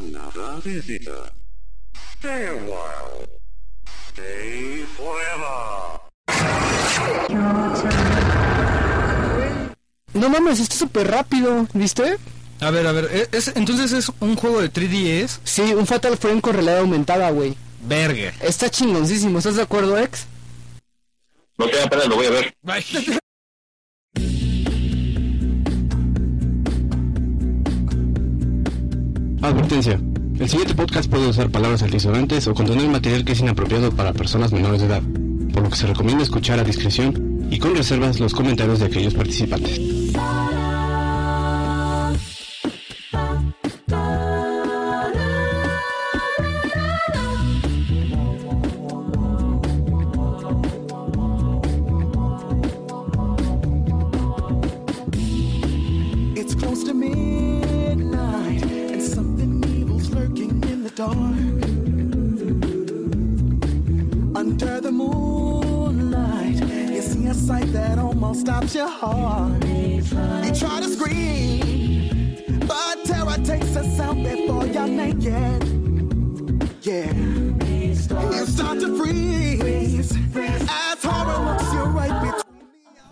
another visitor. Stay a while. Stay forever. No mames, está súper rápido, ¿viste? A ver, a ver, ¿e- es, entonces es un juego de 3DS. Sí, un Fatal Frame con realidad aumentada, güey. Verga. Está chingoncísimo, ¿estás de acuerdo, ex? No sé, apenas lo voy a ver. Bye. Advertencia. El siguiente podcast puede usar palabras altisonantes o contener material que es inapropiado para personas menores de edad, por lo que se recomienda escuchar a discreción y con reservas los comentarios de aquellos participantes.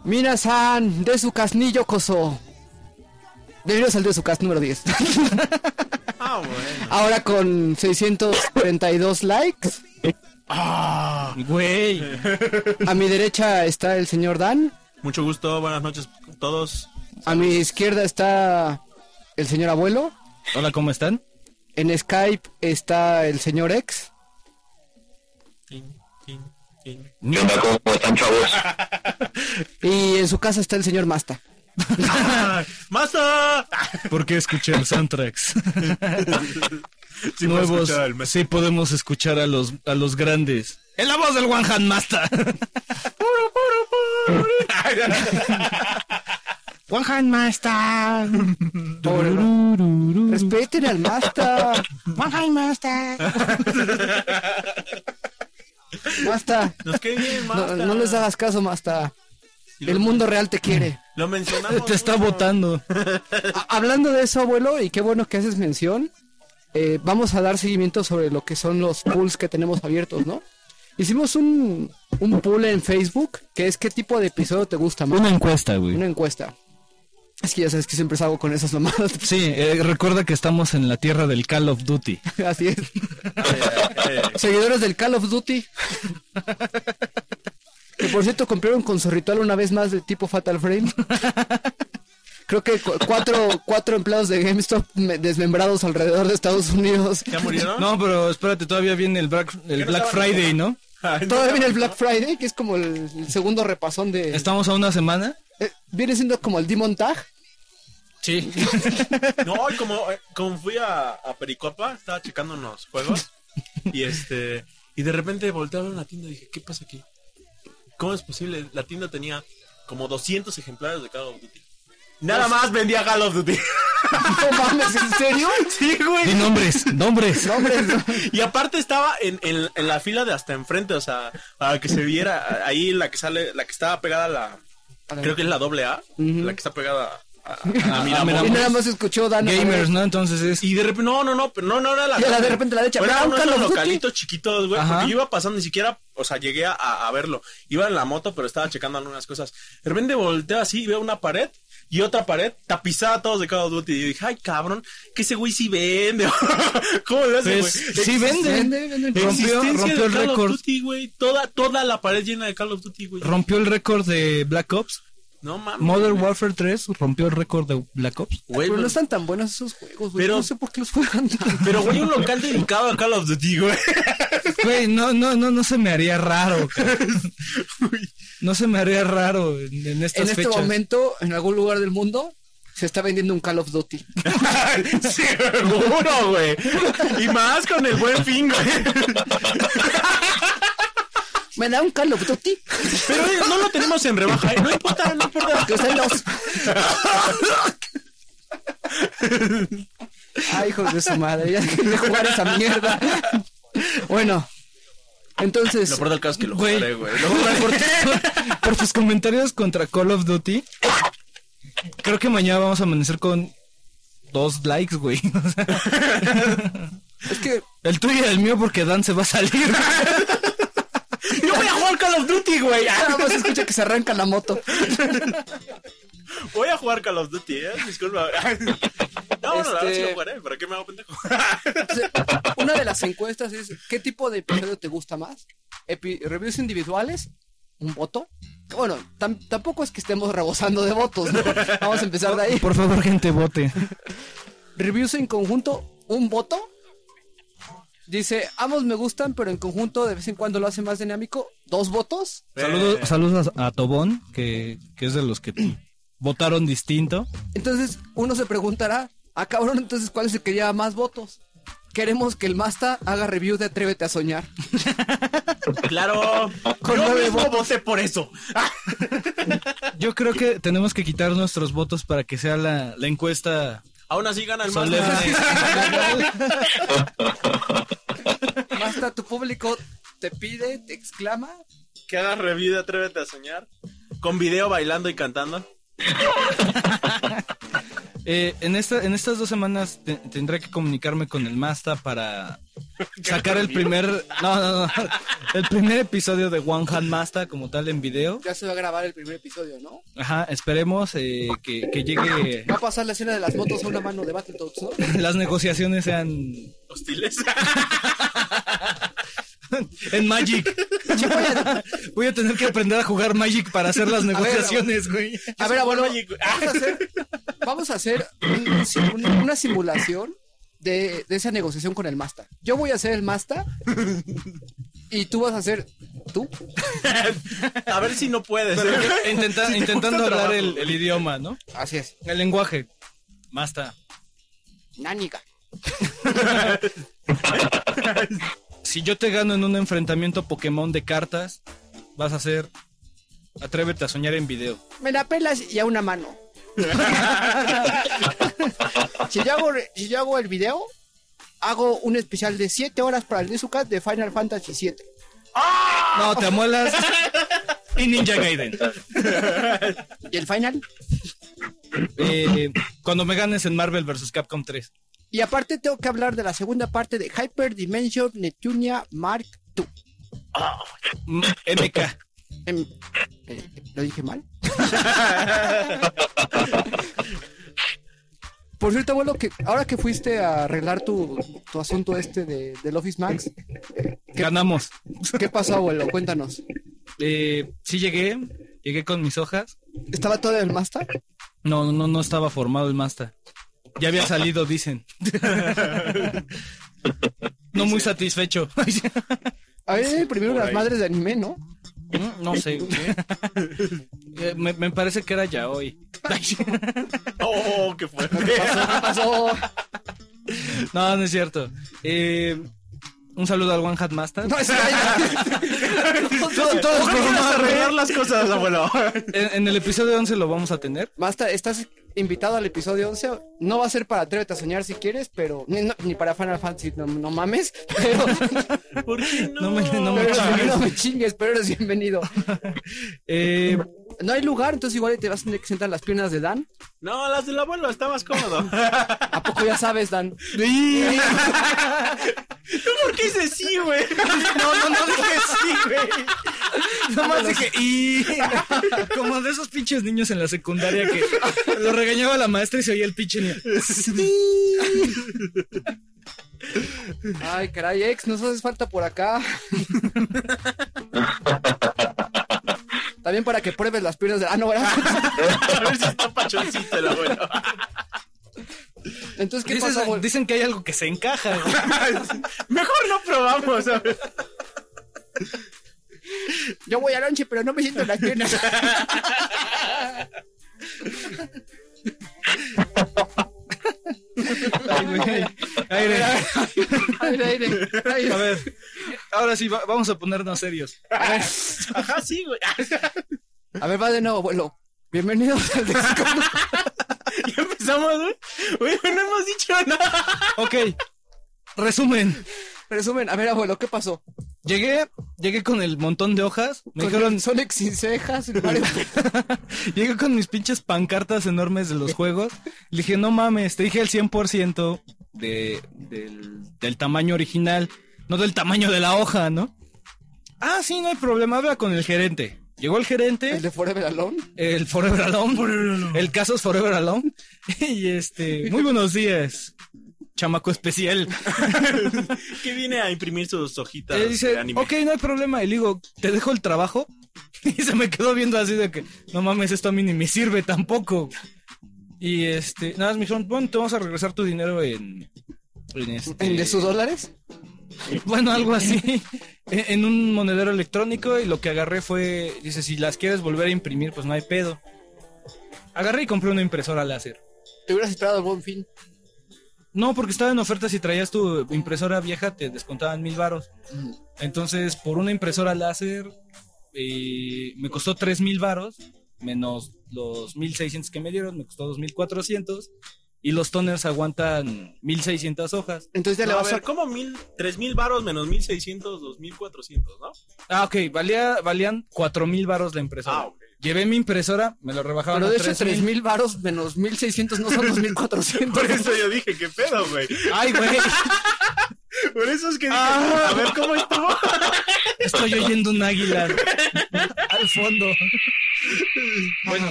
Minasan, de su casnillo coso. Bienvenidos al de su cas número 10. Ah, bueno. Ahora con 632 likes. Güey. A mi derecha está el señor Dan. Mucho gusto, buenas noches a todos. A mi izquierda está el señor abuelo. Hola, ¿cómo están? En Skype está el señor ex. ¿Qué onda? ¿Cómo están, chavos? Y en su casa está el señor Masta. ¡Masa! Porque escuché el soundtracks. Sí, Nuevos. el Sí, podemos escuchar a los, a los grandes. En la voz del One Hand Master. One Hand Master. Respeten al Masta. One Hand Master. Masta. Nos queda bien, No, Masta. no les hagas caso, Masta. El mundo real te quiere. Lo mencionamos. Te está votando. Hablando de eso, abuelo, y qué bueno que haces mención, eh, vamos a dar seguimiento sobre lo que son los pools que tenemos abiertos, ¿no? Hicimos un, un pool en Facebook, que es qué tipo de episodio te gusta más. Una encuesta, güey. Una encuesta. Es que ya sabes que siempre salgo con esas mamadas. Sí, eh, recuerda que estamos en la tierra del Call of Duty. Así es. Seguidores del Call of Duty. Que por cierto cumplieron con su ritual una vez más de tipo Fatal Frame. Creo que cu- cuatro, cuatro empleados de GameStop me- desmembrados alrededor de Estados Unidos. ¿Ya murieron? No, pero espérate, todavía viene el Black, el Black Friday, ¿no? Todavía viene el Black Friday, que es como el, el segundo repasón de... Estamos a una semana. Eh, viene siendo como el Demon Tag. Sí. No, y como, eh, como fui a, a Pericopa, estaba checando unos juegos. Y este. Y de repente volteé a ver una tienda y dije, ¿qué pasa aquí? ¿Cómo es posible? La tienda tenía como 200 ejemplares de Call of Duty. Nada más vendía Call of Duty. No mames, ¿en serio? sí, güey. Di nombres, nombres. No, hombre, no. Y aparte estaba en, en, en la fila de hasta enfrente, o sea, para que se viera ahí la que sale, la que estaba pegada a la, creo que es la doble A, la que está pegada a, a, a Miramar. Y nada más escuchó Dan. Gamers, ¿no? Entonces es. Y de repente, no, no, no, pero no, no era la. Y a la de repente la derecha, Era ¿verdad? uno de Call esos of Duty. localitos chiquitos, güey. Porque yo iba pasando, ni siquiera, o sea, llegué a, a verlo. Iba en la moto, pero estaba checando algunas cosas. De repente volteo así y veo una pared. Y otra pared tapizada todos de Call of Duty. Y dije, ay, cabrón, que ese güey sí vende. ¿Cómo le hace, güey? Pues, sí vende. Vende, vende. Rompió, el Call of récord. Duty, güey. Toda, toda la pared llena de Call of Duty, güey. Rompió el récord de Black Ops. No mames. Modern güey. Warfare 3 rompió el récord de Black Ops. Güey, Pero no están tan buenos esos juegos, güey. Pero- No sé por qué los juegan pero, güey, un local dedicado a Call of Duty, güey. Güey, no, no, no, no se me haría raro. No se me haría raro en, en estas En este fechas. momento, en algún lugar del mundo, se está vendiendo un Call of Duty. Seguro, güey. Y más con el buen fin, güey. ¿Me da un Call of Duty? Pero eh, no lo tenemos en rebaja, ¿eh? No importa, no importa. Que los. Ay, hijos de su madre, ya de jugar esa mierda. Bueno, entonces, Lo peor del caso es que lo Güey. jugaré, güey. Lo Por, jugaré. por- por tus comentarios contra Call of Duty, creo que mañana vamos a amanecer con dos likes, güey. O sea, El tuyo y el mío porque Dan se va a salir voy a jugar Call of Duty, güey. Nada más escucha que se arranca la moto. Voy a jugar Call of Duty, ¿eh? Disculpa. No, no, la verdad sí Este- lo jugaré. ¿Para qué me hago pendejo? Una de las encuestas es, ¿qué tipo de episodio te gusta más? Epi- ¿Reviews individuales? ¿Un voto? Bueno, tam- tampoco es que estemos rebosando de votos, ¿no? Vamos a empezar de ahí. Por favor, gente, vote. ¿Reviews en conjunto? ¿Un voto? Dice, ambos me gustan, pero en conjunto de vez en cuando lo hace más dinámico. ¿Dos votos? Saludos, saludos a, a Tobón, que, que es de los que votaron distinto. Entonces, uno se preguntará, ah, cabrón, entonces, ¿cuál es el que lleva más votos? Queremos que el Masta haga review de Atrévete a Soñar. Claro. Con Yo mismo votos. voté por eso. Yo creo que tenemos que quitar nuestros votos para que sea la, la encuesta Aún así gana el solemne. Masta, tu público te pide, te exclama. Que haga review de Atrévete a Soñar. Con video bailando y cantando. Eh, en, esta, en estas dos semanas te- tendré que comunicarme con el Masta para sacar el primer... No, no, no. El primer episodio de One Hand Masta como tal en video. Ya se va a grabar el primer episodio, ¿no? Ajá, esperemos eh, que, que llegue... Va a pasar la escena de las motos a una mano de Battletoads, ¿no? Las negociaciones sean Hostiles. en Magic. Voy a tener que aprender a jugar Magic para hacer las negociaciones, güey. A ver, abuelo, Magic. vamos a hacer, vamos a hacer un- un una simulación de, de esa negociación con el Masta. Yo voy a ser el Masta y tú vas a ser tú. A ver si no puedes. ¿eh? Intenta- Si te intentando hablar el idioma, ¿no? Así es. El lenguaje. Masta. Nánica. Si yo te gano en un enfrentamiento Pokémon de cartas, vas a hacer... Atrévete a soñar en video. Me la pelas y a una mano. si, yo hago, re- si yo hago el video, hago un especial de 7 horas para el Nezukat de Final Fantasy 7. No, te amuelas. y Ninja Gaiden. ¿Y el final? Eh, cuando me ganes en Marvel vs. Capcom 3. Y aparte tengo que hablar de la segunda parte de Hyper Dimension Neptunia Mark II. Mm, MK. Em, eh, ¿Lo dije mal? Por cierto, abuelo, que ahora que fuiste a arreglar tu, tu asunto este de, del Office Max, Ganamos. ¿qué pasó, abuelo? Cuéntanos. Eh, sí llegué. Llegué con mis hojas. ¿Estaba todo el Master? No, no, no estaba formado el Masta. Ya había salido, dicen. No muy satisfecho. A ver, primero las madres de anime, ¿no? Mm, No sé. Eh, Me, me parece que era ya hoy. Oh, qué fuerte. ¿Qué pasó? No, no es cierto. Eh, un saludo al One Hat Master. No, es todo, todo es ¿Cómo broma, quieres güey. arreglar las cosas, abuelo? En, en el episodio 11 lo vamos a tener. Master, estás invitado al episodio 11. No va a ser para Atrévete a Soñar si quieres, pero... Ni, no- ni para Final Fantasy, no, no mames. Pero, ¿Por qué no? No me, no me pero chingues. no me chingues, pero eres bienvenido. Eh, No hay lugar, entonces igual te vas a tener que sentar en las piernas de Dan. No, las del abuelo, está más cómodo. ¿A poco ya sabes, Dan? ¿Tú por qué dices sí, güey? no, no, no dije sí, güey. Nomás dije, y como de esos pinches niños en la secundaria que lo regañaba la maestra y se oía el pinche niño. Ay, caray, ex, nos haces falta por acá. También para que pruebes las piernas de... Ah, no, ¿verdad? A ver si está pachoncito el abuelo. Entonces, ¿qué Dices- pasa, dicen que hay algo que se encaja. güey. Mejor no probamos, ¿sabes? Yo voy a lonche, pero no me siento en las piernas. Aire. Aire, aire, aire. A ver, ahora sí, va- vamos a ponernos serios. Ajá, sí, güey. A ver, va de nuevo, abuelo. Bienvenidos al Desco. Ya empezamos, güey. Güey, no hemos dicho nada. Ok, resumen. Resumen, a ver, abuelo, ¿qué pasó? Llegué, llegué con el montón de hojas. Me Con dijeron, el Sonic sin cejas. Mario- llegué con mis pinches pancartas enormes de los juegos. Le dije, no mames, te dije el 100%. de, del, del tamaño original, no del tamaño de la hoja, ¿no? Ah, sí, no hay problema, habla con el gerente. Llegó el gerente. El de Forever Alone. El Forever Alone. El caso es Forever Alone. y este, muy buenos días, chamaco especial. Que viene a imprimir sus hojitas de dice, anime. ok, no hay problema. Y le digo, te dejo el trabajo. Y se me quedó viendo así de que, no mames, esto a mí ni me sirve tampoco. Y este, nada más me dijeron, bueno, te vamos a regresar tu dinero en... En, este- ¿En de sus dólares? Bueno, algo así. en, un monedero electrónico y lo que agarré fue, dice, si las quieres volver a imprimir, pues no hay pedo. Agarré y compré una impresora láser. Te hubieras esperado el buen fin. No, porque estaba en oferta, si traías tu impresora vieja te descontaban mil varos. Entonces, por una impresora láser, eh, me costó tres mil varos, menos los 1600 que me dieron, me costó 2400. Y los toners aguantan 1600 hojas. Entonces ya No, le a vas a... ver, ¿cómo mil, tres mil varos menos mil seiscientos, dos mil cuatrocientos, no? Ah, ok, valía, valían 4000 varos la impresora. Ah. Llevé mi impresora, me lo rebajaban Pero de a hecho, 3000. 3 mil varos menos 1600 no son 2400. Por eso yo dije, ¿qué pedo, güey? Ay, güey, Por eso es que dije, Ah. a ver cómo estuvo. estoy oyendo un águila al fondo. Bueno,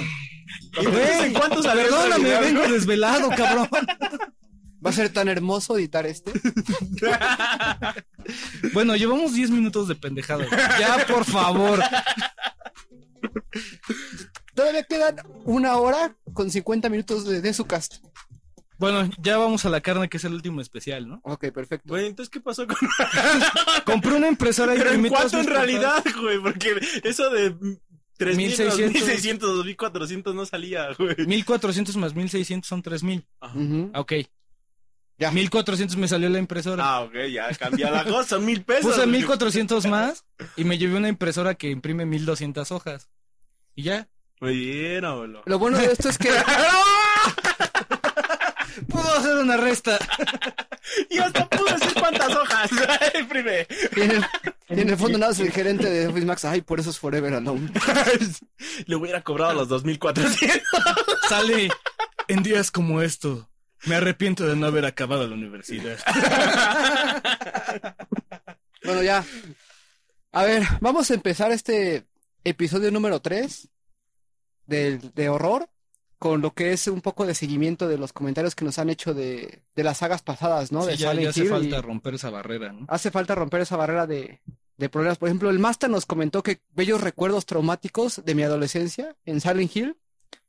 Güey, ¿cuántos perdóname, vengo desvelado, cabrón. Va a ser tan hermoso editar este. Bueno, llevamos 10 minutos de pendejada. Ya, por favor. Todavía quedan una hora con 50 minutos de, de su cast. Bueno, ya vamos a la carne, que es el último especial, ¿no? Ok, perfecto. Güey, entonces, ¿qué pasó con...? Compré una impresora y Pero en cuánto en realidad, güey, porque eso de... 3.600, 1600. 1.600, 2.400 no salía, güey. 1400 más 1600 son 3000. Ujú. Ah, Ok. Ya. 1400 me salió la impresora. Ah, ok, ya cambia la cosa, son mil pesos. Puse güey. 1400 más y me llevé una impresora que imprime 1200 hojas. Y ya. Muy bien, abuelo. Lo bueno de esto es que Puedo hacer una resta. Y hasta pude decir cuántas hojas. Imprime. y en el, y en el fondo nada es el gerente de Office Max. Ay, por eso es Forever Alone. Le hubiera cobrado los 2.400. Sale en días como esto. Me arrepiento de no haber acabado la universidad. Bueno, ya. A ver, vamos a empezar este episodio número 3 del, de horror con lo que es un poco de seguimiento de los comentarios que nos han hecho de, de las sagas pasadas, ¿no? Sí, de ya, ya hace Hill falta romper esa barrera, ¿no? hace falta romper esa barrera de, de problemas. Por ejemplo, el Master nos comentó que bellos recuerdos traumáticos de mi adolescencia en Silent Hill.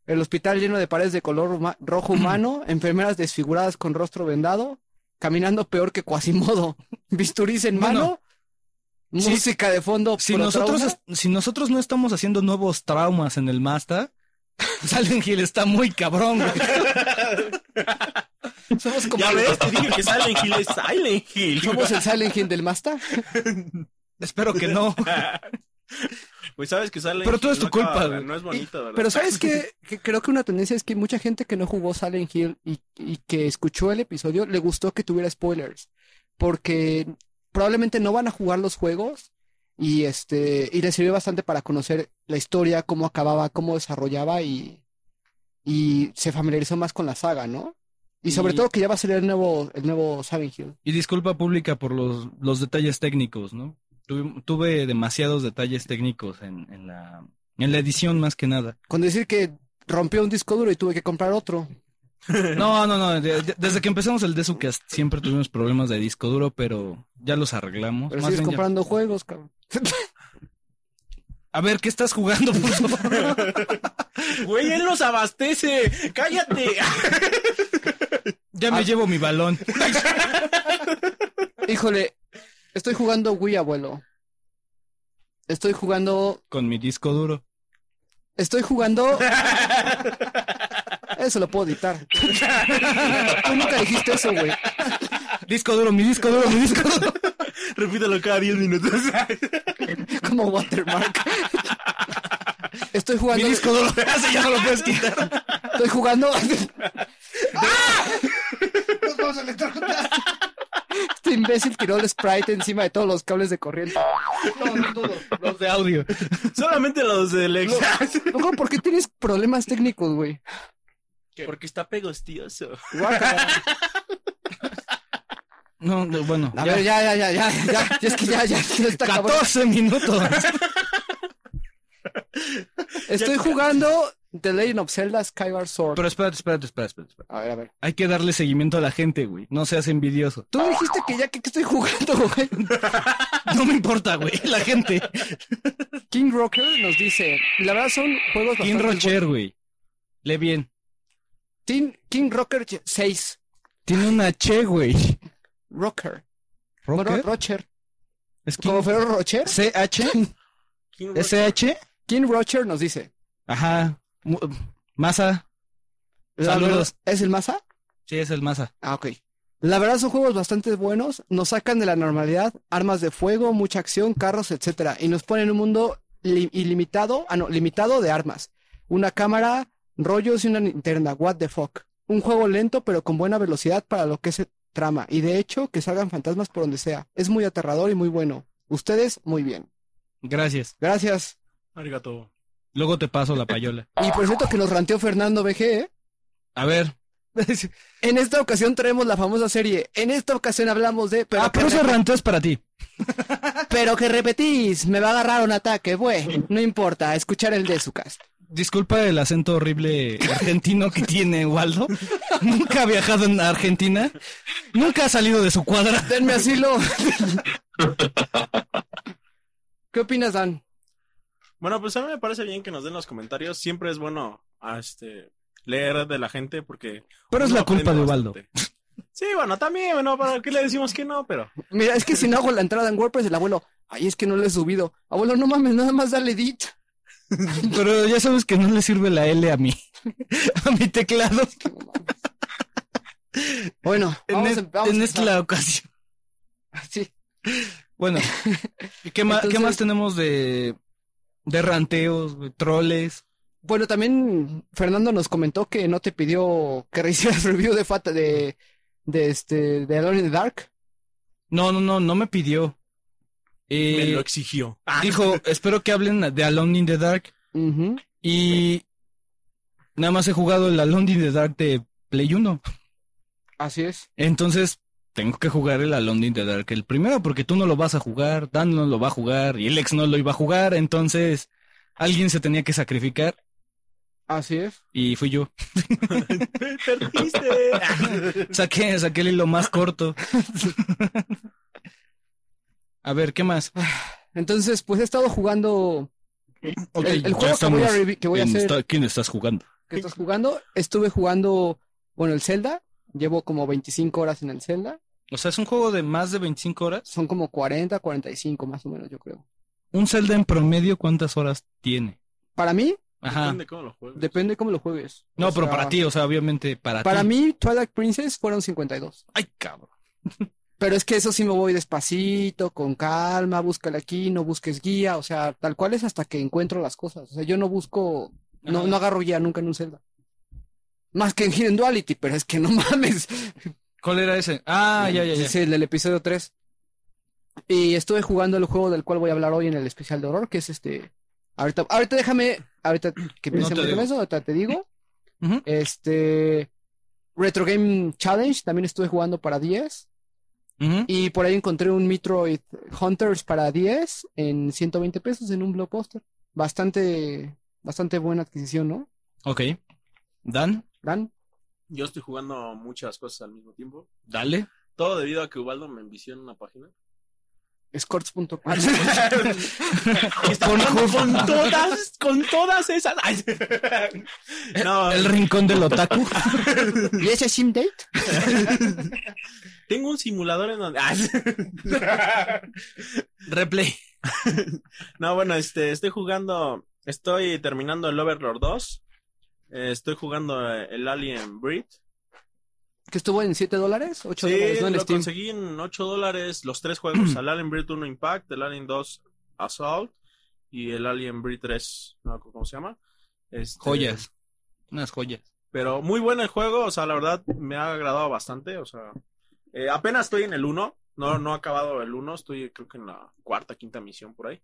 El hospital lleno de paredes de color rojo humano, enfermeras desfiguradas con rostro vendado, caminando peor que Quasimodo, bisturís en Bueno, mano, sí, música de fondo. Si nosotros, trauma. si nosotros no estamos haciendo nuevos traumas en el Masta, Silent Hill está muy cabrón, güey. somos como Ya ves, te dije que Silent Hill es Silent Hill. somos el Silent Hill del Master. Espero que no. Pues sabes que Silent Pero todo Hill es tu no culpa, acaba-. No es bonito, ¿verdad? Pero sabes que, que creo que una tendencia es que mucha gente que no jugó Silent Hill y, y que escuchó el episodio le gustó que tuviera spoilers. Porque probablemente no van a jugar los juegos y este y les sirvió bastante para conocer la historia, cómo acababa, cómo desarrollaba y, y se familiarizó más con la saga, ¿no? Y sobre Y- todo que ya va a salir el nuevo, el nuevo Silent Hill. Y disculpa pública por los, los detalles técnicos, ¿no? Tuve, tuve demasiados detalles técnicos en, en la, en la edición más que nada. Con decir que rompió un disco duro y tuve que comprar otro. No, no, no. de- de- desde que empezamos el Desucast siempre tuvimos problemas de disco duro, pero ya los arreglamos. Pero Más sigues bien ya- comprando juegos, cabrón. A ver, ¿qué estás jugando, por favor? Güey, él nos abastece. Cállate. Ya me llevo mi balón. Híjole, estoy jugando Wii, abuelo. Estoy jugando. Con mi disco duro. Estoy jugando. Eso lo puedo editar. Tú nunca dijiste eso, güey. Disco duro, mi disco duro, mi disco duro. Repítelo cada 10 minutos. Como watermark. Estoy Mi jugando. disco duro. Ese ya no lo puedes quitar. Estoy jugando. Este imbécil tiró el sprite encima de todos los cables de corriente. No, no todos. Los de audio. Solamente los del Exas. Luego, ¿por qué tienes problemas técnicos, güey? Porque está pegostioso. No, no, bueno. A ya. ver, ya, ya, ya, ya, ya, es que ya, ya, ya está cabrón. 14 minutos. Estoy jugando The Legend of Zelda Skyward Sword. Pero espérate, espérate, espérate, espérate. A ver, a ver. Hay que darle seguimiento a la gente, güey. No seas envidioso. Tú dijiste que ya que, que estoy jugando, güey. No me importa, güey. La gente. King Rocker nos dice, la verdad son juegos King bastante Rocher, güey. Lee bien. King, King Rocker 6. Tiene una che, güey. Rocker. ¿Rocker? Bueno, Rocher. ¿Es King? Como Ferrero Rocher. ¿CH? King Rocker. ¿SH? King Rocher nos dice. Ajá. Masa. Saludos. ¿Es el Masa? Sí, es el Masa. Ah, ok. La verdad son juegos bastante buenos, nos sacan de la normalidad, armas de fuego, mucha acción, carros, etcétera, y nos ponen en un mundo li- ilimitado, ah no, limitado de armas. Una cámara, rollos y una linterna, what the fuck. Un juego lento pero con buena velocidad para lo que se trama, y de hecho que salgan fantasmas por donde sea. Es muy aterrador y muy bueno. Ustedes, muy bien. Gracias. Gracias. Arigato. Luego te paso la payola. Y por cierto que nos ranteó Fernando BG, ¿eh? A ver. En esta ocasión traemos la famosa serie. En esta ocasión hablamos de... Pero ah, pero ese ranteo es para ti. Pero que repetís, me va a agarrar un ataque, güey. No importa, escuchar el de su cast. Disculpa el acento horrible argentino que tiene Waldo. Nunca ha viajado en Argentina. Nunca ha salido de su cuadra. Denme asilo. ¿Qué opinas, Dan? Bueno, pues a mí me parece bien que nos den los comentarios. Siempre es bueno a este leer de la gente porque. Pero es la culpa de Ubaldo. bastante. Sí, bueno, también, bueno, ¿para qué le decimos que no? Pero. Mira, es que si no hago la entrada en WordPress, el abuelo, ay, es que no lo he subido. Abuelo, no mames, nada más dale edit. Pero ya sabes que no le sirve la L a mí. A mi teclado. Bueno, En, vamos, es- a- vamos en esta ocasión. Sí. Bueno. ¿y ¿Qué, más, ¿Qué Entonces- más tenemos de, de ranteos, troles? Bueno, también Fernando nos comentó que no te pidió que hicieras review de Fata de, de este, de Alone in the Dark. No, no, no, no me pidió. Eh, Me lo exigió. dijo, espero que hablen de Alone in the Dark. Y nada más he jugado el Alone in the Dark de Play 1. Así es. Entonces, tengo que jugar el Alone in the Dark el primero, porque tú no lo vas a jugar, Dan no lo va a jugar, y el ex no lo iba a jugar, entonces alguien se tenía que sacrificar, Así es. y fui yo. Perdiste. Saqué, saqué el hilo más corto. A ver, ¿qué más? Entonces, pues he estado jugando. Ok, el, juego que voy a, que voy hacer, ¿Quién estás jugando? que estás jugando, estuve jugando, bueno, el Zelda. Llevo como 25 horas en el Zelda. O sea, es un juego de más de 25 horas. Son como 40, 45 más o menos, yo creo. Un Zelda en promedio, ¿cuántas horas tiene? Para mí, Ajá. Depende cómo lo juegues. depende cómo lo juegues. No, O pero sea, para ti, o sea, obviamente para, Para ti. mí, Twilight Princess fueron 52. Ay, cabrón. Pero es que eso sí me voy despacito, con calma, búscale aquí, no busques guía, o sea, tal cual es hasta que encuentro las cosas. O sea, yo no busco, no, no agarro guía nunca en un Zelda. Más que en Hidden Duality, pero es que no mames. ¿Cuál era ese? Ah, ya, ya, ya. Sí, el del episodio 3. Y estuve jugando el juego del cual voy a hablar hoy en el especial de horror, que es este. Ahorita, ahorita déjame, ahorita que No pensemos en digo. eso, ahorita te digo. Este. Retro Game Challenge, también estuve jugando para 10. Ujú. Y por ahí encontré un Metroid Hunters para 10 en 120 pesos en un blockbuster. Bastante, bastante buena adquisición, ¿no? Ok. Dan, Dan. Yo estoy jugando muchas cosas al mismo tiempo. dale. Todo debido a que Ubaldo me envició en una página. Escorts.com. Jugando con todas, con todas esas. Ay. No, El rincón del otaku. ¿Y ese Sim Date? tengo un simulador en donde. Ay. Replay. No, bueno, este, estoy jugando, estoy terminando el Overlord 2. Eh, estoy jugando eh, el Alien Breed. Que estuvo en 7 dólares, 8 Sí, dólares, ¿no? Lo Steam. conseguí en 8 dólares los tres juegos, el Alien Breed 1 Impact, el Alien 2 Assault y el Alien Breed 3, no cómo se llama. Este, Joyas. Unas joyas. Pero muy bueno el juego, o sea, la verdad me ha agradado bastante, o sea, eh, apenas estoy en el 1, no, no he acabado el 1, estoy creo que en la cuarta, quinta misión por ahí.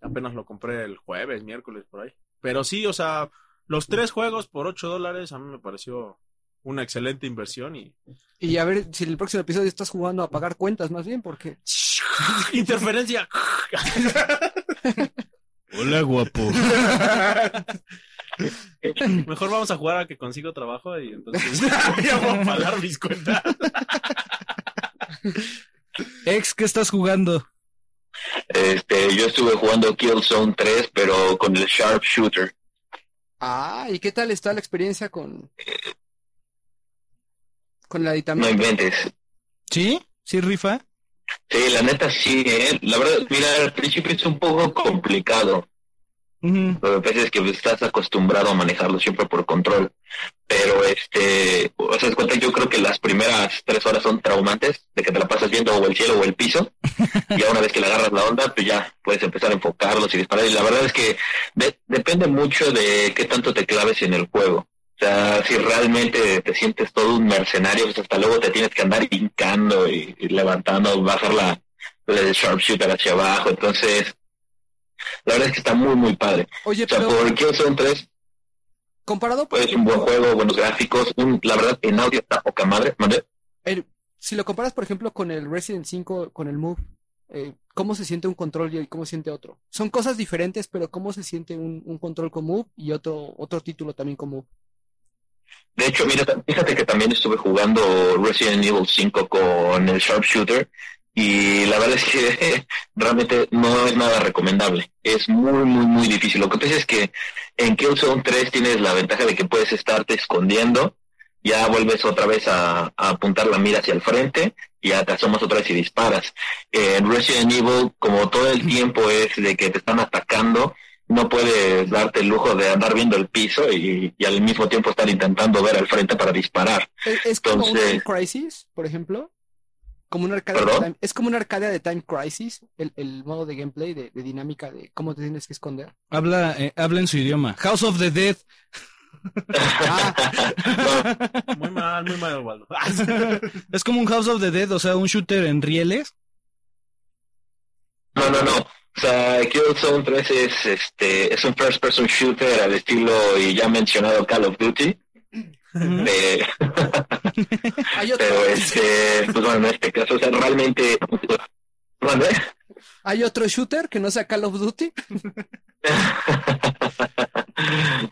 Apenas lo compré el jueves, miércoles por ahí. Pero sí, o sea, los tres juegos por 8 dólares a mí me pareció una excelente inversión y... Y a ver si en el próximo episodio estás jugando a pagar cuentas más bien, porque... Interferencia. Hola, guapo. Mejor vamos a jugar a que consigo trabajo y entonces ya voy a pagar mis cuentas. Ex, ¿qué estás jugando? Este, yo estuve jugando Killzone 3, pero con el Sharpshooter. Ah, ¿y qué tal está la experiencia con... con el No aditamento? inventes. ¿Sí? ¿Sí, rifa? Sí, la neta sí, ¿eh? La verdad, mira, al principio es un poco complicado. Lo que pasa es que estás acostumbrado a manejarlo siempre por control. Pero este, o sea, cuenta, yo creo que las primeras tres horas son traumantes, de que te la pasas viendo o el cielo o el piso. y ya una vez que le agarras la onda, pues ya puedes empezar a enfocarlos y disparar. Y la verdad es que de- depende mucho de qué tanto te claves en el juego. O sea, si realmente te sientes todo un mercenario, pues hasta luego te tienes que andar hincando y, y levantando, bajar la, el sharpshooter hacia abajo. Entonces, la verdad es que está muy, muy padre. Oye, O sea, pero por Killzone 3 comparado, por es un buen juego, buenos gráficos. un- la verdad, en audio está poca madre. ¿Mande? el- si lo comparas, por ejemplo, con el Resident 5, con el Move, eh, ¿cómo se siente un control y cómo se siente otro? Son cosas diferentes, pero ¿cómo se siente un, un control con Move y otro, otro título también con Move? De hecho, mira, fíjate que también estuve jugando Resident Evil 5 con el Sharpshooter y la verdad es que realmente no es nada recomendable. Es muy, muy, muy difícil. Lo que pasa es que en Killzone 3 tienes la ventaja de que puedes estarte escondiendo, ya vuelves otra vez a, a apuntar la mira hacia el frente y ya te asomas otra vez y disparas. En Resident Evil, como todo el tiempo es de que te están atacando, no puedes darte el lujo de andar viendo el piso y, y al mismo tiempo estar intentando ver al frente para disparar. ¿Es, es como un Entonces- Time Crisis, por ejemplo? Como una arcadia de time- es como una arcadia de Time Crisis, el, el modo de gameplay, de, de dinámica, de cómo te tienes que esconder. Habla, eh, habla en su idioma. House of the Dead. No, Muy mal, muy mal, Waldo. Es como un House of the Dead, o sea, un shooter en rieles. no, no, no. O sea, Killzone 3 es, este, es un first person shooter al estilo y ya mencionado Call of Duty. Hay otro, pero este, pues bueno, en este caso, o sea, realmente... Hay otro shooter que no sea Call of Duty.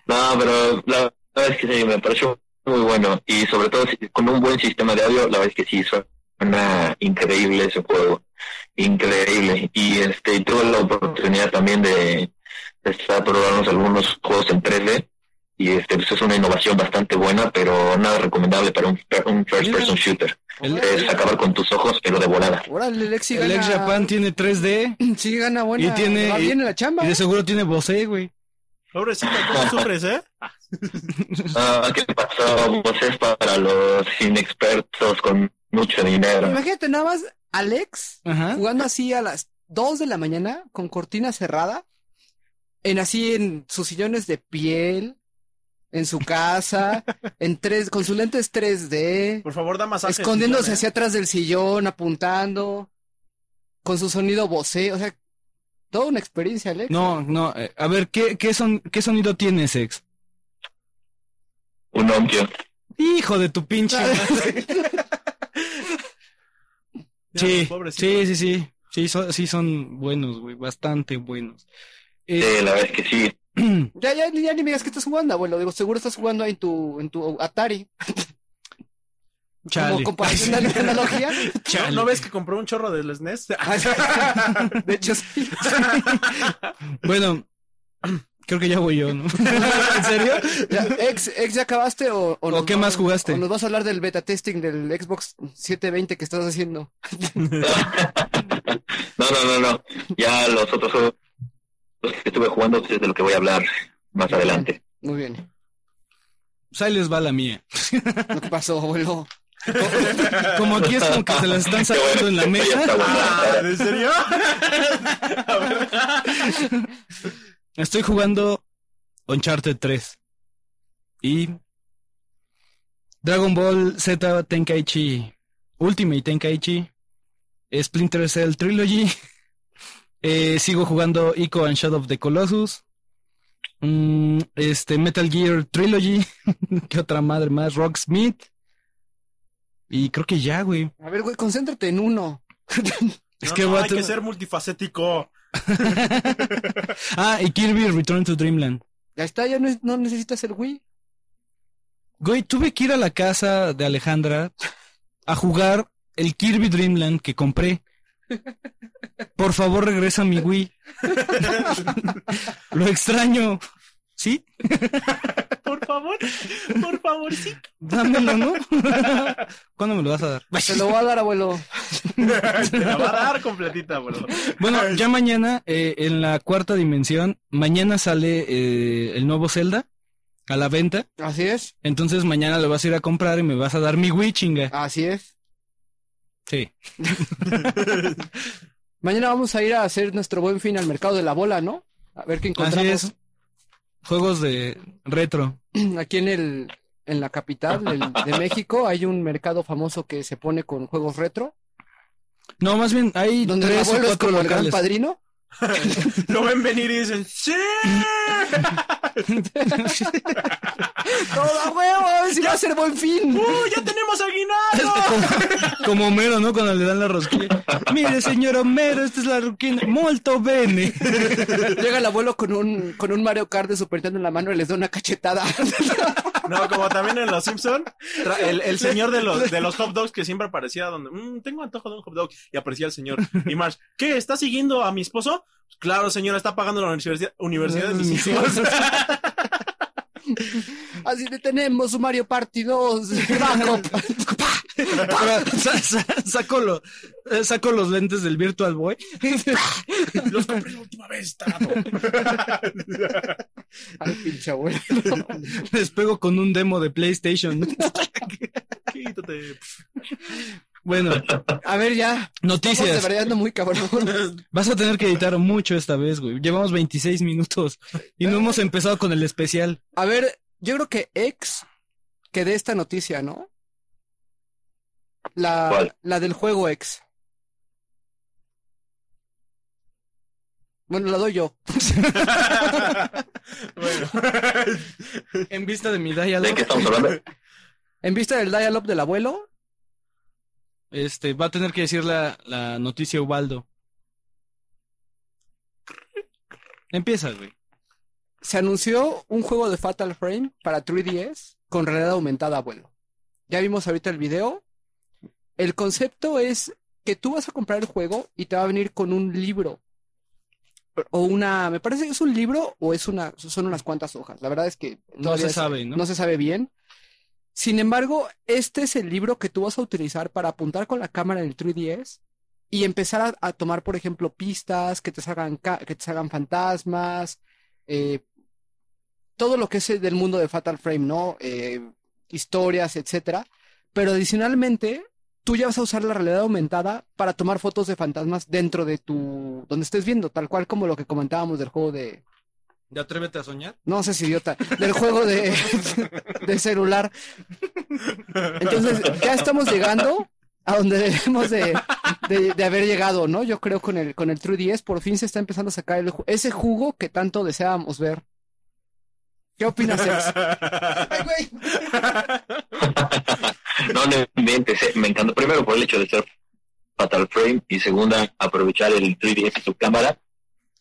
no, pero la verdad es que sí, me pareció muy bueno. Y sobre todo con un buen sistema de audio, la verdad es que sí, suena increíble ese juego. Increíble. Y este, y tuve la oportunidad también de, de estar probando algunos juegos en 3D. Y este, pues es una innovación bastante buena, pero nada recomendable para un, un first Mira. person shooter. El, Es acabar con tus ojos, pero de volada. Órale, el ex el gana, ex Japan tiene 3D sí gana buena, y tiene- va bien en la chamba. y de seguro tiene Bose, güey. Pobrecita, ¿cómo sufres, eh? Ah, ¿Qué pasó? Pues es para los inexpertos con mucho dinero. Imagínate nada más, Alex Ajá. jugando así a las 2 de la mañana con cortina cerrada, en así en sus sillones de piel, en su casa, en tres, con sus lentes 3D, Por favor, da masajes. escondiéndose Titán, hacia atrás del sillón, apuntando, con su sonido Bose, o sea, toda una experiencia, Alex. No, no. eh, a ver, ¿qué, qué, son, ¿qué sonido tienes, ex? Un Nokia. Hijo de tu pinche. sí, sí, sí, sí. Sí, son, sí son buenos, güey. Bastante buenos. Eh, Sí, la verdad es que sí. Ya, ya, ya ni me digas que estás jugando, abuelo, digo, seguro estás jugando ahí en tu, en tu Atari, chale. como comparación de analogía. ¿No, ¿No ves que compró un chorro del SNES? De hecho, sí. Bueno, creo que ya voy yo, ¿no? ¿En serio? Ya, ex, ex, ¿ya acabaste o, ¿O nos qué va- más jugaste? o nos vas a hablar del beta testing del Xbox 720 que estás haciendo? No, no, no, no. Ya los otros juegos que estuve jugando es de lo que voy a hablar más adelante. Muy bien. Pues ahí les va la mía. ¿Lo que pasó, abuelo? Como aquí es como que se las están sacando en la mesa. bueno. ¿En serio? Estoy jugando Uncharted 3. Y Dragon Ball Z Tenkaichi Ultimate Tenkaichi Splinter Cell Trilogy. Eh, sigo jugando Ico and Shadow of the Colossus. Mm, este, Metal Gear Trilogy. ¿Qué otra madre más? Rocksmith. Y creo que ya, güey. A ver, güey, concéntrate en uno. Es No, que no, voy a hay que tener- ser multifacético. Ah, y Kirby Return to Dreamland. Ya está, ya no, es- no necesitas el Wii. Güey, tuve que ir a la casa de Alejandra a jugar el Kirby Dreamland que compré. Por favor, regresa mi Wii. Lo extraño. ¿Sí? Por favor, por favor, sí. Dámelo, ¿no? ¿Cuándo me lo vas a dar? Te lo voy a dar, abuelo. Te la va a dar completita, bro. Bueno, ya mañana, eh, en la cuarta dimensión, mañana sale eh, el nuevo Zelda a la venta. Así es, Entonces mañana lo vas a ir a comprar y me vas a dar mi Wii, chinga. así es. Sí. Mañana vamos a ir a hacer nuestro buen fin al mercado de la bola, ¿no? A ver qué Así encontramos. es. Juegos de retro. Aquí en el en la capital de México hay un mercado famoso que se pone con juegos retro, No, más bien hay donde el tres o es cuatro como el gran locales. padrino. Lo ven venir y dicen, ¡Sí! ¡Todo huevo! A ver si va a ser buen fin. ¡Uh, ya tenemos aguinaldo! Como Homero, ¿no? Cuando le dan la rosquilla. Mire, señor Homero, esta es la rosquilla. Molto bene. Llega el abuelo con un con un Mario Kart de Super Nintendo en la mano y les da una cachetada. No, como también en Los Simpson, el, el señor de los, de los hot dogs que siempre aparecía donde, "Mm, tengo antojo de un hot dog, y aparecía el señor. Y Marge, ¿qué? ¿Está siguiendo a mi esposo? Claro, señora, está pagando la universidad, universidad de mis hijos. Así de tenemos Mario Party 2. Ahora, sa- sa- saco, lo- eh, saco los lentes del Virtual Boy. Los compré la última vez, tarado. Ay, pinche abuelo. Les pego con un demo de PlayStation. Quítate. Bueno, A ver, ya. Estamos de noticias. ando muy cabrón. Vas a tener que editar mucho esta vez, güey. Llevamos 26 minutos y no hemos empezado con el especial. A ver, yo creo que ex que dé esta noticia, ¿no? La, ¿Cuál? la del juego ex. Bueno, la doy yo. Bueno. En vista de mi ¿De diálogo, qué estamos hablando? En vista del dial-up del abuelo, este, va a tener que decir la, la noticia Ubaldo. Empieza, güey. se anunció un juego de Fatal Frame para 3DS con realidad aumentada, abuelo. Ya vimos ahorita el video. El concepto es que tú vas a comprar el juego y te va a venir con un libro. O una, me parece que es un libro o es una, son unas cuantas hojas. La verdad es que No se sabe, ¿no? no se sabe bien. Sin embargo, este es el libro que tú vas a utilizar para apuntar con la cámara en el 3DS y empezar a, a tomar, por ejemplo, pistas que te salgan, que te salgan fantasmas, eh, todo lo que es del mundo de Fatal Frame, ¿no? Eh, historias, etcétera. Pero adicionalmente, tú ya vas a usar la realidad aumentada para tomar fotos de fantasmas dentro de tu, donde estés viendo, tal cual como lo que comentábamos del juego de, ¿De atrévete a soñar? no sé si idiota, del juego de, de celular. Entonces, ya estamos llegando a donde debemos de, de- de haber llegado, ¿no? Yo creo con el, con el 3DS por fin se está empezando a sacar el ese jugo que tanto deseábamos ver. ¿Qué opinas? Ay, güey. No, no inventes, eh, me encantó. Primero por el hecho de ser Fatal Frame y segunda, aprovechar el 3DS y su cámara.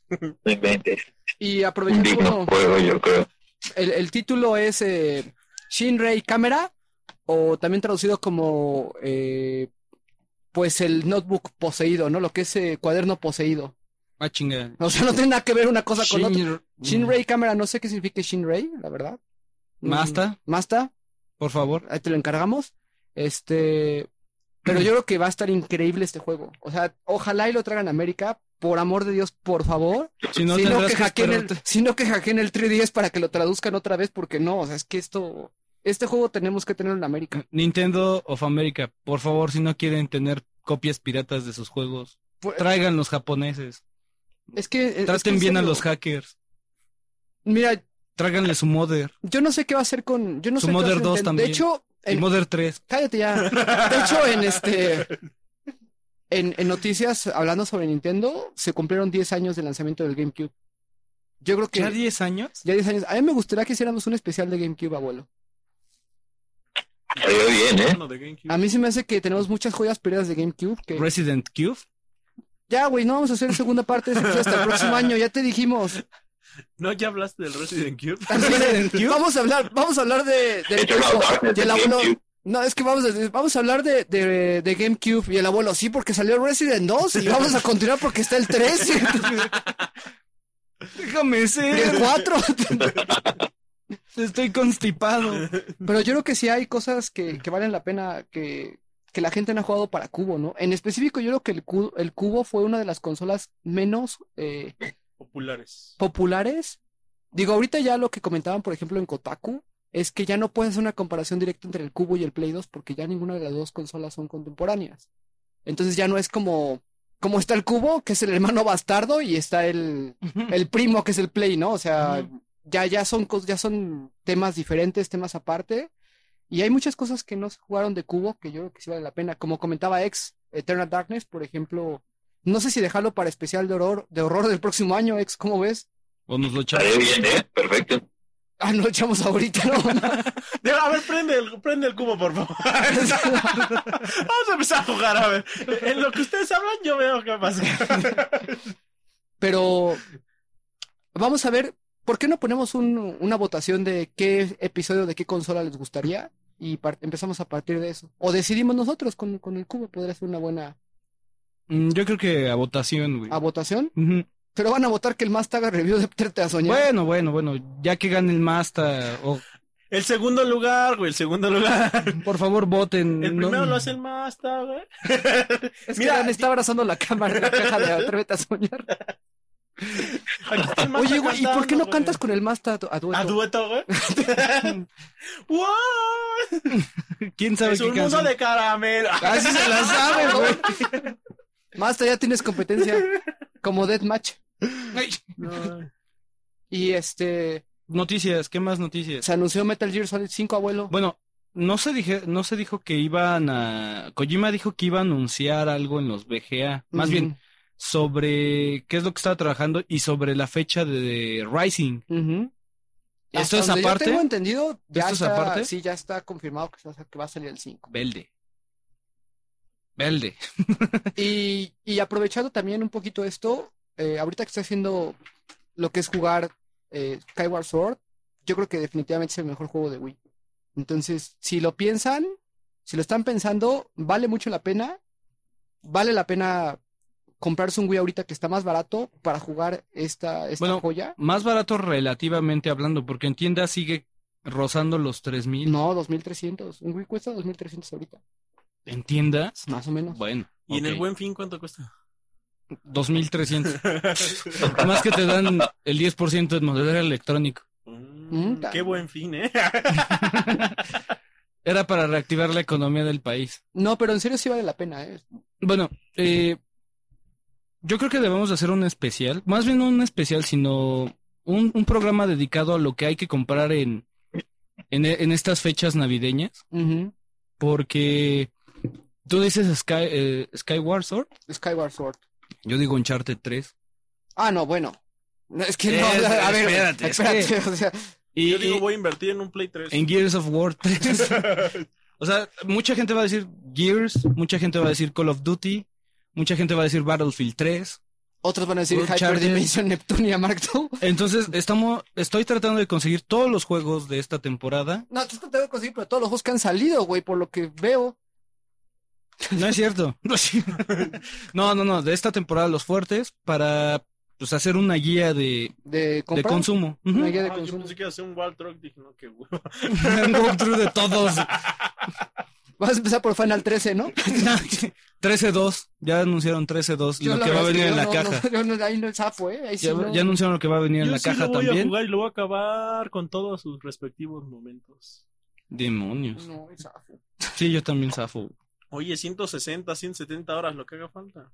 No inventes. Y Un aprovechando, digno juego, yo creo. el, el título es eh, Shinrei Camera, o también traducido como, eh, pues, el notebook poseído, ¿no? Lo que es eh, cuaderno poseído. Ah, chinga. O sea, no tiene nada que ver una cosa con otra. Shinr- Shinrei Camera, no sé qué significa Shinrei, la verdad. Masta, Mm, Masta, por favor. ahí te lo encargamos. Este, pero yo creo que va a estar increíble este juego. O sea, ojalá y lo traigan a América. Por amor de Dios, por favor. Si no, si, no tendrás que hackeen el, si no que hackeen el 3DS para que lo traduzcan otra vez, porque no, o sea, es que esto, este juego tenemos que tenerlo en América. Nintendo of America, por favor, si no quieren tener copias piratas de sus juegos, Pues, traigan los japoneses. es que es que Traten en bien a los hackers. Mira, Tráiganle su Mother. yo no sé qué va a hacer con, yo no Su sé qué va a Mother hacer 2 Nintendo. también. De hecho, en- Mother 3. Cállate ya. De hecho, en este. En, en noticias hablando sobre Nintendo, se cumplieron 10 años del lanzamiento del GameCube. Yo creo que ¿Ya 10 años? ya 10 años. A mí me gustaría que hiciéramos un especial de GameCube, abuelo. Salió bien, ¿eh? Uno de GameCube. A mí se me hace que tenemos muchas joyas perdidas de GameCube. Que... Resident Cube. Ya, güey, no vamos a hacer segunda parte de hasta el próximo año, ya te dijimos. No, ya hablaste del Resident Cube. Resident Cube. Vamos a hablar, vamos a hablar de, del de abuelo. GameCube. No, es que vamos a, vamos a hablar de, de, de GameCube y el abuelo, sí, porque salió Resident 2 y vamos a continuar porque está el 3 Déjame y el ser. 4. Estoy constipado. Pero yo creo que sí hay cosas que, que valen la pena que, que la gente no ha jugado para Cubo, ¿no? En específico, yo creo que el, el Cubo fue una de las consolas menos eh, Populares. populares. Digo, ahorita ya lo que comentaban, por ejemplo, en Kotaku, es que ya no puedes hacer una comparación directa entre el Cubo y el Play 2 porque ya ninguna de las dos consolas son contemporáneas. Entonces ya no es como, como está el Cubo, que es el hermano bastardo, y está el, el primo, que es el Play, ¿no? O sea, ya, ya son, ya son temas diferentes, temas aparte. Y hay muchas cosas que no se jugaron de Cubo que yo creo que sí vale la pena. Como comentaba Ex, Eternal Darkness, por ejemplo. No sé si dejarlo para especial de horror, de horror del próximo año, Ex, ¿cómo ves? O nos lo echamos. Bien, ¿eh? Perfecto. Ah, no lo echamos ahorita, ¿no? A ver, prende el, prende el cubo, por favor. Vamos a empezar a jugar, a ver. En lo que ustedes hablan, yo veo qué pasa. Pero vamos a ver, ¿por qué no ponemos un- una votación de qué episodio de qué consola les gustaría? Y empezamos a partir de eso. O decidimos nosotros con, con el cubo, podría ser una buena Yo creo que a votación, güey. a votación. Pero van a votar que el más haga review de Trete a soñar. Bueno, bueno, bueno. Ya que gane el Masta. O, El segundo lugar, güey, el segundo lugar. por favor, voten. El No- primero lo hace el Masta, güey. es que mira, Dan está abrazando la cámara en la caja de Atrévete a soñar. Aquí está el Masta Oye, güey, ¿y por qué no cantas con el más a, dueto? ¿A dueto, güey? ¡Wow! ¿Quién sabe Es qué un mundo de caramelo. Ah, sí se la sabe, güey. Masta, ya tienes competencia como Deathmatch. Ay. Y este, Noticias, ¿qué más noticias? se anunció Metal Gear Solid 5, abuelo. Bueno, no se dije, no se dijo que iban a. Kojima dijo que iba a anunciar algo en los VGA. Más bien, sobre qué es lo que estaba trabajando y sobre la fecha de, de Rising. ¿Esto Hasta es yo aparte? tengo entendido, ya ¿Esto es aparte? sí, ya está confirmado que va, a- que va a salir el 5. Velde. Velde. Y, y aprovechando también un poquito esto, eh, ahorita que estoy haciendo lo que es jugar eh, Skyward Sword, yo creo que definitivamente es el mejor juego de Wii. Entonces, si lo piensan, si lo están pensando, vale mucho la pena. Vale la pena comprarse un Wii ahorita que está más barato para jugar esta, esta Bueno, joya. Más barato relativamente hablando, porque en tienda sigue rozando los 3000. No, 2300. Un Wii cuesta 2300 ahorita, ¿En tiendas? más o menos. Bueno. ¿Y en el buen fin cuánto cuesta? 2300. Más que te dan el 10% en modelo electrónico. Mm, qué buen fin, ¿eh? Era para reactivar la economía del país. No, pero en serio sí vale la pena, ¿eh? Bueno, eh, yo creo que debemos hacer un especial, más bien no un especial, sino un, un programa dedicado a lo que hay que comprar en, en, en estas fechas navideñas, porque tú dices Sky, eh, Skyward Sword, Skyward Sword. yo digo Uncharted 3. Ah, no, bueno. No, es que no, Es- a ver, espérate, es espérate, o sea, Y, Yo digo, voy a invertir en un Play 3. en Gears of War 3. o sea, mucha gente va a decir Gears, mucha gente va a decir Call of Duty, mucha gente va a decir Battlefield 3. otros van a decir Uncharted. Hyperdimension Neptunia Mark II. Entonces, estamos, estoy tratando de conseguir todos los juegos de esta temporada. No, tú te tengo que conseguir, pero todos los juegos que han salido, güey, por lo que veo. No es cierto. No, no, no, de esta temporada los fuertes para pues hacer una guía de, De de consumo. Una guía de Ah, yo consumo. pensé que a hacer un Wall Truck. Dije, no, qué huevo. Un walkthrough de todos. Vas a empezar por Final 13, ¿no? 13-2. Ya anunciaron 13-2. Yo Lo la que va a venir en yo la no- caja. no- yo no- ahí no es zafo, ¿eh? Ahí sí Ya, anunciaron lo que va a venir en Yo la sí caja lo voy a también. jugar y lo voy a acabar con todos sus respectivos momentos. Demonios. No, es zafo. Sí, yo también zafo. Oye, 160, 170 horas, lo que haga falta.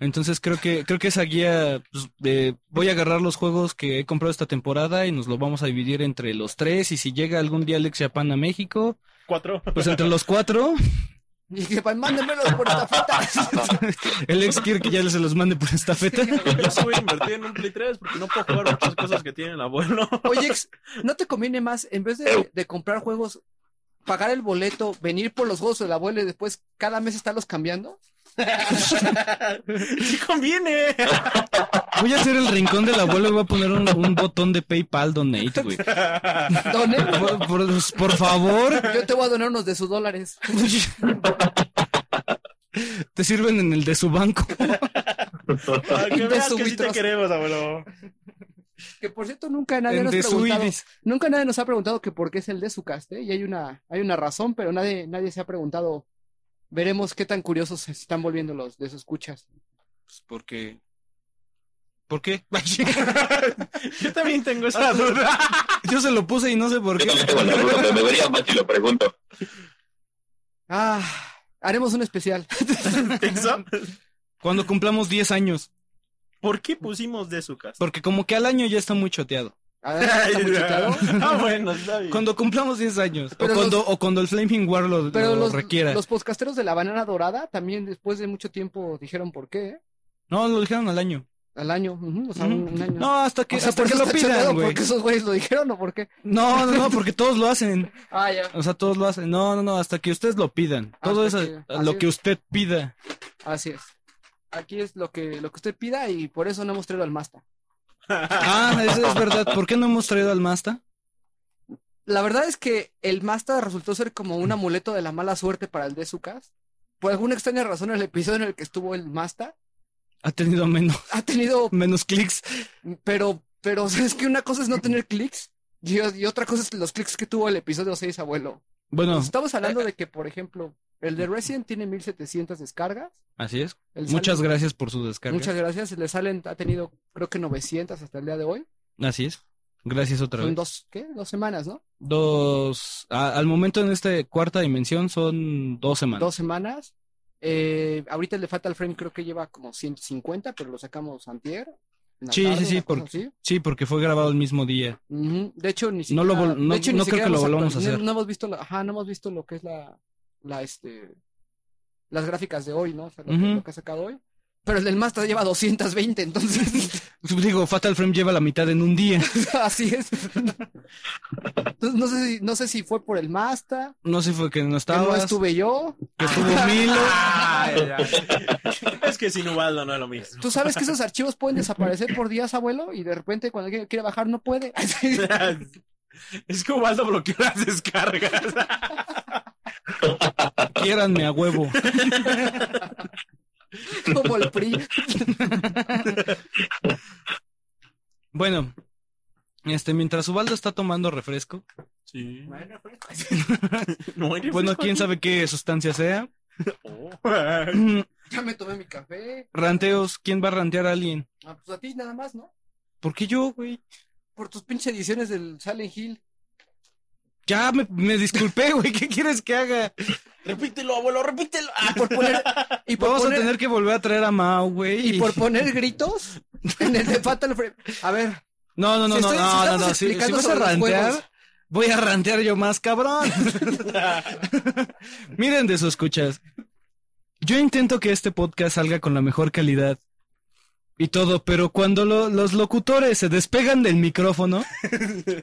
Entonces creo que creo que esa guía pues, de- voy a agarrar los juegos que he comprado esta temporada y nos lo vamos a dividir entre los tres y si llega algún día Alex Japan a México, Cuatro. pues entre los cuatro Y pues mándenmelos por estafeta. El ex quiere que ya se los mande por estafeta. Yo sí voy a invertir en un Play 3 porque no puedo jugar muchas cosas que tiene el abuelo. Oye, ex, ¿no te conviene más, en vez de, de comprar juegos, pagar el boleto, venir por los juegos del abuelo y después cada mes estarlos cambiando? Sí conviene. Voy a hacer el rincón del abuelo y voy a poner un, un botón de PayPal donate, güey. Donen. Por, por- por favor, Yo te voy a donar unos de sus dólares. te sirven en el de su banco. Para que De veas que sí te queremos, abuelo. Que por cierto, nunca nadie En nos preguntado. Nunca nadie nos ha preguntado que por qué es el de su cast, ¿eh? Y hay una, hay una razón, pero nadie, nadie se ha preguntado. Veremos qué tan curiosos se están volviendo los de sus escuchas. Pues porque. ¿Por qué? Yo también tengo esa duda. Yo se lo puse y no sé por Yo qué. también tengo la duda, pero me vería si lo pregunto. Ah, haremos un especial. Cuando cumplamos 10 años. ¿Por qué pusimos de su casa? Porque como que al año ya está muy choteado. A ver, está muy chutado. Ah, bueno, está bien. Cuando cumplamos 10 años. Pero o, cuando, los- o cuando el Flaming War lo, Pero lo los, requiera. los podcasteros de la banana dorada también después de mucho tiempo dijeron por qué, ¿eh? No, lo dijeron al año. Al año, o sea, un, un año. No, hasta que, o sea, hasta que lo está choteado, pidan, güey. porque esos güeyes lo dijeron o por qué. No, no, no, porque todos lo hacen. Ah, ya. O sea, todos lo hacen. No, no, no, hasta que ustedes lo pidan. Todo Hasta eso, que- lo es. que usted pida. Así es. Aquí es lo que, lo que usted pida y por eso no hemos traído al Masta. Ah, eso es verdad. ¿Por qué no hemos traído al Masta? La verdad es que el Masta resultó ser como un amuleto de la mala suerte para el de Sucas. Por alguna extraña razón, el episodio en el que estuvo el Masta Ha tenido menos, ha tenido, menos clics. pero, pero es que una cosa es no tener clics y, y otra cosa es los clics que tuvo el episodio 6, abuelo. Bueno, Pues estamos hablando de que, por ejemplo, el de Resident tiene 1700 descargas. así es. El Muchas gracias por su descarga. Muchas gracias. Le salen, ha tenido creo que 900 hasta el día de hoy. Así es. Gracias otra Son vez. dos, ¿qué? Dos semanas, ¿no? Dos. a- al momento en esta cuarta dimensión son dos semanas. Dos semanas. Eh, ahorita el de Fatal Frame creo que lleva como 150, pero lo sacamos antier. Sí, tarde, sí, sí, así. sí, porque fue grabado el mismo día. Ujú. De hecho, ni No siquiera, lo vol- no- de hecho, no creo que lo volvamos a hacer. No, no hemos visto, la- ajá, no hemos visto lo que es la, la, este, las gráficas de hoy, ¿no? O sea, lo, que, Ujú. lo que ha sacado hoy. Pero el del Master lleva 220, entonces, Digo, Fatal Frame lleva la mitad en un día. así es. Entonces, no sé si, no sé si fue por el Master, No sé si fue que no que no estuve yo. que estuvo Milo. Es que sin Ubaldo no es lo mismo. Tú sabes que esos archivos pueden desaparecer por días, abuelo, y de repente cuando alguien quiere bajar no puede. Es que Ubaldo bloqueó las descargas. Quiéranme a huevo. Como el PRI. Bueno, este, mientras Ubaldo está tomando refresco, Sí. pues, No hay bueno, quién sabe qué sustancia sea. Oh. Ya me tomé mi café. Ranteos, ¿quién va a rantear a alguien? Ah, pues a ti nada más, ¿no? ¿Por qué yo, güey? Por tus pinches ediciones del Silent Hill. Ya me, me disculpé, güey. ¿Qué quieres que haga? Repítelo, abuelo, repítelo. Y por poner, y por Vamos poner, a tener que volver a traer a Mao, güey. y por poner gritos en el de Fatal Frame. A ver, No, no, no, Si no, estoy- si no, no, no. Si, si vas a rantear, voy a rantear yo más, cabrón. Miren de sus escuchas. Yo intento que este podcast salga con la mejor calidad y todo, pero cuando lo- los locutores se despegan del micrófono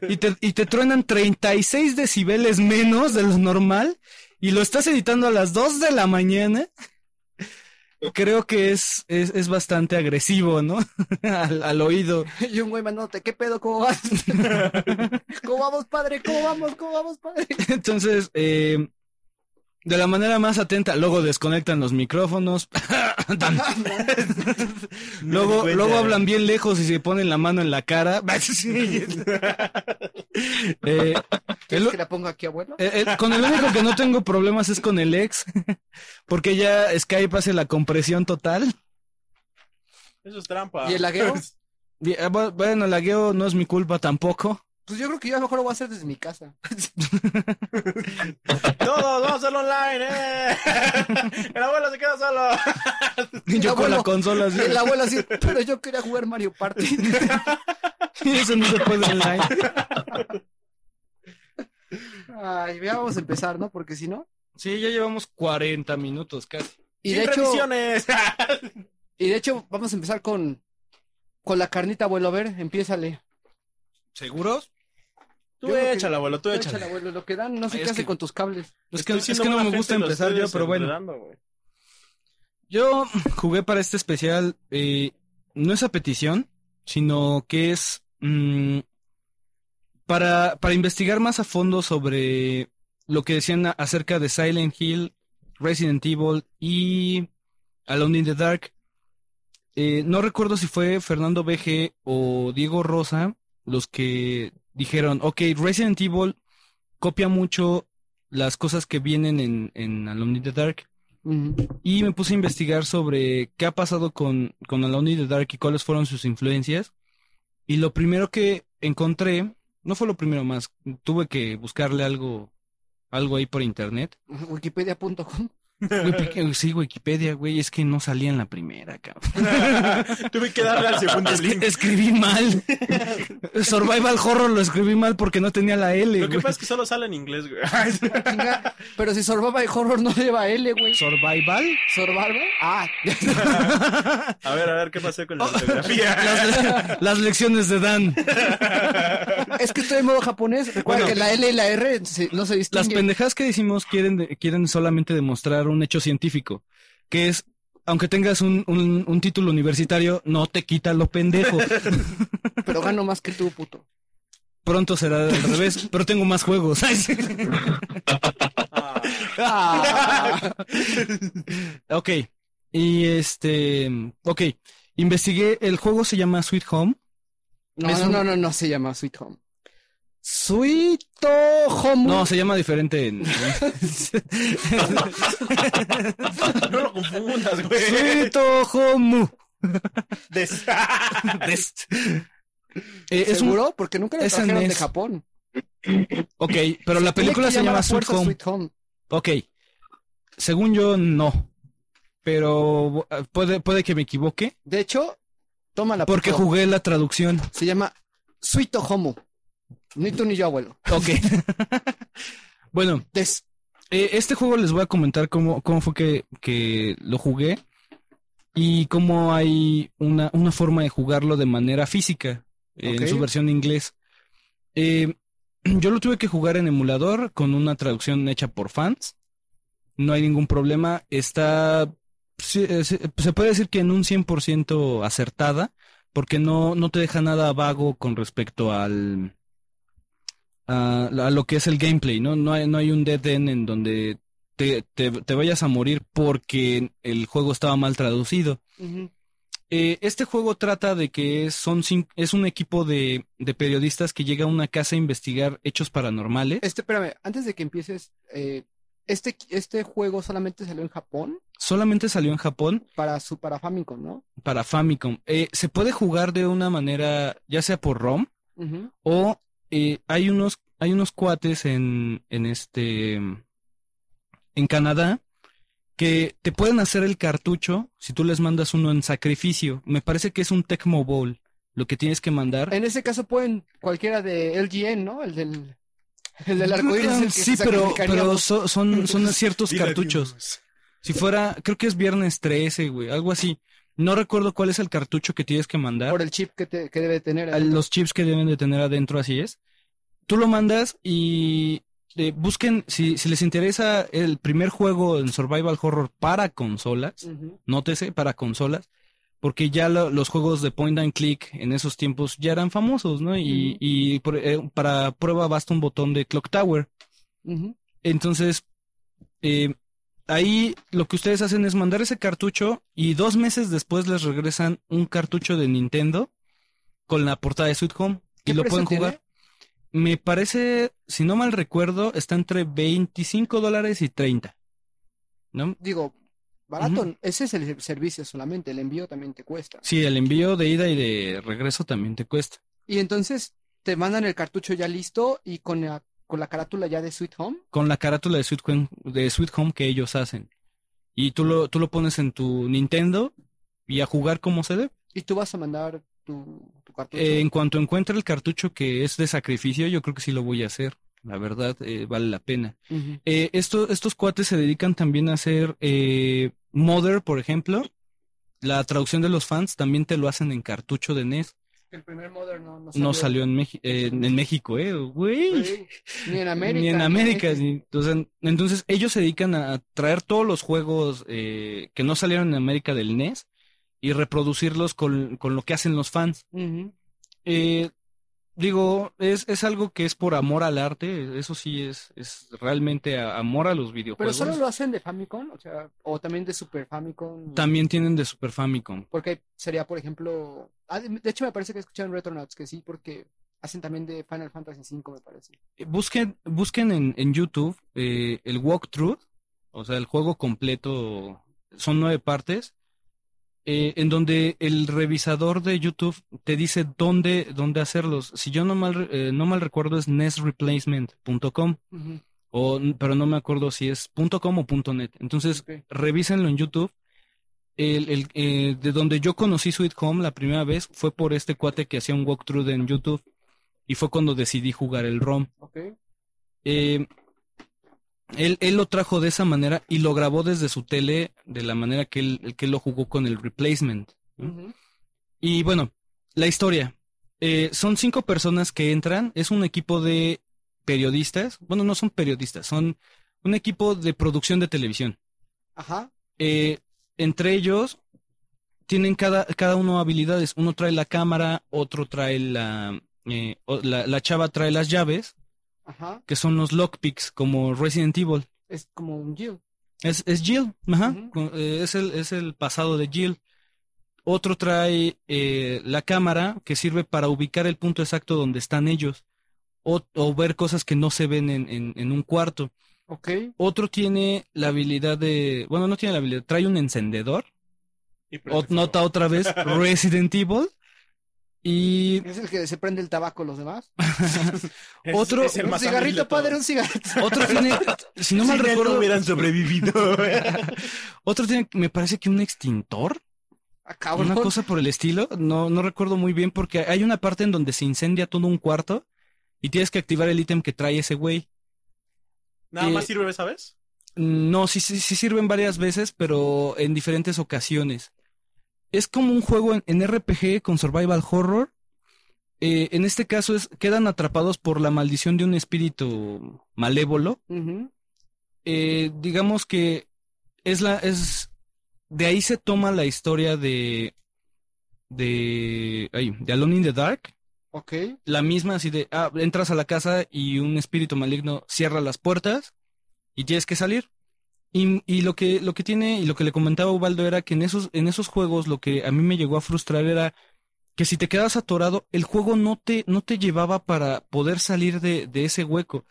y te, y te truenan 36 decibeles menos de lo normal y lo estás editando a las 2 de la mañana, creo que es, es, es bastante agresivo, ¿no? al, al oído. y un güey mandándote, ¿qué pedo? ¿Cómo vas? ¿Cómo vamos, padre? ¿Cómo vamos? ¿Cómo vamos, padre? Entonces, eh, de la manera más atenta, luego desconectan los micrófonos. luego, luego hablan bien lejos y se ponen la mano en la cara. Eh, ¿Quieres el- que la ponga aquí, abuelo? eh, eh, con el único que no tengo problemas es con el ex, porque ya Skype hace la compresión total. Eso es trampa. ¿Y el lagueo? Eh, bu- Bueno, el lagueo no es mi culpa tampoco. Pues yo creo que yo a lo mejor lo voy a hacer desde mi casa. Todos, vamos a hacerlo online, eh. El abuelo se queda solo. Y yo con abuelo- la consola así. El abuelo así, pero yo quería jugar Mario Party. Y eso no se puede online. Ay, ya vamos a empezar, ¿no? Porque si no, Sí, ya llevamos 40 minutos casi. Y ¡Sin de hecho, y de hecho, vamos a empezar con, con la carnita, abuelo. A ver, empiézale. ¿Seguros? Tú Yo creo que- échala, abuelo, tú Tú échala. échale, abuelo, lo que dan, no sé Ay, qué es hace que- con tus cables. Es que, es no me gusta empezar yo, pero bueno. Yo jugué para este especial, eh, no es a petición, sino que es mm, para, para investigar más a fondo sobre lo que decían a- acerca de Silent Hill, Resident Evil y Alone in the Dark. Eh, no recuerdo si fue Fernando BG o Diego Rosa los que dijeron, ok, Resident Evil copia mucho las cosas que vienen en, en Alone in the Dark. Y me puse a investigar sobre qué ha pasado con, con Alone in the Dark y cuáles fueron sus influencias. Y lo primero que encontré, no fue lo primero más, tuve que buscarle algo, algo ahí por internet. Wikipedia.com. Sí, Wikipedia, güey, es que no salía en la primera, cabrón. Tuve que darle al segundo Es que link. escribí mal. Survival Horror lo escribí mal porque no tenía la L, Lo que güey. pasa es que solo sale en inglés, güey. Chinga, Pero si Survival Horror no lleva L, güey. ¿Survival? ¿Survival? Ah, A ver, a ver, ¿qué pasó con la fotografía? Las, las lecciones de Dan. es que estoy en modo japonés. Recuerda Bueno. que la L y la R no se Las distinguen. pendejadas que decimos quieren, quieren solamente demostrar un hecho científico, que es, aunque tengas un, un- un título universitario, no te quita lo pendejo. Pero gano más que tú, puto. Pronto será al revés, pero tengo más juegos. Ah. ok, y este, ok, investigué, el juego se llama Sweet Home. No, Es no, un- no, no, no se llama Sweet Home. Sweet Home. No, se llama diferente en... No lo confundas, güey. Sweet Home. Des- Des- Eh, es un, ¿Seguro? Porque nunca lo es trajeron de. Japón. ok, pero la película se llama Sweet Home. Sweet Home. Ok. Según yo, no. Pero eh, puede, puede que me equivoque. De hecho, toma la Porque jugué la traducción. Se llama Sweet Homo. Ni tú ni yo, abuelo. Ok. bueno, Des. eh, este juego les voy a comentar cómo, cómo fue que, que lo jugué. Y cómo hay una, una forma de jugarlo de manera física. eh. En su versión en inglés. Eh, yo lo tuve que jugar en emulador con una traducción hecha por fans. No hay ningún problema. Está, sí, eh, se, se puede decir que en un 100% acertada, porque no, no te deja nada vago con respecto al, a, a lo que es el gameplay, ¿no? No hay, no hay un dead end en donde te, te, te vayas a morir porque el juego estaba mal traducido. Eh, este juego trata de que son es un equipo de, de periodistas que llega a una casa a investigar hechos paranormales. Este, espérame, antes de que empieces, eh, este, este juego solamente salió en Japón Solamente salió en Japón para su para Famicom, ¿no? para Famicom. Eh, se puede jugar de una manera, ya sea por ROM o eh, hay unos hay unos cuates en en este en Canadá que te pueden hacer el cartucho si tú les mandas uno en sacrificio. Me parece que es un Tecmo Bowl lo que tienes que mandar. En ese caso pueden cualquiera de LGN, ¿no? El del el del el que sí, pero, pero so- son, son ciertos cartuchos. Si fuera, creo que es viernes 13, güey, algo así. No recuerdo cuál es el cartucho que tienes que mandar. por el chip que, te- que debe tener. a los chips que deben de tener adentro, así es. Tú lo mandas y eh, busquen, si, si les interesa el primer juego en Survival Horror para consolas, Ujú. nótese, para consolas, porque ya lo- los juegos de point and click en esos tiempos ya eran famosos, ¿no? Y, y por- eh, para prueba basta un botón de Clock Tower. Entonces, eh, ahí lo que ustedes hacen es mandar ese cartucho y dos meses después les regresan un cartucho de Nintendo con la portada de Sweet Home y ¿Qué lo pueden tiene? jugar. Me parece, si no mal recuerdo, está entre 25 dólares y 30. ¿No? Digo, barato, ese es el servicio solamente, el envío también te cuesta. Sí, el envío de ida y de regreso también te cuesta. Y entonces te mandan el cartucho ya listo y con la, con la carátula ya de Sweet Home. Con la carátula de Sweet Home, de Sweet Home que ellos hacen. Y tú lo, tú lo pones en tu Nintendo y a jugar como se debe. Y tú vas a mandar tu, tu cartucho. Eh, en cuanto encuentre el cartucho que es de sacrificio, yo creo que sí lo voy a hacer. La verdad, eh, vale la pena. Eh, esto- estos cuates se dedican también a hacer eh, Mother, por ejemplo. La traducción de los fans también te lo hacen en cartucho de NES. El primer Modern no, no No salió en, Meji- eh, en México, ¿eh? Güey. Sí, Ni en América. Ni en América. Ni- entonces, entonces, ellos se dedican a traer todos los juegos eh, que no salieron en América del NES y reproducirlos con, con lo que hacen los fans. Eh, digo, es, es algo que es por amor al arte, eso sí es, es realmente a- amor a los Pero videojuegos. solo lo hacen de Famicom, o sea, o también de Super Famicom. También tienen de Super Famicom. Porque sería, por ejemplo. Ah, de hecho, me parece que escucharon Retronauts, que sí, porque hacen también de Final Fantasy V, me parece. Eh, Busquen, busquen en, en YouTube eh, el walkthrough, o sea, el juego completo, son nueve partes, eh, en donde el revisador de YouTube te dice dónde, dónde hacerlos. Si yo no mal, eh, no mal recuerdo es nesreplacement.com, Ujú. o, pero no me acuerdo si es .com o .net. Entonces, Ok. revísenlo en YouTube. El, el, eh, de donde yo conocí Sweet Home la primera vez fue por este cuate que hacía un walkthrough en YouTube y fue cuando decidí jugar el ROM. Ok. Eh, él, él lo trajo de esa manera y lo grabó desde su tele de la manera que él, que él lo jugó con el replacement. Y bueno, la historia. Eh, son cinco personas que entran. Es un equipo de periodistas. Bueno, no son periodistas, son un equipo de producción de televisión. Ajá. Eh, entre ellos tienen cada, cada uno habilidades. Uno trae la cámara, otro trae la, eh, la, la chava trae las llaves, Ajá. que son los lockpicks, como Resident Evil. Es como un Jill. Es, es Jill, ajá, eh, es, el, es el pasado de Jill. Otro trae eh, la cámara que sirve para ubicar el punto exacto donde están ellos o, o ver cosas que no se ven en, en, en un cuarto. Ok. Otro tiene la habilidad de, bueno, no tiene la habilidad, trae un encendedor. Y O, nota otra vez Resident Evil. Y Es el que se prende el tabaco los demás. Otro- es el un cigarrito, padre, un cigarrito. otro tiene, si no mal Si recuerdo, hubieran sobrevivido. otro tiene, me parece que un extintor. Ah. Una cosa por el estilo, no, no recuerdo muy bien porque hay una parte en donde se incendia todo un cuarto y tienes que activar el ítem que trae ese güey. Nada Eh, más sirve, ¿sabes? No, sí, sí, sí sirven varias veces, pero en diferentes ocasiones. Es como un juego en, en RPG con survival horror. Eh, en este caso es, quedan atrapados por la maldición de un espíritu malévolo. Eh, digamos que es la, es, de ahí se toma la historia de, de, ay, de Alone in the Dark. Ok. La misma así de, ah, entras a la casa y un espíritu maligno cierra las puertas y tienes que salir. Y, y lo que, lo que tiene, y lo que le comentaba Ubaldo era que en esos, en esos juegos lo que a mí me llegó a frustrar era que si te quedas atorado, el juego no te, no te llevaba para poder salir de, de ese hueco.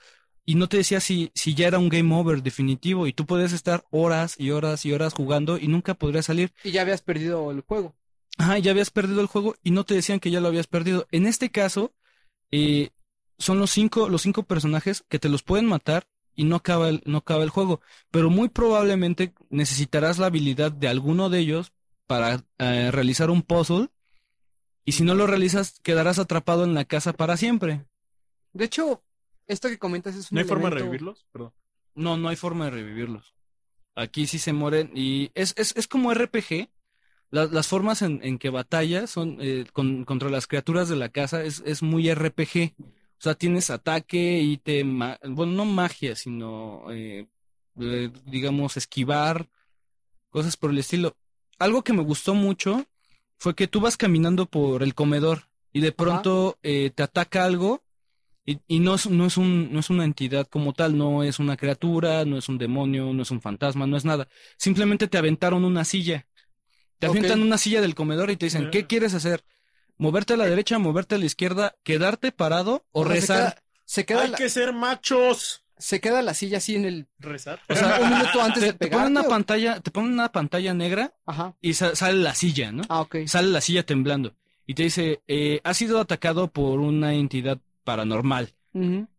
Y no te decía si, si ya era un game over definitivo y tú podías estar horas y horas y horas jugando y nunca podrías salir. Y ya habías perdido el juego. Ajá, ya habías perdido el juego y no te decían que ya lo habías perdido. En este caso, eh, son los cinco, los cinco personajes que te los pueden matar y no acaba el, no acaba el juego. Pero muy probablemente necesitarás la habilidad de alguno de ellos para eh, realizar un puzzle. Y si no lo realizas, quedarás atrapado en la casa para siempre. De hecho, esto que comentas es un ¿No hay forma de revivirlos? Perdón. No, no hay forma de revivirlos. Aquí sí se mueren y es, es, es como RPG. La- las formas en, en que batallas son eh, con- contra las criaturas de la casa es, es muy RPG. O sea, tienes ataque y te... Bueno, no magia, sino, eh, eh, digamos, esquivar, cosas por el estilo. Algo que me gustó mucho fue que tú vas caminando por el comedor y de pronto eh, te ataca algo y, y no es, no es un, no es una entidad como tal, no es una criatura, no es un demonio, no es un fantasma, no es nada. Simplemente te aventaron una silla. Te avientan una silla del comedor y te dicen, ¿qué quieres hacer? ¿Moverte a la derecha, moverte a la izquierda, quedarte parado o se rezar? queda- Se queda, Hay la, que ser machos. se queda la silla así en el. Rezar. O sea, un minuto antes Te, de te ponen una o- pantalla, te ponen una pantalla negra Ajá. y sa- sale la silla, ¿no? Ah, ok. Sale la silla temblando y te dice, eh, has sido atacado por una entidad paranormal.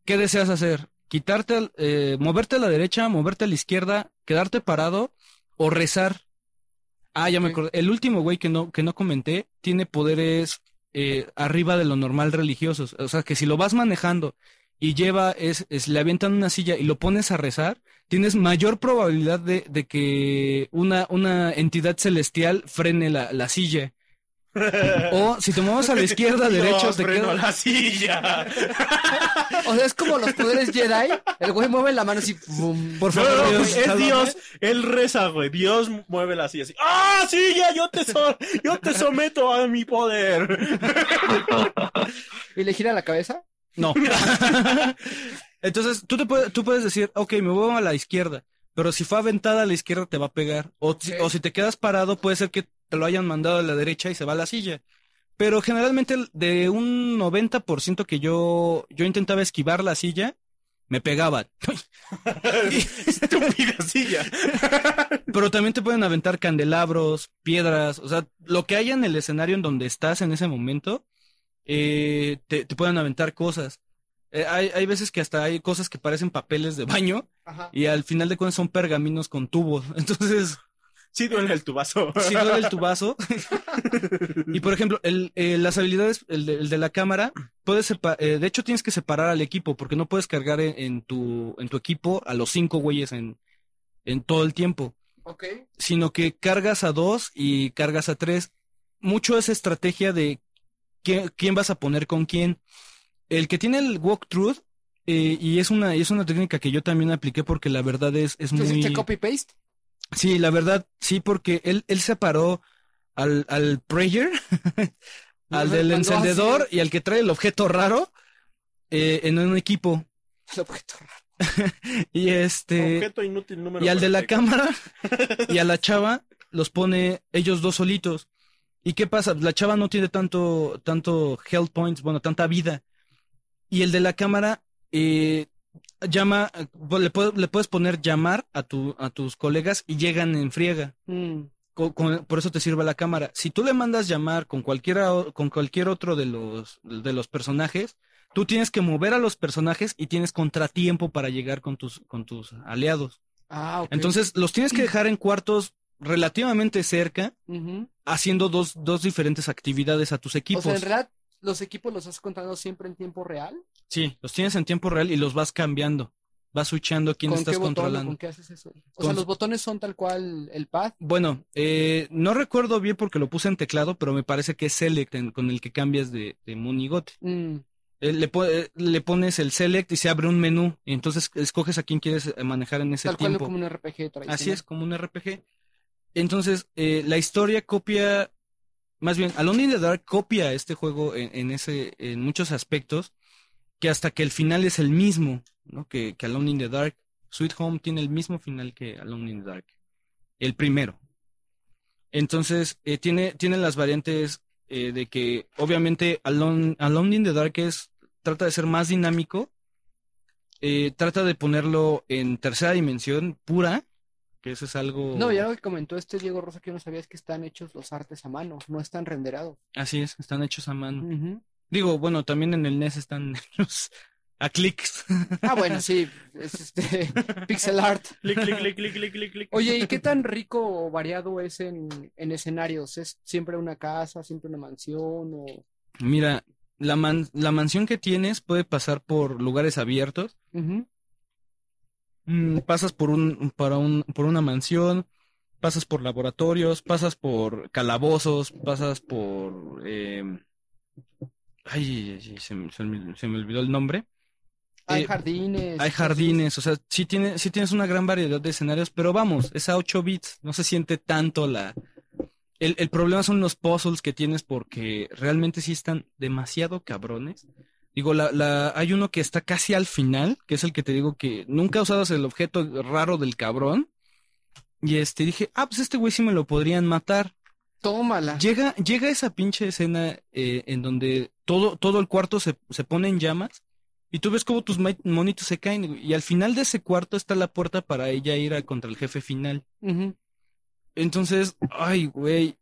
¿Qué deseas hacer? ¿Quitarte, al- eh, moverte a la derecha, moverte a la izquierda, quedarte parado o rezar? Ah, ya me acordé. El último güey que no, que no comenté tiene poderes eh, arriba de lo normal religiosos. O sea, que si lo vas manejando y lleva, es, es- le avientan una silla y lo pones a rezar, tienes mayor probabilidad de, de que una, una entidad celestial frene la, la silla. O si te mueves a la izquierda, derecha, No, te quedas- la silla. O sea, es como los poderes Jedi. El güey mueve la mano así. Por favor, no, Dios, güey, es. Dios, él reza, güey. Dios mueve la silla así. ¡Ah, sí, ya! Yo te, so- yo te someto a mi poder. ¿Y le gira la cabeza? No. Entonces, tú, te puedes, tú puedes decir, ok, me voy a la izquierda, pero si fue aventada a la izquierda te va a pegar. O si te quedas parado, puede ser que te lo hayan mandado a la derecha y se va a la silla. Pero generalmente de un 90% que yo, yo intentaba esquivar la silla, me pegaban. Estúpida silla. Pero también te pueden aventar candelabros, piedras, o sea, lo que haya en el escenario en donde estás en ese momento, eh, te, te pueden aventar cosas. Eh, hay, hay veces que hasta hay cosas que parecen papeles de baño Ajá. y al final de cuentas son pergaminos con tubos. Entonces, Sí duele el tubazo. si duele el tubazo. y por ejemplo, el, eh, las habilidades, el de, el de la cámara, puedes eh, de hecho tienes que separar al equipo porque no puedes cargar en, en tu, en tu equipo a los cinco güeyes en, en todo el tiempo. Ok. sino que cargas a dos y cargas a tres. Mucho es estrategia de qué- quién vas a poner con quién. El que tiene el walkthrough, eh, y es una, y es una técnica que yo también apliqué porque la verdad es, es ¿Tú muy... hiciste copy-paste? Sí, la verdad, sí, porque él, él separó al, al prayer, al del mandó encendedor y al que trae el objeto raro eh, en un equipo. El objeto raro. Y este... Objeto inútil número Y al de la 44. cámara y a la chava los pone ellos dos solitos. ¿Y qué pasa? La chava no tiene tanto, tanto health points, bueno, tanta vida. Y el de la cámara eh, llama, pues, le, le puedes poner llamar a, tu, a tus colegas y llegan en friega. Mm. Con- por eso te sirve la cámara. Si tú le mandas llamar con cualquiera, con cualquier otro de los, de los personajes, tú tienes que mover a los personajes y tienes contratiempo para llegar con tus, con tus aliados. Ah. Entonces, los tienes que dejar en cuartos relativamente cerca, haciendo dos, dos diferentes actividades a tus O equipos. sea, en realidad, ¿los equipos los has contado siempre en tiempo real? Sí, los tienes en tiempo real y los vas cambiando. Vas switchando quién ¿Con estás qué botón o controlando. con qué haces eso? O Con- sea, los botones son tal cual el pad. Bueno, eh, no recuerdo bien porque lo puse en teclado, pero me parece que es Select en- con el que cambias de, de monigote. Mm. Eh, le, po- eh, le pones el Select y se abre un menú. Y entonces escoges a quién quieres eh, manejar en ese Tal cual tiempo. como un RPG tradicional. Así es, como un RPG. Entonces, eh, la historia copia, más bien, Alone in the Dark copia este juego en, en ese, en muchos aspectos, que hasta que el final es el mismo, ¿no? Que, que Alone in the Dark. Sweet Home tiene el mismo final que Alone in the Dark. El primero. Entonces, eh, tiene, las variantes eh, de que, obviamente, Alone in the Dark es, trata de ser más dinámico, eh, trata de ponerlo en tercera dimensión pura, que eso es algo... No, ya lo que comentó este Diego Rosa que yo no sabía es que están hechos los artes a mano, no están renderados. Así es, están hechos a mano. Digo, bueno, también en el NES están hechos a clics. Ah, bueno, sí, es este pixel art. Clic, clic, clic, clic, clic, clic, clic. Oye, ¿y qué tan rico o variado es en, en escenarios? ¿Es siempre una casa, siempre una mansión o...? Mira, la, man- la mansión que tienes puede pasar por lugares abiertos. Pasas por un, para un, por una mansión, pasas por laboratorios, pasas por calabozos, pasas por... eh, Ay, ay, ay, se, me- se me- se me olvidó el nombre. Hay Eh, jardines. Hay jardines, o sea, sí, tiene, sí tienes una gran variedad de escenarios, pero vamos, es a 8 bits, no se siente tanto la... El, el problema son los puzzles que tienes porque realmente sí están demasiado cabrones. Digo, la, la, hay uno que está casi al final, que es el que te digo que nunca usabas el objeto raro del cabrón. Y este dije, ah, pues este güey sí me lo podrían matar. Tómala. Llega, llega esa pinche escena eh, en donde todo, todo el cuarto se, se pone en llamas y tú ves cómo tus monitos se caen y al final de ese cuarto está la puerta para ella ir a contra el jefe final. Entonces, ay, güey,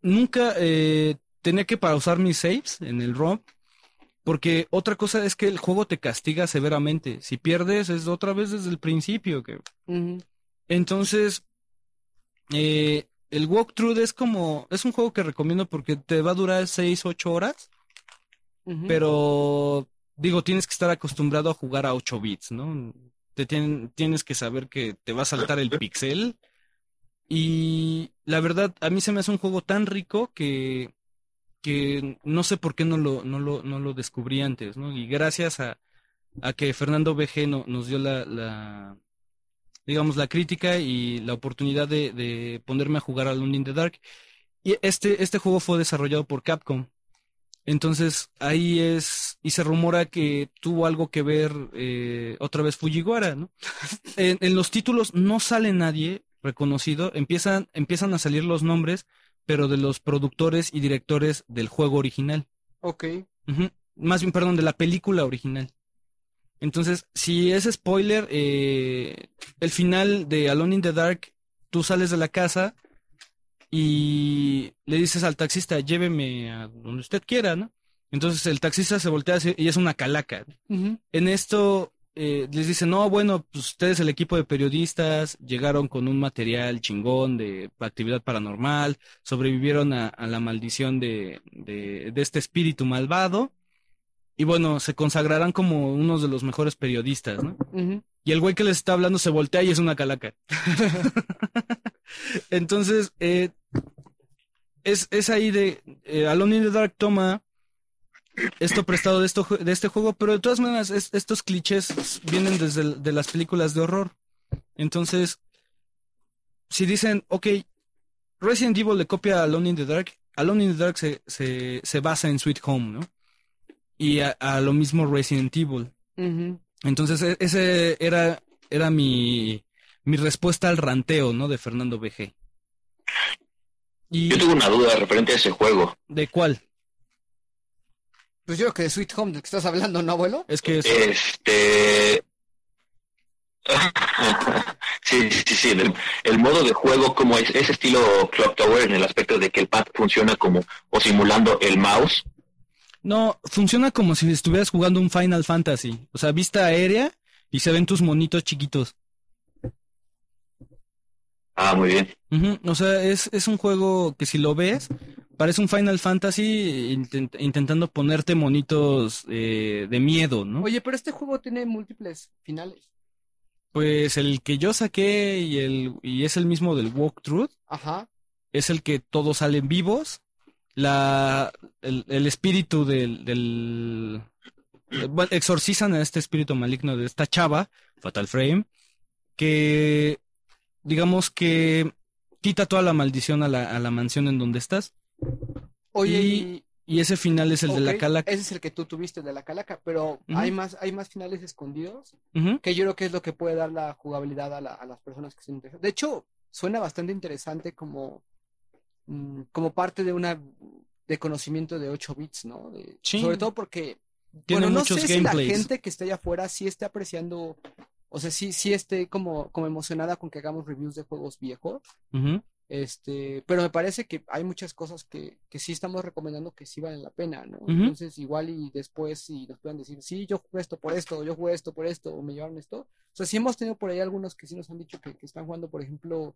nunca eh, tenía que pausar mis saves en el ROM porque otra cosa es que el juego te castiga severamente. Si pierdes es otra vez desde el principio. Que... Entonces, eh, el walkthrough es como, es un juego que recomiendo porque te va a durar 6, 8 horas, pero digo, tienes que estar acostumbrado a jugar a 8 bits, ¿no? Te tien- tienes que saber que te va a saltar el pixel. Y la verdad, a mí se me hace un juego tan rico que, que no sé por qué no lo, no lo, no lo descubrí antes, ¿no? Y gracias a, a que Fernando BG no- nos dio la, la, digamos, la crítica y la oportunidad de, de ponerme a jugar Alone in the Dark. Y este, este juego fue desarrollado por Capcom. Entonces ahí es, y se rumora que tuvo algo que ver eh, otra vez Fujiwara, ¿no? En, en los títulos no sale nadie reconocido, empiezan, empiezan a salir los nombres, pero de los productores y directores del juego original. Ok. Más bien, perdón, de la película original. Entonces, si es spoiler, eh, el final de Alone in the Dark, tú sales de la casa y le dices al taxista, lléveme a donde usted quiera, ¿no? Entonces el taxista se voltea y es una calaca. En esto eh, les dicen, no, bueno, pues ustedes, el equipo de periodistas, llegaron con un material chingón de actividad paranormal, sobrevivieron a, a la maldición de, de, de este espíritu malvado, y bueno, se consagrarán como unos de los mejores periodistas, ¿no? Y el güey que les está hablando se voltea y es una calaca. Entonces, eh, es, es ahí de eh, Alone in the Dark toma esto prestado de, esto, de este juego, pero de todas maneras es- estos clichés vienen desde el- de las películas de horror. Entonces, si dicen, ok, Resident Evil le copia a Alone in the Dark, Alone in the Dark se, se, se basa en Sweet Home, ¿no? Y a, a lo mismo Resident Evil. Entonces, e- ese era, era mi, mi respuesta al ranteo, ¿no? De Fernando BG. ¿Y Yo tengo una duda referente a ese juego. de cuál? Pues yo creo que de Sweet Home del que estás hablando, ¿no, abuelo? Es que es, Este. Sí, sí, sí. El, el modo de juego, como es, es estilo Clock Tower en el aspecto de que el pad funciona como o simulando el mouse. no, funciona como si estuvieras jugando un Final Fantasy. O sea, vista aérea y se ven tus monitos chiquitos. Ah, muy bien. O sea, es, es un juego que si lo ves, parece un Final Fantasy intent- intentando ponerte monitos eh, de miedo, ¿no? Oye, pero este juego tiene múltiples finales. Pues el que yo saqué y, el, y es el mismo del Walkthrough. Ajá. es el que todos salen vivos. La, el, el espíritu del, del bueno, exorcizan a este espíritu maligno de esta chava, Fatal Frame, que digamos que quita toda la maldición a la, a la mansión en donde estás. Oye, Y- y- ese final es el de la calaca. Ese es el que tú tuviste de la calaca, pero Ujú. hay más, hay más finales escondidos Ujú. que yo creo que es lo que puede dar la jugabilidad a, la- a las personas que se interesan. De hecho, suena bastante interesante como, mm, como parte de una de conocimiento de 8 bits, ¿no? De- Sí. Sobre todo porque, Tiene bueno, no muchos sé si la gameplays. gente que esté allá afuera sí esté apreciando, o sea, sí, sí esté como, como emocionada con que hagamos reviews de juegos viejos. Ujú. Este, pero me parece que hay muchas cosas que, que sí estamos recomendando que sí valen la pena, ¿no? Entonces, igual y después si nos puedan decir, sí, yo jugué esto por esto, yo jugué esto por esto, o me llevaron esto. O sea, sí hemos tenido por ahí algunos que sí nos han dicho que, que están jugando, por ejemplo,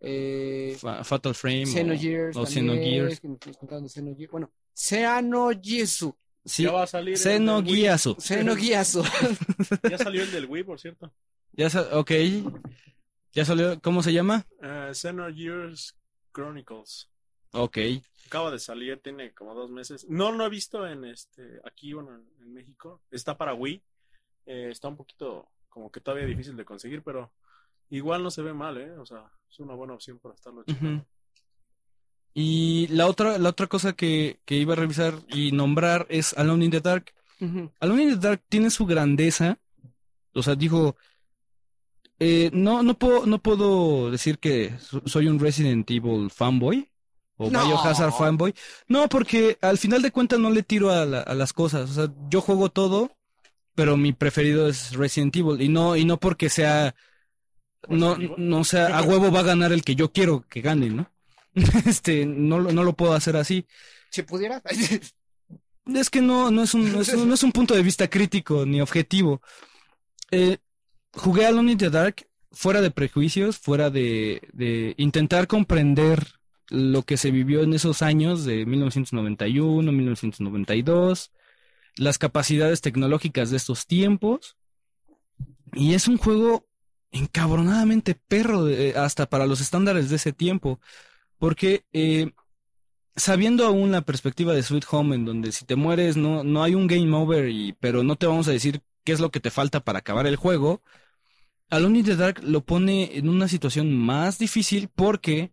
eh, Fa- Fatal Frame. o- Xenogears o también, Xenogears. que nos contaron de Xenogears. Bueno, Xenogears, Sí, Ya va a salir. Xenogears. Wii. Ya salió el del Wii, por cierto. Ya ok. Ya salió, ¿cómo se llama? Uh, Xenogears Chronicles. Ok. Acaba de salir, tiene como dos meses. No lo he visto en este aquí, bueno, en, en México. Está para Wii. Eh, está un poquito como que todavía difícil de conseguir, pero igual no se ve mal, ¿eh? O sea, es una buena opción para estarlo checando. Ujú. Y la otra, la otra cosa que, que iba a revisar y nombrar es Alone in the Dark. Alone in the Dark tiene su grandeza. O sea, digo, eh, no, no puedo, no puedo decir que so- soy un Resident Evil fanboy o No. Biohazard fanboy. No, porque al final de cuentas no le tiro a, la- a las cosas. O sea, yo juego todo, pero mi preferido es Resident Evil y no, y no porque sea, no, no sea, a huevo va a ganar el que yo quiero que gane, ¿no? Este, no, lo- no lo puedo hacer así. Si pudiera. Es que no, no es un, no es un, no es un punto de vista crítico ni objetivo. Eh, jugué Alone in the Dark fuera de prejuicios, fuera de, intentar comprender lo que se vivió en esos años de 1991, 1992. las capacidades tecnológicas de estos tiempos. Y es un juego encabronadamente perro de- hasta para los estándares de ese tiempo. Porque eh, sabiendo aún la perspectiva de Sweet Home, en donde si te mueres no, no hay un game over, y, pero no te vamos a decir qué es lo que te falta para acabar el juego, Alone in the Dark lo pone en una situación más difícil porque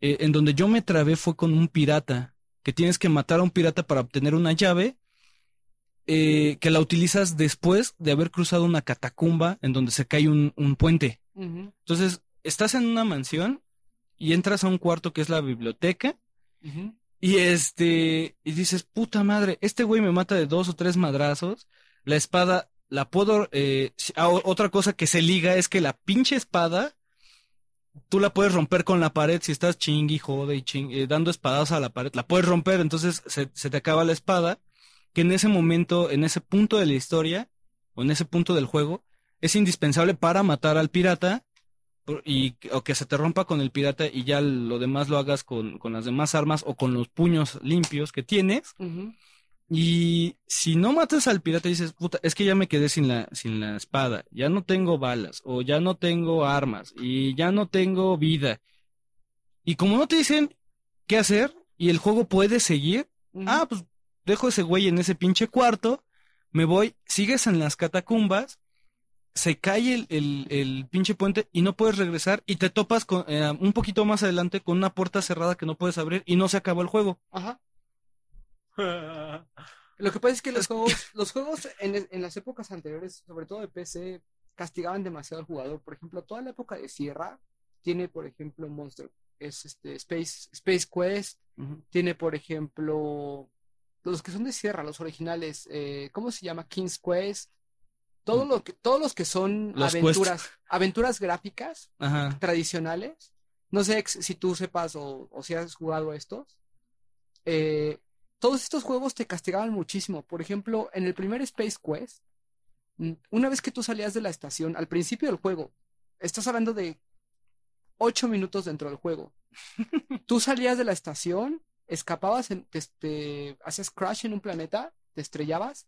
eh, en donde yo me trabé fue con un pirata, que tienes que matar a un pirata para obtener una llave eh, que la utilizas después de haber cruzado una catacumba en donde se cae un, un puente. Entonces, estás en una mansión y entras a un cuarto que es la biblioteca y este, y dices, puta madre, este güey me mata de dos o tres madrazos, la espada la puedo, eh, ah, otra cosa que se liga es que la pinche espada, tú la puedes romper con la pared si estás chingui, jode y ching, eh, dando espadas a la pared, la puedes romper, entonces se, te acaba la espada, que en ese momento, en ese punto de la historia, o en ese punto del juego, es indispensable para matar al pirata, y, o que se te rompa con el pirata y ya lo demás lo hagas con, con las demás armas o con los puños limpios que tienes. Y si no matas al pirata y dices, puta, es que ya me quedé sin la, sin la espada, ya no tengo balas, o ya no tengo armas, y ya no tengo vida. Y como no te dicen qué hacer, y el juego puede seguir, ah, pues dejo ese güey en ese pinche cuarto, me voy, sigues en las catacumbas, se cae el, el, el pinche puente y no puedes regresar, y te topas con, eh, un poquito más adelante con una puerta cerrada que no puedes abrir, y no se acabó el juego. Ajá. Lo que pasa es que los juegos, los juegos en, en las épocas anteriores, sobre todo de PC, castigaban demasiado al jugador. Por ejemplo, toda la época de Sierra tiene, por ejemplo, Monster, es este Space, Space Quest, tiene, por ejemplo, los que son de Sierra, los originales, eh, ¿cómo se llama? King's Quest. Todo lo que, todos los que son Los aventuras, aventuras gráficas Ajá. tradicionales. No sé si tú sepas o, o si has jugado estos. Eh, todos estos juegos te castigaban muchísimo. Por ejemplo, en el primer Space Quest, mm, una vez que tú salías de la estación, al principio del juego, estás hablando de ocho minutos dentro del juego. tú salías de la estación, escapabas, en, te, te- hacías crash en un planeta, te estrellabas.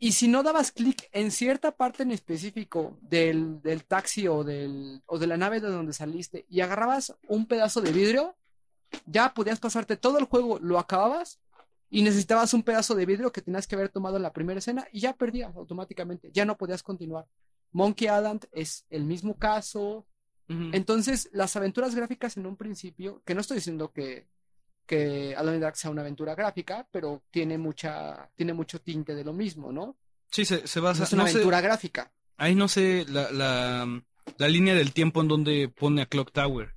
Y si no dabas clic en cierta parte en específico del, del taxi o, del, o de la nave de donde saliste y agarrabas un pedazo de vidrio, ya podías pasarte todo el juego, lo acababas y necesitabas un pedazo de vidrio que tenías que haber tomado en la primera escena y ya perdías automáticamente, ya no podías continuar. Monkey Island es el mismo caso. Entonces, las aventuras gráficas en un principio, que no estoy diciendo que, que the Dark sea una aventura gráfica, pero tiene mucha, tiene mucho tinte de lo mismo, ¿no? Sí, se, se basa. es una no sé- aventura gráfica. ahí no sé la, la, la línea del tiempo en donde pone a Clock Tower.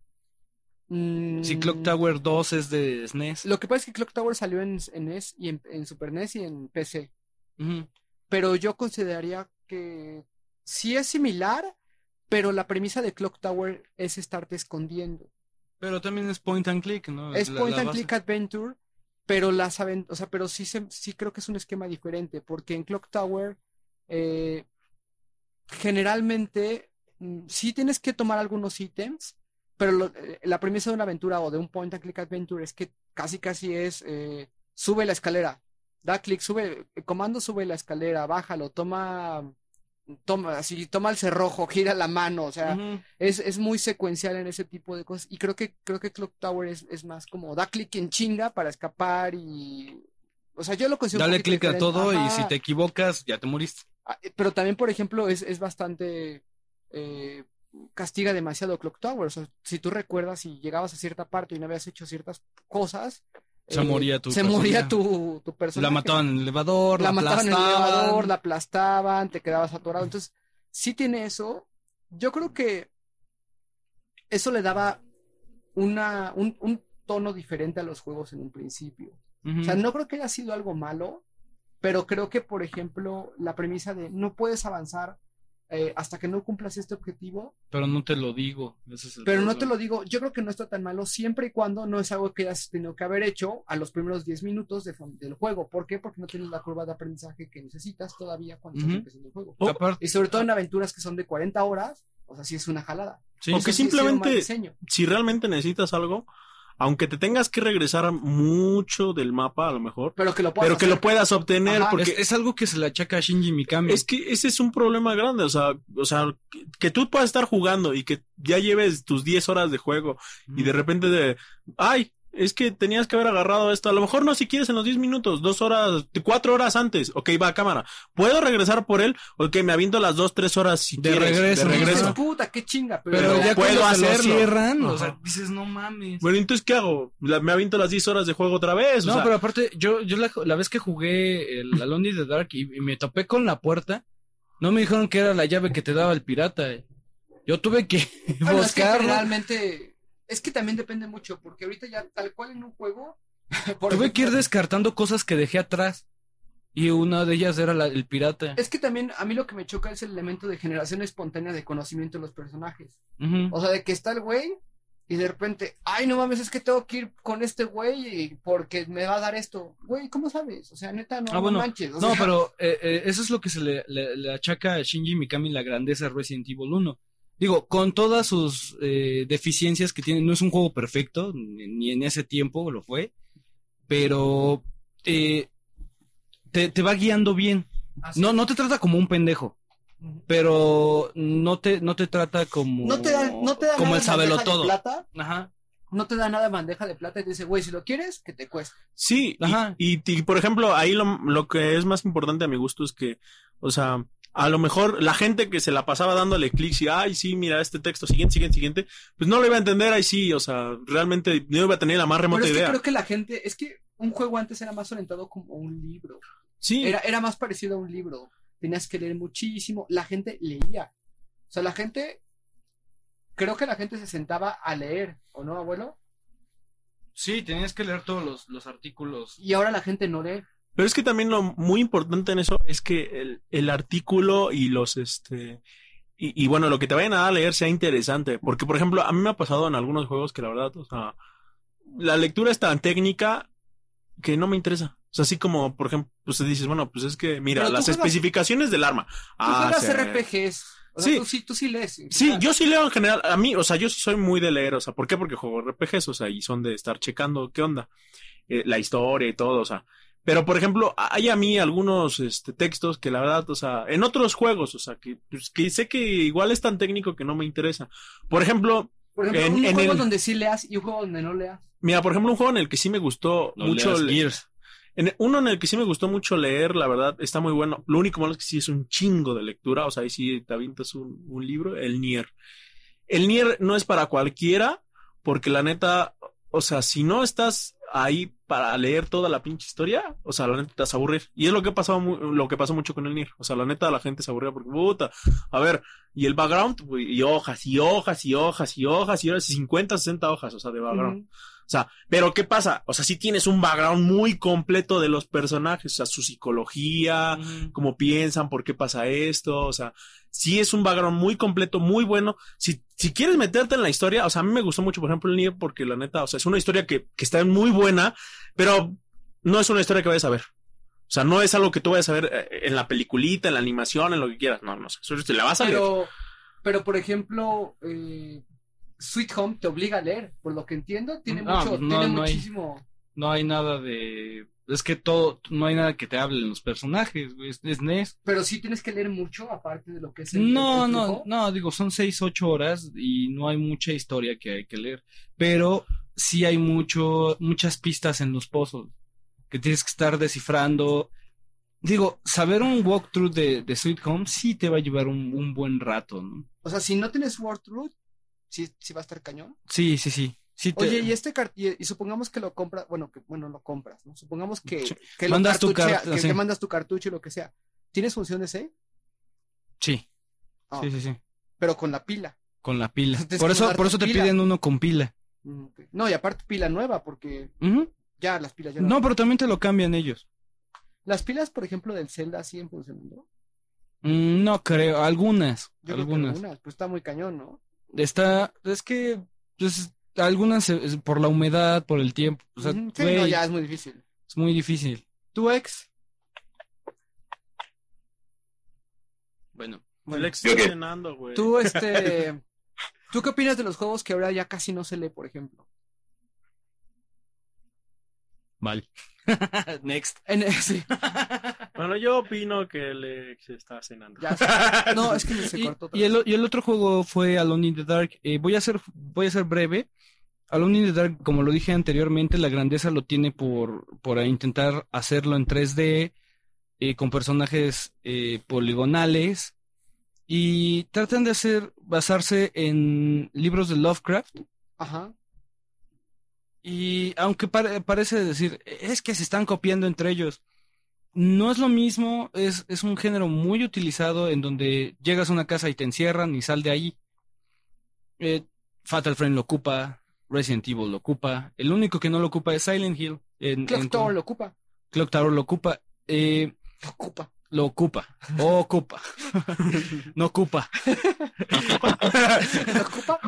Si Clock Mm, Tower 2 es de E SNES. Lo que pasa es que Clock Tower salió en, en NES y en, en Super NES y en PC. Pero yo consideraría que sí es similar, pero la premisa de Clock Tower es estarte escondiendo. Pero también es point and click, ¿no? Es La- point la and click adventure, pero las o sea, pero sí se- sí creo que es un esquema diferente, porque en Clock Tower eh, generalmente mm, sí tienes que tomar algunos ítems, pero lo- eh, la premisa de una aventura o de un point and click adventure es que casi casi es eh, sube la escalera, da clic, sube, el comando sube la escalera, bájalo, toma toma así, toma el cerrojo, gira la mano, o sea, es, es muy secuencial en ese tipo de cosas. Y creo que, creo que Clock Tower es, es más como da clic en chinga para escapar y. O sea, yo lo considero. Dale clic a todo y si te equivocas, ya te moriste. Ah, eh, Pero también, por ejemplo, es, es bastante. eh, castiga demasiado Clock Tower. O sea, si tú recuerdas y llegabas a cierta parte y no habías hecho ciertas cosas. eh, Se moría tu Se personaje. moría tu, tu personaje. La mataban en el elevador, la, la mataban en el aplastaban. elevador, la aplastaban, te quedabas atorado. Entonces, sí tiene eso. Yo creo que eso le daba una, un, un tono diferente a los juegos en un principio. O sea, no creo que haya sido algo malo, pero creo que, por ejemplo, la premisa de no puedes avanzar eh, hasta que no cumplas este objetivo, Pero no te lo digo. ese es el pero no te lo digo, yo creo que no está tan malo siempre y cuando no es algo que hayas tenido que haber hecho a los primeros 10 minutos de del juego. ¿Por qué? Porque no tienes la curva de aprendizaje que necesitas todavía cuando estás empezando el juego. Y sobre todo en aventuras que son de 40 horas, o sea, sí es una jalada. sí, O que simplemente- diseño. Si realmente necesitas algo, aunque te tengas que regresar mucho del mapa, a lo mejor, Pero que lo puedas pero que lo hacer. puedas obtener, Ajá, porque Es, es algo que se le achaca a Shinji Mikami. es que ese es un problema grande, o sea, o sea, que, que tú puedas estar jugando y que ya lleves tus 10 horas de juego y de repente de, ay, es que tenías que haber agarrado esto, a lo mejor no si quieres en los 10 minutos, dos horas, cuatro horas antes, ok, va a cámara, ¿puedo regresar por él? Ok, me aviento las dos, tres horas si De quieres, regreso, de ¿no? regreso. Dices, puta, qué chinga. Pero, pero ya puedo cuando se lo hacerlo. cierran, o sea, dices, no mames. Bueno, entonces, ¿qué hago? La- me aviento las 10 horas de juego otra vez, o No, sea, pero aparte, yo, yo la, la vez que jugué el Alone in the Dark y, y me topé con la puerta, no me dijeron que era la llave que te daba el pirata. eh. Yo tuve que Bueno, es que buscarlo. Es que también depende mucho, porque ahorita ya tal cual en un juego. por Tuve que ir descartando cosas que dejé atrás. Y una de ellas era la- el pirata. Es que también a mí lo que me choca es el elemento de generación espontánea de conocimiento de los personajes. O sea, de que está el güey y de repente, ay, no mames, es que tengo que ir con este güey porque me va a dar esto. Güey, ¿cómo sabes? O sea, neta, no, Ah, no manches. o No, sea, pero eh, eh, eso es lo que se le, le- le achaca a Shinji Mikami la grandeza de Resident Evil 1. Digo, con todas sus eh, deficiencias que tiene, no es un juego perfecto, ni, ni en ese tiempo lo fue, pero eh, te, te va guiando bien. No, no te trata como un pendejo, pero no te, no te trata como, No te da, no te da como el en sabelo bandeja de todo. plata, Ajá. no te da nada bandeja de plata y te dice, güey, si lo quieres, que te cueste. Sí, y- Ajá. y, y, por ejemplo, ahí lo, lo que es más importante a mi gusto es que, o sea, a lo mejor la gente que se la pasaba dándole clics y, ay, sí, mira este texto, siguiente, siguiente, siguiente, pues no lo iba a entender, ahí sí, o sea, realmente no iba a tener la más Pero remota que idea. creo que la gente, es que un juego antes era más orientado como un libro. Sí, Era, era más parecido a un libro. Tenías que leer muchísimo. La gente leía. O sea, la gente. Creo que la gente se sentaba a leer, ¿o no, abuelo? Sí, tenías que leer todos los, los artículos. Y ahora la gente no lee. Pero es que también lo muy importante en eso es que el, el artículo y los, este, y, y bueno, lo que te vayan a leer sea interesante, porque por ejemplo, a mí me ha pasado en algunos juegos que la verdad, o sea, la lectura es tan técnica que no me interesa. O sea, así como, por ejemplo, pues dices, bueno, pues es que, mira, las juegas- especificaciones del arma. Tú Ah, juegas. RPGs. O sea, Sí. tú sí, tú sí lees. Sí, yo sí leo en general. A mí, o sea, yo sí soy muy de leer. O sea, ¿por qué? Porque juego RPGs, o sea, y son de estar checando qué onda, eh, la historia y todo, o sea. Pero, por ejemplo, hay a mí algunos este, textos que la verdad, o sea, en otros juegos, o sea, que, pues, que sé que igual es tan técnico que no me interesa. Por ejemplo, Por ejemplo, en- un en juego el- donde sí leas y un juego donde no leas. mira, por ejemplo, un juego en el que sí me gustó No mucho. leas le- Gears. en- uno en el que sí me gustó mucho leer, la verdad, está muy bueno. Lo único malo es que sí es un chingo de lectura, o sea, ahí sí te avientas un, un libro, el Nier. El Nier no es para cualquiera, porque la neta, o sea, si no estás ahí para leer toda la pinche historia, o sea, la neta te vas aburrir. Y es lo que mu- lo que pasó mucho con el Nier. O sea, la neta la gente se aburría porque, puta, a ver, y el background, y hojas, y hojas, y hojas, y hojas, y hojas, y 50, 60 hojas, o sea, de background. Sea, pero ¿qué pasa? O sea, sí tienes un background muy completo de los personajes, o sea, su psicología, cómo piensan, por qué pasa esto, o sea, sí es un background muy completo, muy bueno. Si, si quieres meterte en la historia, o sea, a mí me gustó mucho, por ejemplo, el Nier, porque la neta, o sea, es una historia que, que está muy buena, pero no es una historia que vayas a ver. O sea, no es algo que tú vayas a ver eh, en la peliculita, en la animación, en lo que quieras. No, no sé. Eso te la vas a leer. Pero, pero por ejemplo, eh, Sweet Home te obliga a leer, por lo que entiendo, tiene No, mucho, pues no, tiene no hay. muchísimo. No hay nada de... Es que todo, no hay nada que te hable en los personajes, güey. Es, es NES. Pero sí tienes que leer mucho, aparte de lo que es el No, el no, no, digo, son seis, ocho horas y no hay mucha historia que hay que leer. Pero sí hay mucho, muchas pistas en los pozos que tienes que estar descifrando. Digo, saber un walkthrough de, de Sweet Home sí te va a llevar un, un buen rato, ¿no? O sea, si no tienes Root, sí, sí va a estar cañón. Sí, sí, sí. sí te- Oye, y este y, y supongamos que lo compras, bueno, que bueno, lo compras, ¿no? Supongamos que, que lo Mandas tu que, sí. que mandas tu cartucho y lo que sea. ¿Tienes función de save? Sí, Ah, sí, sí, sí. Pero con la pila. Con la pila. Por eso, por eso te pila. piden uno con pila. Mm. No, y aparte pila nueva, porque ya las pilas ya No, pero también te lo cambian ellos. Las pilas, por ejemplo, del Zelda siguen funcionando. Mm, no creo, algunas. Yo creo que algunas. algunas, pues está muy cañón, ¿no? Está, es que, pues, algunas es por la humedad, por el tiempo. O sea, sí, no, ya es muy difícil. es muy difícil. ¿Tu ex? Bueno, El ex está cenando, güey. Tú, este... ¿Tú qué opinas de los juegos que ahora ya casi no se lee, por ejemplo? Mal. Next. En, sí, Bueno, yo opino que le se está cenando. ya. No, es que me se Y, cortó. y el, y el otro juego fue Alone in the Dark. Eh, voy a ser voy a ser breve. Alone in the Dark, como lo dije anteriormente, la grandeza lo tiene por, por intentar hacerlo en 3D, eh, con personajes eh, poligonales, y tratan de hacer, basarse en libros de Lovecraft, Ajá. Y aunque pare- parece decir, es que se están copiando entre ellos. No es lo mismo, es, es un género muy utilizado en donde llegas a una casa y te encierran y sal de ahí. Eh, Fatal Frame lo ocupa, Resident Evil lo ocupa, el único que no lo ocupa es Silent Hill. En, Clock en- Tower lo ocupa. Clock Tower lo ocupa. Eh, Lo ocupa. lo ocupa. O ocupa. no ocupa. Lo ocupa.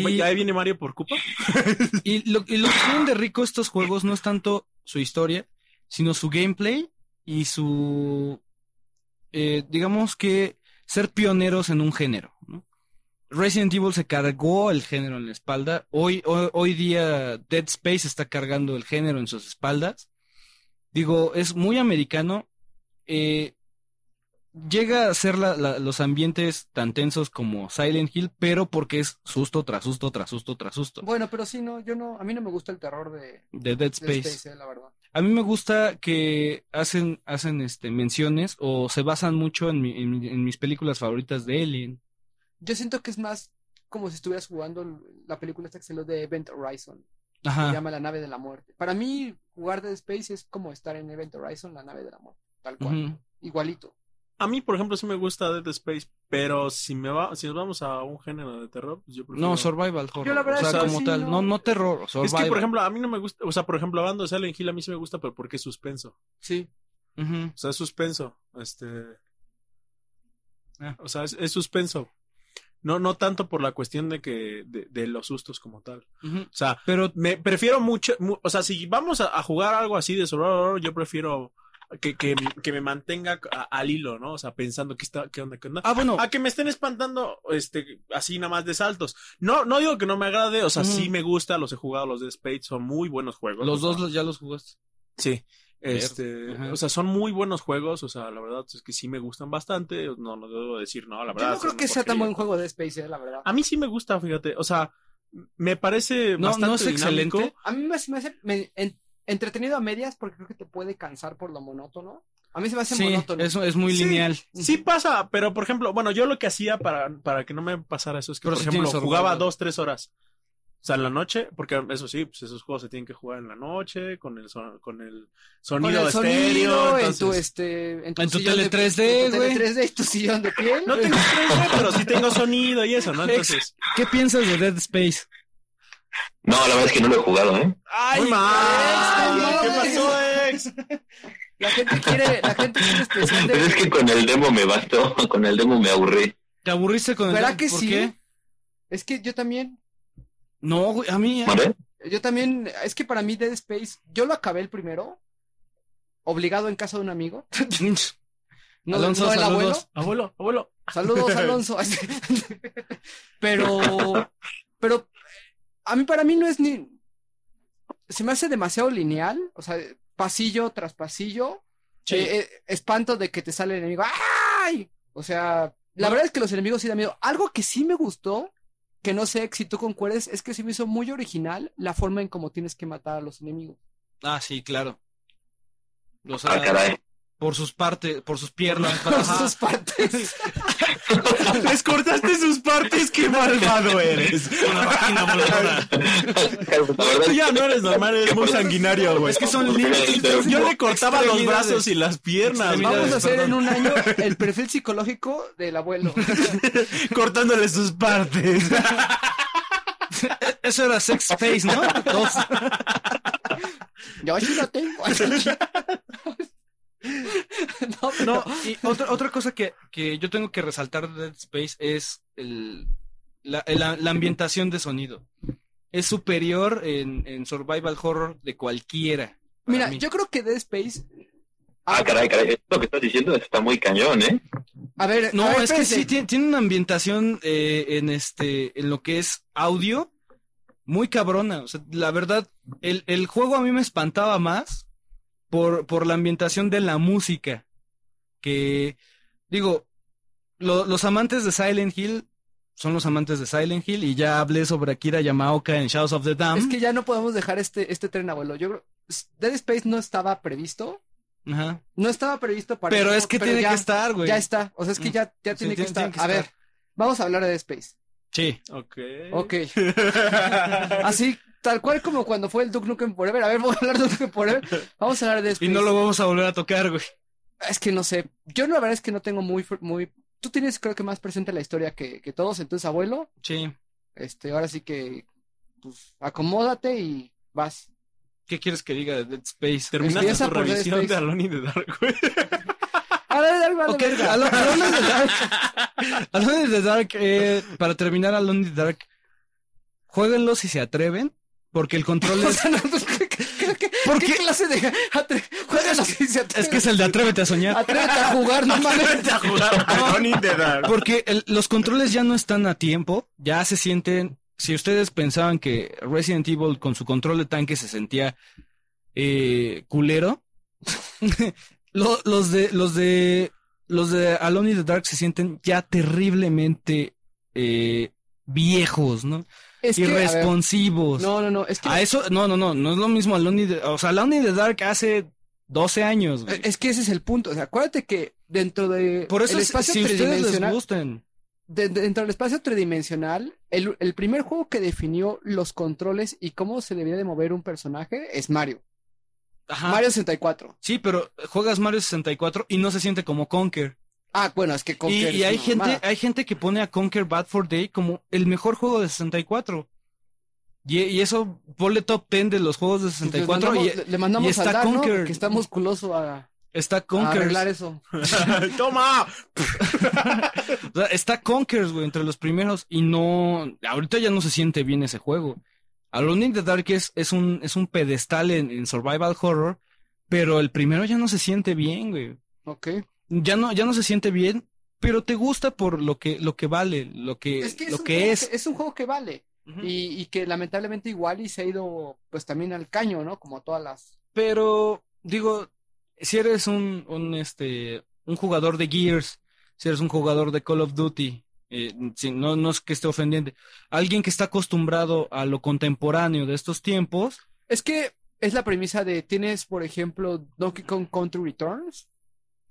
¿Que Y- ya ahí viene Mario por culpa? Y lo, y lo que tienen de rico estos juegos no es tanto su historia, sino su gameplay y su, eh, digamos que ser pioneros en un género. ¿no? Resident Evil se cargó el género en la espalda. Hoy, hoy, hoy día Dead Space está cargando el género en sus espaldas. Digo, es muy americano. eh, llega a ser la- la- los ambientes tan tensos como Silent Hill, pero porque es susto tras susto tras susto tras susto. Bueno, pero sí, no, yo no, a mí no me gusta el terror de, De Dead de Space. Space, eh, la verdad. A mí me gusta que hacen, hacen este, menciones o se basan mucho en, mi- en en mis películas favoritas de Alien. Yo siento que es más como si estuvieras jugando la película esta que se de Event Horizon. Se Ajá. llama La nave de la muerte. Para mí, jugar Dead Space es como estar en Event Horizon, la nave de la muerte. Tal cual. Igualito. A mí, por ejemplo, sí me gusta Dead Space, pero si me va, si nos vamos a un género de terror, pues yo prefiero... No, survival horror. Yo la verdad o sea, es que como sí, tal. no. No, no terror, Es survival. que, por ejemplo, a mí no me gusta, o sea, por ejemplo, hablando de Silent Hill, a mí sí me gusta, pero porque es suspenso. Sí. O sea, es suspenso. Este. Ah. O sea, es, es suspenso. No, no tanto por la cuestión de que, de, de los sustos como tal. O sea, Pero me prefiero mucho, mu- o sea, si vamos a, a jugar algo así de survival horror, yo prefiero que, que, que me mantenga a- al hilo, ¿no? O sea, pensando que está, qué onda, qué onda. Ah, bueno. A que me estén espantando, este, así nada más de saltos. No, no digo que no me agrade, o sea, sí me gusta, los he jugado, los de Spade, son muy buenos juegos. los dos los- ya los jugaste. Sí. Este, Ajá. o sea, son muy buenos juegos, o sea, la verdad es que sí me gustan bastante, no, no debo decir, no, la Yo verdad. no creo que sea tan buen juego de Space, eh, la verdad. A mí sí me gusta, fíjate, o sea, me parece No, bastante no es dinámico. excelente. A mí me, me hace me- en- entretenido a medias porque creo que te puede cansar por lo monótono. A mí se me hace Sí, monótono. eso es muy Sí, lineal. Sí pasa, pero por ejemplo, bueno, yo lo que hacía para, para que no me pasara eso es que, Pero por ejemplo, jugaba dos, tres horas. O sea, en la noche, porque eso sí, pues esos juegos se tienen que jugar en la noche, con el, son- con el Con sonido el estéreo. sonido, en tu este, en En tu tele de- 3D, en tu tele güey. 3D y tu sillón de piel. No tengo 3D, pero sí tengo sonido y eso, ¿no? Entonces, ¿Qué piensas de Dead Space? No, la verdad es que no lo he jugado, ¿eh? muy mal. ¿Qué pasó, ex? La gente quiere, la gente quiere especial de Pero es que con el demo me bastó, con el demo me aburrí. ¿Te aburriste con el ¿Verdad Dead- que ¿Por sí? qué? Es que yo también, No, güey, a mí. ¿Vale? yo también, es que para mí Dead Space, yo lo acabé el primero, obligado en casa de un amigo. No, Alonso, no el abuelo. saludos. Abuelo, abuelo. Saludos, Alonso. pero, pero, a mí, para mí no es ni, se me hace demasiado lineal, o sea, pasillo tras pasillo, Sí. eh, eh, espanto de que te sale el enemigo, ¡ay! O sea, la verdad es que los enemigos sí dan miedo. Algo que sí me gustó, que no sé si tú concuerdes, es que sí me hizo muy original la forma en cómo tienes que matar a los enemigos. Ah, sí, claro. Sea, Ah, caray. Por sus partes, por sus piernas. Por Ajá. sus partes. Les cortaste sus partes, qué malvado eres. Una vagina voladora. La verdad Tú ya no eres normal, eres muy sanguinario, güey. Es que son límites. Yo le cortaba los brazos y las piernas. Vamos a hacer en un año el perfil psicológico del abuelo. cortándole sus partes. Eso era Sex Face, ¿no? Dos. Yo sí lo tengo. No, pero- No, y otra, otra cosa que, que yo tengo que resaltar de Dead Space es el, la, la- la ambientación de sonido. Es superior en, en survival horror de cualquiera. Mira, mí. yo creo que Dead Space. Ah, caray, caray. Esto que estás diciendo está muy cañón, ¿eh? A ver, No, a ver, es que sí, tiene, tiene una ambientación eh, en este, en lo que es audio muy cabrona. O sea, la verdad, el, el juego a mí me espantaba más por, por la ambientación de la música. Que, digo, lo- los amantes de Silent Hill son los amantes de Silent Hill y ya hablé sobre Akira Yamaoka en Shadows of the Dam. Es que ya no podemos dejar este, este tren, abuelo. Yo creo, Dead Space no estaba previsto. Ajá. No estaba previsto para. Pero eso, es que tiene ya- que estar, güey. Ya está. O sea, es que Mm. ya, ya Sí, tiene que tiene- estar. tiene que A ver, estar. vamos a hablar de Dead Space. Sí. Ok. Ok. Así, tal cual como cuando fue el Duke Nukem Forever. A ver, vamos a hablar de Duke Nukem Forever. Vamos a hablar de Dead Y no lo vamos a volver a tocar, güey. Es que no sé. Yo la verdad es que no tengo muy, muy. Tú tienes, creo que más presente la historia que, que todos. Entonces, abuelo, Sí. este, ahora sí que, pues, acomódate y vas. ¿Qué quieres que diga de Dead Space? Terminaste tu revisión de Alone in the Dark, güey. A ver, algo Ok, Alone Alone in the Dark. Alone in the Dark, eh, para terminar Alone in the Dark, jueguenlo si se atreven, porque el control O es... sea, no, pues, ¿qué, qué, qué- ¿Por qué clase de atre- juegas así? Es que es el de Atrévete a soñar. Atrévete a jugar, no mames. a jugar. Porque el- los controles ya no están a tiempo, ya se sienten... Si ustedes pensaban que Resident Evil con su control de tanque se sentía eh, culero, lo- los de los de los de Alone in the Dark se sienten ya terriblemente eh, viejos, ¿no? Es que, a ver, Irresponsivos. no, no, no, es que, A eso, no, no, no, no es lo mismo Alone in the, o sea, Alone in the Dark hace 12 años, güey. es que ese es el punto. O sea, acuérdate que dentro de Por eso, el es- espacio si ustedes les de- de- dentro del espacio tridimensional, el, el primer juego que definió los controles y cómo se debía de mover un personaje es Mario. ajá. Mario 64. Sí, pero juegas Mario 64 y no se siente como Conker. Ah, bueno, es que Y, Conker y hay una gente, mamada. hay gente que pone a Conker Bad for Day como el mejor juego de 64. Y, y eso ponle top 10 de los juegos de Entonces, 64 mandamos- y le- le mandamos y está al Dar, ¿no? Conker. Que está musculoso a, está a Conker. arreglar eso. ¡Toma! O sea, está Conkers, güey, entre los primeros y no, ahorita ya no se siente bien ese juego. Alone in the Dark es, es un, es un pedestal en, en survival horror, pero el primero ya no se siente bien, güey. Ok. Ya no, ya no se siente bien, pero te gusta por lo que, lo que vale, lo que, Es que es, lo un que juego es. que- es un juego que vale. Y, y que lamentablemente igual y se ha ido pues también al caño, ¿no? Como todas las... Pero, digo, si eres un, un, este, un jugador de Gears, si eres un jugador de Call of Duty, eh, si- no, no es que esté ofendiente, alguien que está acostumbrado a lo contemporáneo de estos tiempos, Es que es la premisa de, tienes, por ejemplo, Donkey Kong Country Returns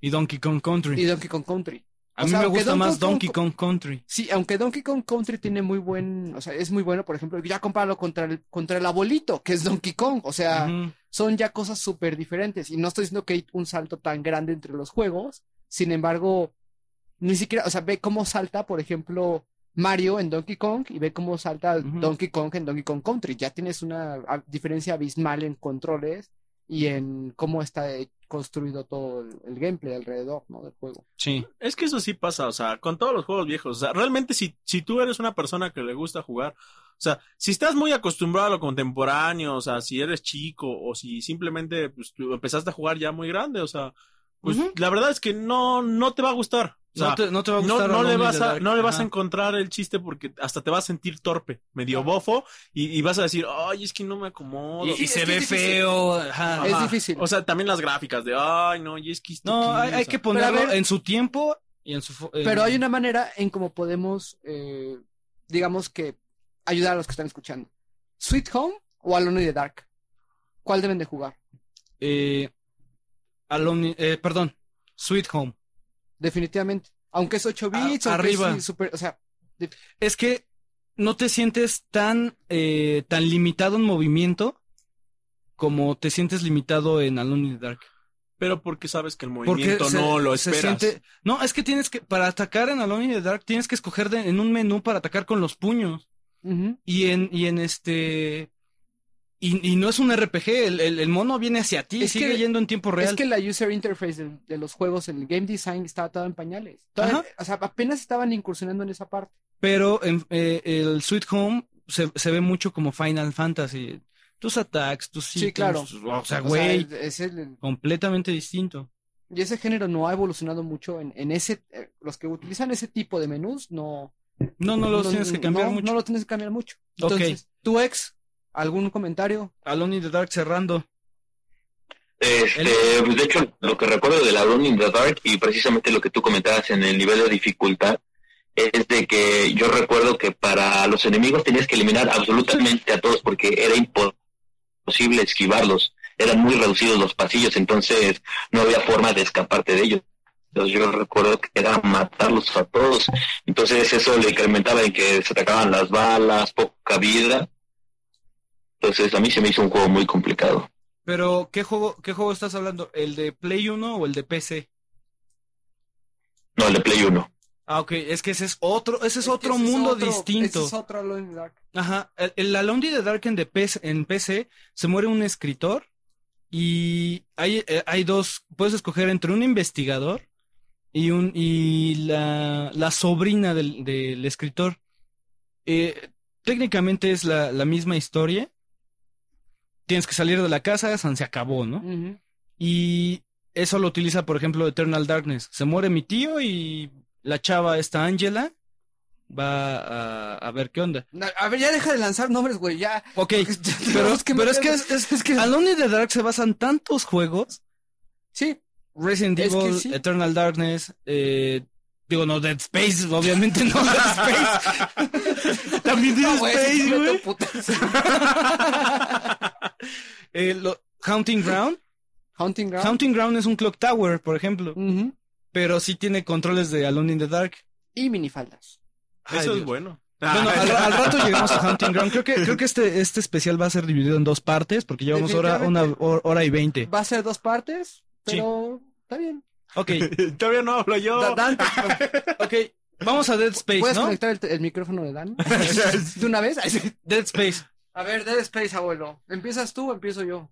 y Donkey Kong Country. y Donkey Kong Country. a o mí sea, me gusta más Kong- Donkey Kong Country. Sí, aunque Donkey Kong Country tiene muy buen, o sea, es muy bueno, por ejemplo, ya compararlo contra el, contra el abuelito, que es Donkey Kong, o sea, son ya cosas súper diferentes. Y no estoy diciendo que hay un salto tan grande entre los juegos. Sin embargo, ni siquiera, o sea, ve cómo salta, por ejemplo, Mario en Donkey Kong y ve cómo salta. Donkey Kong en Donkey Kong Country. Ya tienes una diferencia abismal en controles y en cómo está construido todo el, el gameplay alrededor, ¿no? Del juego. Sí. Es que eso sí pasa, o sea, con todos los juegos viejos. O sea, realmente si, si tú eres una persona que le gusta jugar, o sea, si estás muy acostumbrado a lo contemporáneo, o sea, si eres chico o si simplemente pues, tú empezaste a jugar ya muy grande, o sea, pues la verdad es que no, no te va a gustar. O sea, no, te, no te va a gustar no le vas a, no le vas a encontrar el chiste porque hasta te vas a sentir torpe, medio bofo, y, y vas a decir, ay, es que no me acomodo. Y, se ve feo. ajá. Es difícil. O sea, también las gráficas de, ay, no, y es que... No, aquí", hay, hay que ponerlo ver- en su tiempo y en su... Pero hay una manera en cómo podemos, eh, digamos que, ayudar a los que están escuchando. Sweet Home o Alone in the Dark. ¿Cuál deben de jugar? Eh, Alone- eh, perdón, Sweet Home. Definitivamente. Aunque es 8 A- bits, aunque arriba. es super, o sea, Es que no te sientes tan, eh, tan limitado en movimiento como te sientes limitado en Alone in the Dark. Pero porque sabes que el Porque movimiento se- no lo esperas. siente- No, es que tienes que, para atacar en Alone in the Dark, tienes que escoger de- en un menú para atacar con los puños. Y en, y en este... Y, y no es un RPG, el, el- el mono viene hacia ti, Es sigue que- yendo en tiempo real. es que la user interface de, de los juegos, el game design estaba todo en pañales. O sea, apenas estaban incursionando en esa parte. Pero en, eh, el Sweet Home se, se ve mucho como Final Fantasy. Tus attacks, tus Sí, ítems, claro. O sea, O sea, güey, es el- completamente distinto. y ese género no ha evolucionado mucho en, en ese, eh, los que utilizan ese tipo de menús no, No, no los tienes que cambiar no, mucho. No lo tienes que cambiar mucho. Entonces, tu ex, ¿algún comentario? Alone in the Dark cerrando. Este, pues, de hecho, lo que recuerdo de la Alone in the Dark y precisamente lo que tú comentabas en el nivel de dificultad es de que yo recuerdo que para los enemigos tenías que eliminar absolutamente a todos porque era imposible esquivarlos. Eran muy reducidos los pasillos, entonces no había forma de escaparte de ellos. Entonces yo recuerdo que era matarlos a todos. Entonces eso le incrementaba en que se atacaban las balas, poca vida. Entonces a mí se me hizo un juego muy complicado. Pero, ¿qué juego, ¿qué juego estás hablando? ¿El de Play 1 o el de PC? No, el de Play 1. Ah, ok, es que ese es otro, ese es otro Ese mundo otro- distinto. ese es otro Alone in the Dark. Ajá, el, el Alone in the Dark en, de PC, en PC se muere un escritor y hay, eh, hay dos, puedes escoger entre un investigador y un y la, la sobrina del, del escritor. Eh, técnicamente es la, la misma historia. Tienes que salir de la casa, san- se acabó, ¿no? Y eso lo utiliza, por ejemplo, Eternal Darkness. Se muere mi tío y la chava, esta Angela, va a, a ver qué onda. A ver, ya deja de lanzar nombres, güey, ya. Ok, pero, Tenemos que pero es que es, es, Alone in the Dark se basan tantos juegos. Sí, Resident Es que Evil, sí. Eternal Darkness, eh, digo, no, Dead Space, obviamente no Dead Space. También Dead No, Space, güey. Eh, lo- Haunting Ground. Hunting Ground. Haunting Ground es un clock tower, por ejemplo, pero sí tiene controles de Alone in the Dark. Y minifaldas. Ay, Eso es bueno. Bueno, al, al rato llegamos a Hunting Ground. Creo que, creo que este, este especial va a ser dividido en dos partes, porque llevamos hora, una hor- hora y veinte. Va a ser dos partes, pero está bien. Ok, Todavía no hablo yo. Da- ok. Vamos a Dead Space, ¿puedes ¿no? conectar el, el micrófono de Dan? ¿De una vez? Dead Space. A ver, Dead Space, abuelo. ¿Empiezas tú o empiezo yo?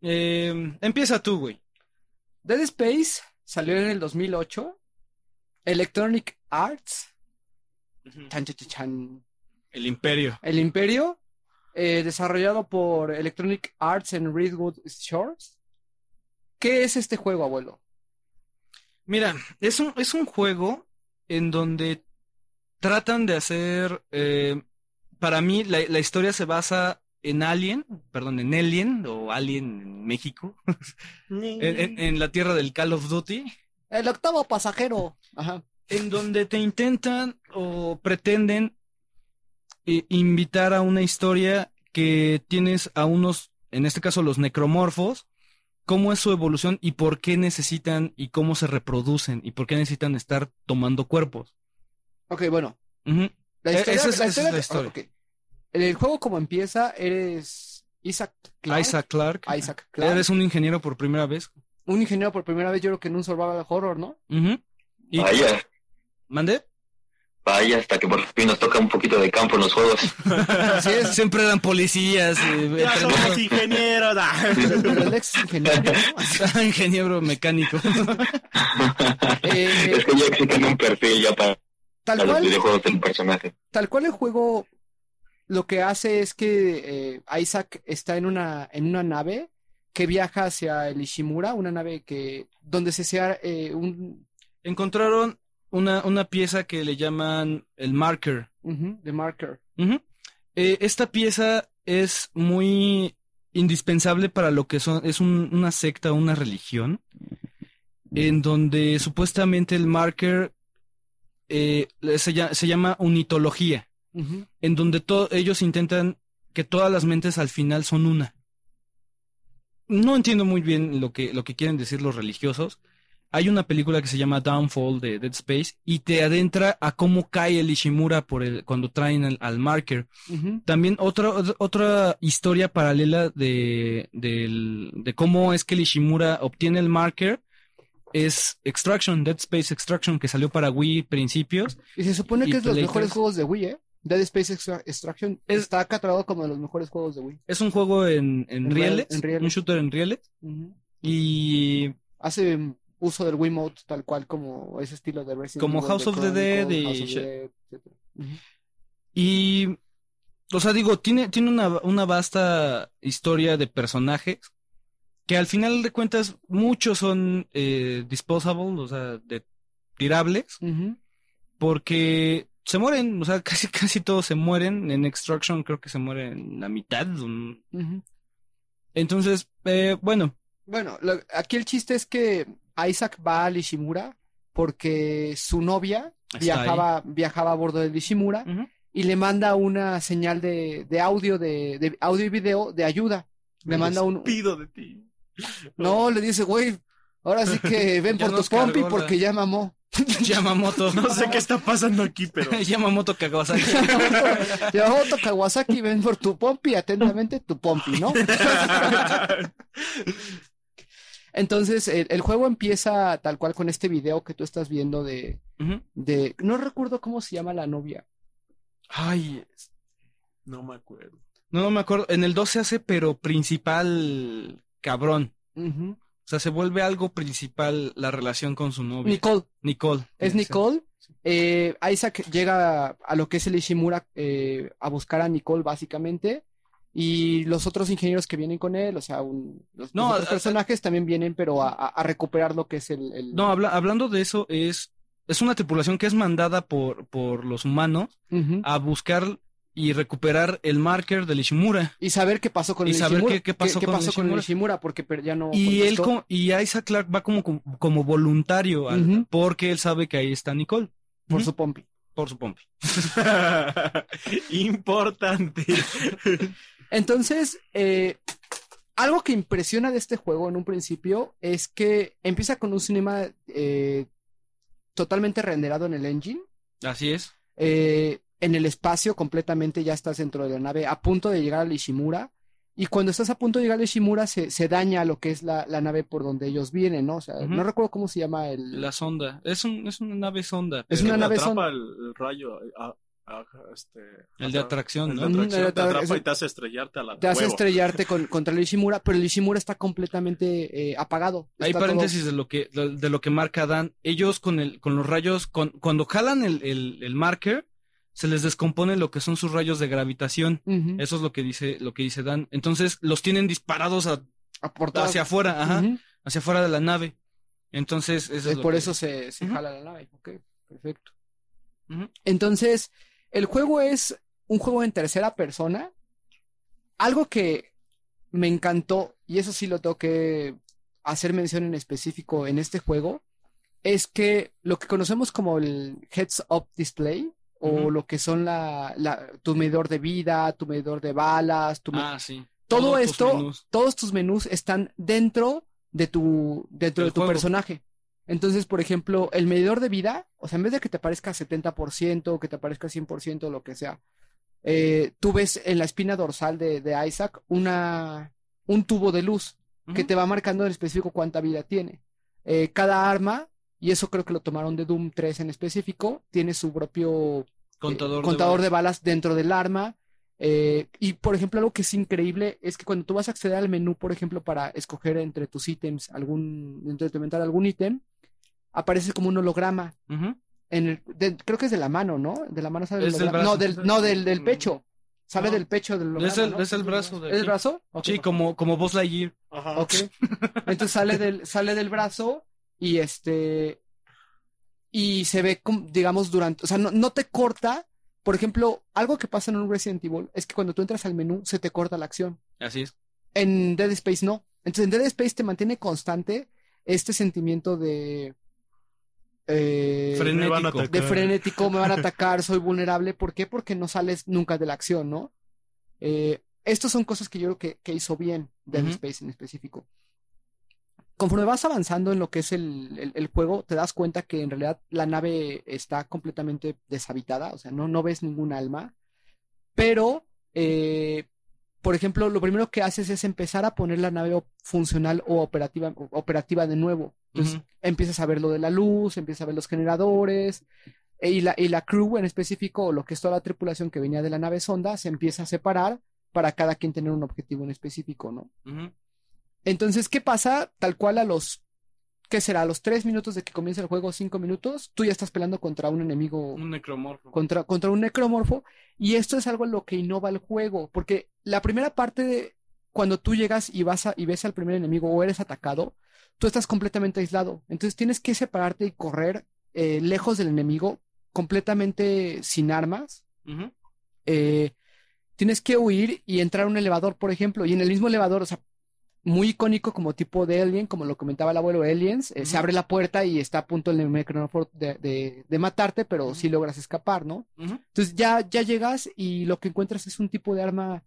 Eh, empieza tú, güey. Dead Space salió en el 2008. Electronic Arts. Chan, chan, chan, chan. El Imperio. El Imperio. eh, desarrollado por Electronic Arts en Redwood Shores. ¿Qué es este juego, abuelo? Mira, es un, es un juego en donde tratan de hacer. eh, para mí, la, la historia se basa en Alien, perdón, en Alien o Alien en México, en, en- en la tierra del Call of Duty, El octavo pasajero. Ajá. en donde te intentan o pretenden eh, invitar a una historia que tienes a unos, en este caso los necromorfos, cómo es su evolución y por qué necesitan y cómo se reproducen y por qué necesitan estar tomando cuerpos. Ok, bueno. La Eh, historia, esa es- la esa es historia- la el juego como empieza, eres Isaac Clarke. Isaac Clark. Isaac Clarke. Eres un ingeniero por primera vez. Un ingeniero por primera vez, yo creo que en un survival horror, ¿no? Ujú. Y Vaya, mandé. Vaya, hasta que por fin nos toca un poquito de campo en los juegos. Así es. Siempre eran policías. eh, Ya somos ingenieros. ah. Pero el ex ingeniero, ¿no? ingeniero mecánico. Eh, es que ya existe un perfil ya para, tal para los videojuegos del personaje. tal cual el juego lo que hace es que eh, Isaac está en una, en una nave que viaja hacia el Ishimura, una nave que donde se sea eh, un Encontraron una, una pieza que le llaman el marker. marker. Eh, esta pieza es muy indispensable para lo que son, es un- una secta, una religión, en donde supuestamente el marker eh, se, lla- se llama unitología, en donde ellos intentan que todas las mentes al final son una. No entiendo muy bien lo que, lo que quieren decir los religiosos. Hay una película que se llama Downfall de Dead Space y te adentra a cómo cae el Ishimura por el, cuando traen al- al marker. También otra, otra- historia paralela de, de cómo es que el Ishimura obtiene el marker es Extraction, Dead Space Extraction, que salió para Wii principios. Y se supone que es de los mejores 3. juegos de Wii, ¿eh? Dead Space Extra- Extraction Es- está catalogado como de los mejores juegos de Wii. Es un juego en, en En rieles, real- en rieles. un shooter en rieles. Y Hace uso del Wiimote tal cual como ese estilo de Resident Como Evil, House de of the Dead y House of the shit. Dead, etcétera. Ujú. Y, o sea, digo, tiene, tiene una, una vasta historia de personajes que al final de cuentas muchos son eh, disposable, o sea, de tirables, porque se mueren, o sea, casi, casi todos se mueren. En Extraction creo que se mueren la mitad. un-. Entonces, eh, bueno, Bueno, lo- aquí el chiste es que Isaac va a Ishimura porque su novia Está viajaba, viajaba a bordo del Ishimura Ujú. y le manda una señal de, de audio, de, de audio y video de ayuda. Le manda un... Pido de ti. No, le dice, güey, ahora sí que ven por tu pompi la- porque ya mamó. Yamamoto. No sé qué está pasando aquí, pero. Yamamoto Kawasaki. Yamamoto Kawasaki, ven por tu pompi, atentamente tu pompi, ¿no? Entonces, el, el juego empieza tal cual con este video que tú estás viendo de, no recuerdo cómo se llama la novia. Ay, No me acuerdo. no, no me acuerdo. En el 2 se hace, pero principal cabrón. O sea, se vuelve algo principal la relación con su novia. Nicole, Nicole. es Sí. Nicole. Eh, Isaac llega a lo que es el Ishimura eh, a buscar a Nicole básicamente. Y los otros ingenieros que vienen con él, o sea, un- los, No, los otros a- a- personajes también vienen, pero a, a- recuperar lo que es el... el- No, habla- hablando de eso, es, es una tripulación que es mandada por, por los humanos a buscar y recuperar el marker del Ishimura. Y saber qué pasó con Y el saber Ishimura. qué- qué pasó con el el Ishimura. Ishimura, porque ya no... Y él como, y Isaac Clark va como, como, como voluntario al- porque él sabe que ahí está Nicole. Por su pompi. Por su pompi. Importante. Entonces, eh, algo que impresiona de este juego en un principio es que empieza con un cinema eh, totalmente renderado en el engine. Así es. eh, en el espacio completamente ya estás dentro de la nave a punto de llegar al Ishimura. Y cuando estás a punto de llegar al Ishimura se, se daña lo que es la, la nave por donde ellos vienen, ¿no? O sea, no recuerdo cómo se llama el... La sonda. Es, un, es una nave sonda. Es una nave atrapa son- el, el rayo. Este, El de atra- atracción, el ¿no? de Ujú, atracción el te atra- atrapa es- y te hace estrellarte a la Te hace huevo. estrellarte con- contra el Ishimura, pero el Ishimura está completamente eh, apagado. Hay Está todo- paréntesis de lo que de, de lo que marca Dan. Ellos con el con los rayos con- cuando jalan el, el, el marker se les descompone lo que son sus rayos de gravitación. Eso es lo que dice lo que dice Dan. Entonces los tienen disparados a- A hacia afuera, ajá, hacia afuera de la nave. Entonces eso es Eh, lo por que- eso se, se jala la nave. Ok, perfecto. Entonces, el juego es un juego en tercera persona. Algo que me encantó, y eso sí lo tengo que hacer mención en específico en este juego, es que lo que conocemos como el Heads Up Display, o lo que son la, la- tu medidor de vida, tu medidor de balas, tu Ah, sí. todo Todos esto, todos tus menús están dentro de tu, dentro de tu juego. personaje. Entonces, por ejemplo, el medidor de vida, o sea, en vez de que te aparezca 70%, que te aparezca 100%, lo que sea, eh, tú ves en la espina dorsal de, de Isaac una, un tubo de luz que te va marcando en específico cuánta vida tiene. Eh, cada arma, y eso creo que lo tomaron de Doom 3 en específico, tiene su propio eh, contador, contador de balas dentro del arma. Eh, y por ejemplo, algo que es increíble es que cuando tú vas a acceder al menú, por ejemplo, para escoger entre tus ítems, algún, entre implementar algún ítem, aparece como un holograma. En el, de- creo que es de la mano, ¿no? De la mano sale el holograma. No, del, no, del, del pecho. Sale No. del pecho del holograma. Es el, ¿no? es el brazo de ¿Es el brazo? Sí, como, como Buzz Lightyear. Ajá. Ok. Entonces sale del, sale del brazo y este. Y se ve, como, digamos, durante. O sea, no, no te corta. Por ejemplo, algo que pasa en un Resident Evil es que cuando tú entras al menú se te corta la acción. Así es. En Dead Space no. Entonces en Dead Space te mantiene constante este sentimiento de. eh, Frenético. Me van a atacar. de frenético, me van a atacar, soy vulnerable. ¿Por qué? Porque no sales nunca de la acción, ¿no? Eh, estas son cosas que yo creo que, que hizo bien Dead. Space en específico. Conforme vas avanzando en lo que es el, el- el juego, te das cuenta que en realidad la nave está completamente deshabitada, o sea, no, no ves ningún alma. Pero, eh, por ejemplo, lo primero que haces es empezar a poner la nave funcional o operativa, operativa de nuevo. Entonces, empiezas a ver lo de la luz, empiezas a ver los generadores, e- y la, y la crew en específico, o lo que es toda la tripulación que venía de la nave sonda, se empieza a separar para cada quien tener un objetivo en específico, ¿no? Ujú. Entonces, ¿qué pasa? Tal cual a los, ¿qué será? A los tres minutos de que comienza el juego, cinco minutos, tú ya estás peleando contra un enemigo Un necromorfo. contra, contra un necromorfo. Y esto es algo en lo que innova el juego. Porque la primera parte de cuando tú llegas y vas a, y ves al primer enemigo o eres atacado, tú estás completamente aislado. Entonces tienes que separarte y correr eh, lejos del enemigo completamente sin armas. Eh, tienes que huir y entrar a un elevador, por ejemplo, y en el mismo elevador, o sea, muy icónico como tipo de Alien, como lo comentaba el abuelo Aliens, eh, se abre la puerta y está a punto el necromorfo de, de, de matarte, pero sí logras escapar, ¿no? Entonces ya, ya llegas y lo que encuentras es un tipo de arma,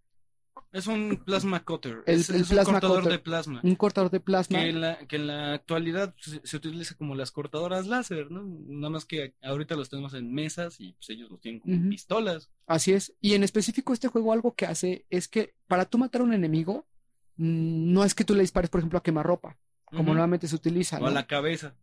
Es un plasma cutter. El- es, el es un plasma cortador cutter. de plasma. un cortador de plasma. Que en, la, que en la actualidad se, se utiliza como las cortadoras láser, ¿no? Nada más que ahorita los tenemos en mesas y pues ellos los tienen como pistolas. Así es. Y en específico este juego algo que hace es que para tú matar a un enemigo, no es que tú le dispares, por ejemplo, a quemarropa, como Ujú. normalmente se utiliza, O a la cabeza.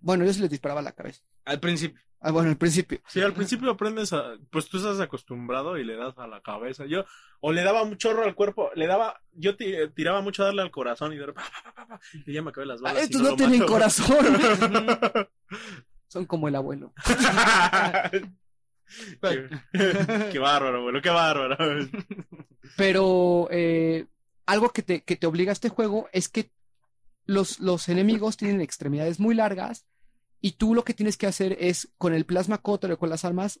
Bueno, yo sí les disparaba a la cabeza. Al principio. Ah, bueno, al principio. Sí, al principio aprendes a, pues tú estás acostumbrado y le das a la cabeza. Yo, o le daba un chorro al cuerpo, le daba, yo ti- tiraba mucho a darle al corazón y de repente, pa, pa, pa, pa, y ya me acabé las Ah, balas. y estos no tienen mato. corazón. Son como el abuelo. qué, qué bárbaro, bueno, qué bárbaro. Pero eh, algo que te, que te obliga a este juego es que los, los enemigos tienen extremidades muy largas y tú lo que tienes que hacer es con el plasma cutter o con las armas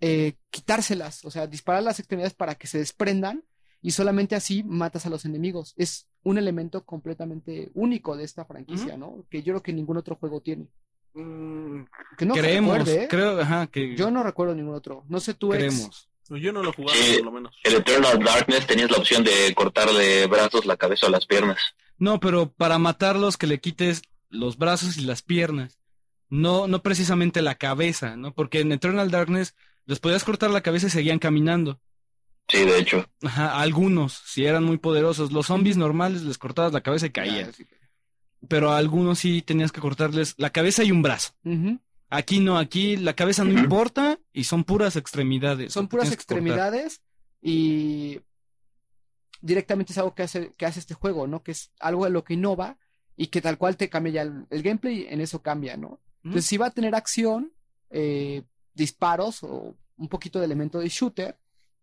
eh, quitárselas, o sea, disparar las extremidades para que se desprendan y solamente así matas a los enemigos. Es un elemento completamente único de esta franquicia, ¿no? Que yo creo que ningún otro juego tiene. Que no Creemos. recuerde, ¿eh? Creo, ajá, que Yo no recuerdo ningún otro. No sé tú, ex. Yo no lo jugaba, Sí. por lo menos. El Eternal Darkness tenías la opción de cortarle brazos, la cabeza o las piernas. No, pero para matarlos que le quites los brazos y las piernas. No, no precisamente la cabeza, ¿no? Porque en Eternal Darkness les podías cortar la cabeza y seguían caminando. Sí, de hecho. Ajá, algunos, si eran muy poderosos. Los zombies normales les cortabas la cabeza y caían. Ah, sí. Pero a algunos sí tenías que cortarles la cabeza y un brazo. Ujú. Aquí no, aquí la cabeza no importa y son puras extremidades. Son puras extremidades y directamente es algo que hace, que hace este juego, ¿no? Que es algo de lo que innova y que tal cual te cambia ya el, el gameplay, en eso cambia, ¿no? Entonces sí va a tener acción, eh, disparos o un poquito de elemento de shooter,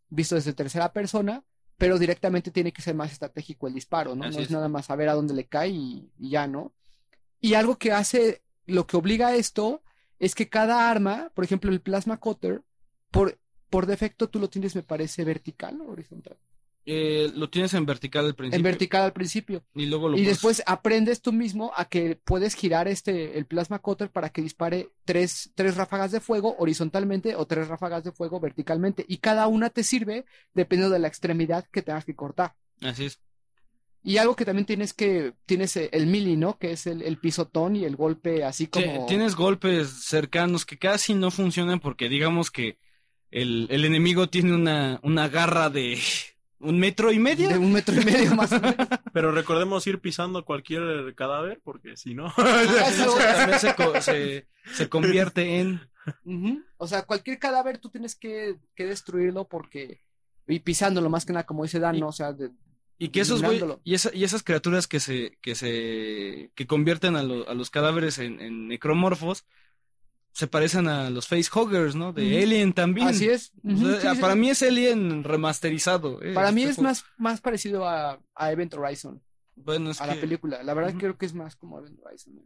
visto desde tercera persona, pero directamente tiene que ser más estratégico el disparo, ¿no? Así no es, es. nada más saber a dónde le cae y, y ya, ¿no? Y algo que hace, lo que obliga a esto, es que cada arma, por ejemplo, el plasma cutter, por, por defecto tú lo tienes, me parece, vertical o horizontal. Eh, lo tienes en vertical al principio. En vertical al principio. Y luego lo Y puedes- después aprendes tú mismo a que puedes girar este, el plasma cutter para que dispare tres, tres ráfagas de fuego horizontalmente o tres ráfagas de fuego verticalmente. Y cada una te sirve dependiendo de la extremidad que tengas que cortar. Así es. Y algo que también tienes que, tienes eh, el melee, ¿no? Que es el, el pisotón y el golpe así Sí, como... Tienes golpes cercanos que casi no funcionan porque digamos que el, el enemigo tiene una, una garra de un metro y medio. de un metro y medio más o menos. Pero recordemos ir pisando cualquier cadáver, porque si no. Ah, También se, se, se convierte en... O sea, cualquier cadáver tú tienes que, que destruirlo porque... Y pisándolo más que nada, como dice Dan, ¿no? O sea, de- Y que esos güey- y, esa- y esas criaturas que se, que se, que convierten a, lo- a los cadáveres en, en necromorfos, se parecen a los facehuggers, ¿no? De. Alien también. Así es. O Ujú, sea, sí, sí, para sí. mí es Alien remasterizado. eh, Para mí este es juego. más, más parecido a, a Event Horizon, Bueno, es a que- la película. La verdad creo que es más como Event Horizon. ¿no?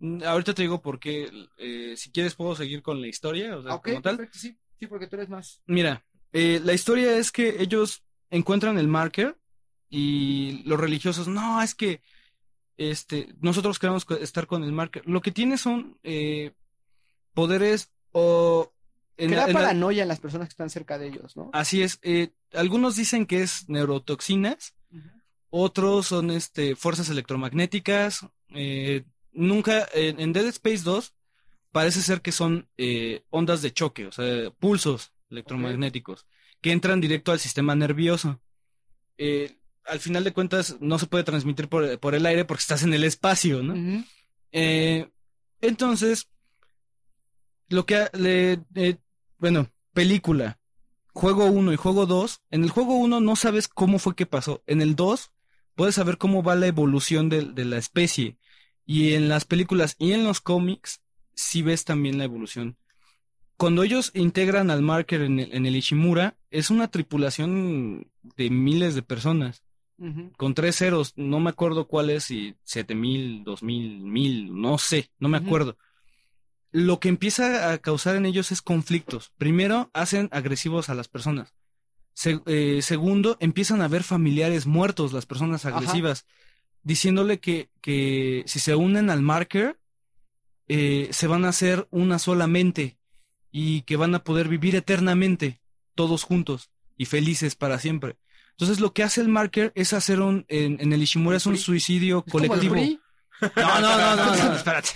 Mm, Ahorita te digo por qué. eh, si quieres puedo seguir con la historia, o sea, Ah, como tal. perfecto, sí. Sí, porque tú eres más... Mira, eh, la historia es que ellos encuentran el marker y los religiosos, no, es que este, nosotros queremos estar con el marker. Lo que tiene son eh, poderes o... en- Crea en la- paranoia en las personas que están cerca de ellos, ¿no? así es, eh, algunos dicen que es neurotoxinas, otros son este, fuerzas electromagnéticas. eh, nunca, en, en Dead Space 2 parece ser que son eh, ondas de choque, o sea, pulsos electromagnéticos que entran directo al sistema nervioso. Eh, al final de cuentas, no se puede transmitir por, por el aire porque estás en el espacio, ¿no? Eh, entonces, lo que le, eh, bueno, película, juego 1 y juego 2, en el juego 1 no sabes cómo fue que pasó, en el 2 puedes saber cómo va la evolución de, de la especie, y en las películas y en los cómics sí ves también la evolución. Cuando ellos integran al marker en el, en el Ishimura, es una tripulación de miles de personas Con tres ceros, no me acuerdo cuál es, si siete mil, dos mil, mil, no sé, no me acuerdo. lo que empieza a causar en ellos es conflictos. Primero, hacen agresivos a las personas. Se- eh, segundo, empiezan a ver familiares muertos, las personas Ajá. agresivas, diciéndole que, que si se unen al marker, eh, se van a hacer una solamente y que van a poder vivir eternamente, todos juntos y felices para siempre. Entonces lo que hace el marker es hacer un, en, en el Ishimura es un suicidio Es como el colectivo. PRI. No, no, no, no, no, espérate.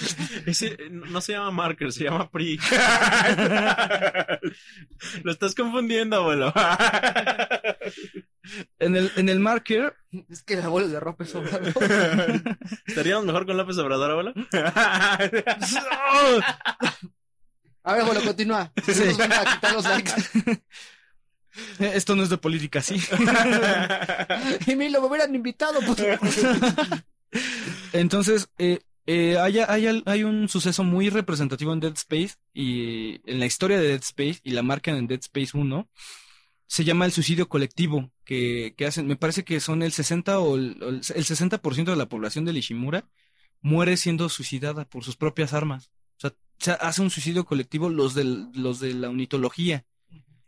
Ese no se llama Marker, se llama PRI. Lo estás confundiendo, abuelo. En el, en el marker, Es que el abuelo de López Obrador. ¿Estaríamos mejor con López Obrador, abuelo? A ver, abuelo, continúa. Sí. Nos van a quitar los likes. esto no es de política, sí. Y mí lo me hubieran invitado. pues. Entonces, eh, eh, hay, hay, hay un suceso muy representativo en Dead Space y en la historia de Dead Space y la marcan en Dead Space 1. Se llama el suicidio colectivo, que, que hacen, me parece que son el 60 o el, o el 60% de la población de Ishimura muere siendo suicidada por sus propias armas. O sea, se hace un suicidio colectivo los, del, los de la unitología.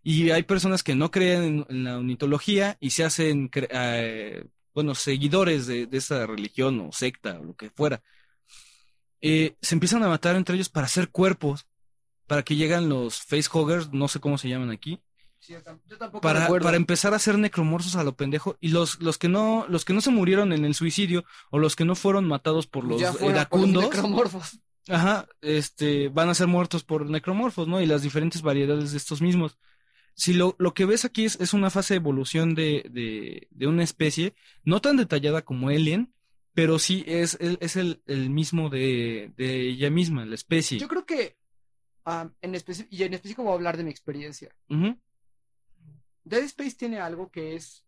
Y hay personas que no creen en, en la unitología y se hacen, eh, bueno, seguidores de, de esa religión o secta o lo que fuera. Eh, se empiezan a matar entre ellos para hacer cuerpos, para que llegan los facehuggers, no sé cómo se llaman aquí, Sí, yo tam- yo tampoco para, para empezar a hacer necromorfos a lo pendejo. Y los, los que no, los que no se murieron en el suicidio, o los que no fueron matados por los iracundos, necromorfos. Ajá, este, van a ser muertos por necromorfos, ¿no? Y las diferentes variedades de estos mismos. Si lo, lo que ves aquí es, es una fase de evolución de, de, de una especie, no tan detallada como Alien, pero sí es, el- es el, el mismo de, de ella misma, la especie. Yo creo que ah, en y en específico voy a hablar de mi experiencia. Dead Space tiene algo que es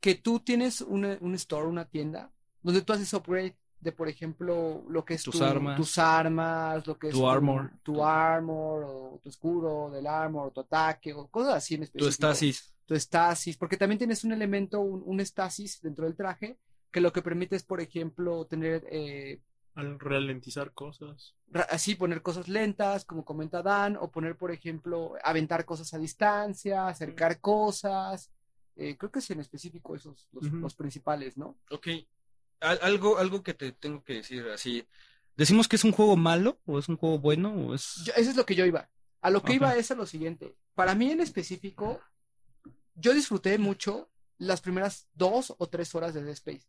que tú tienes una- un store, una tienda, donde tú haces upgrade de, por ejemplo, lo que es Tus tu- armas. tus armas, lo que es Tu armor. tu armor, o tu escudo del armor, o tu ataque, o cosas así en Tu específico. estasis. Tu estasis, porque también tienes un elemento, un, un estasis dentro del traje, que lo que permite es, por ejemplo, tener eh, Al ralentizar cosas. así poner cosas lentas, como comenta Dan, o poner, por ejemplo, aventar cosas a distancia, acercar cosas. Eh, creo que es en específico esos los, Ujú. los principales, ¿no? Ok. Al- algo, algo que te tengo que decir así. ¿Decimos que es un juego malo? ¿O es un juego bueno? ¿O es.? Yo- eso es lo que yo iba. A lo que iba es a lo siguiente. Para mí en específico, yo disfruté mucho las primeras dos o tres horas de Dead Space.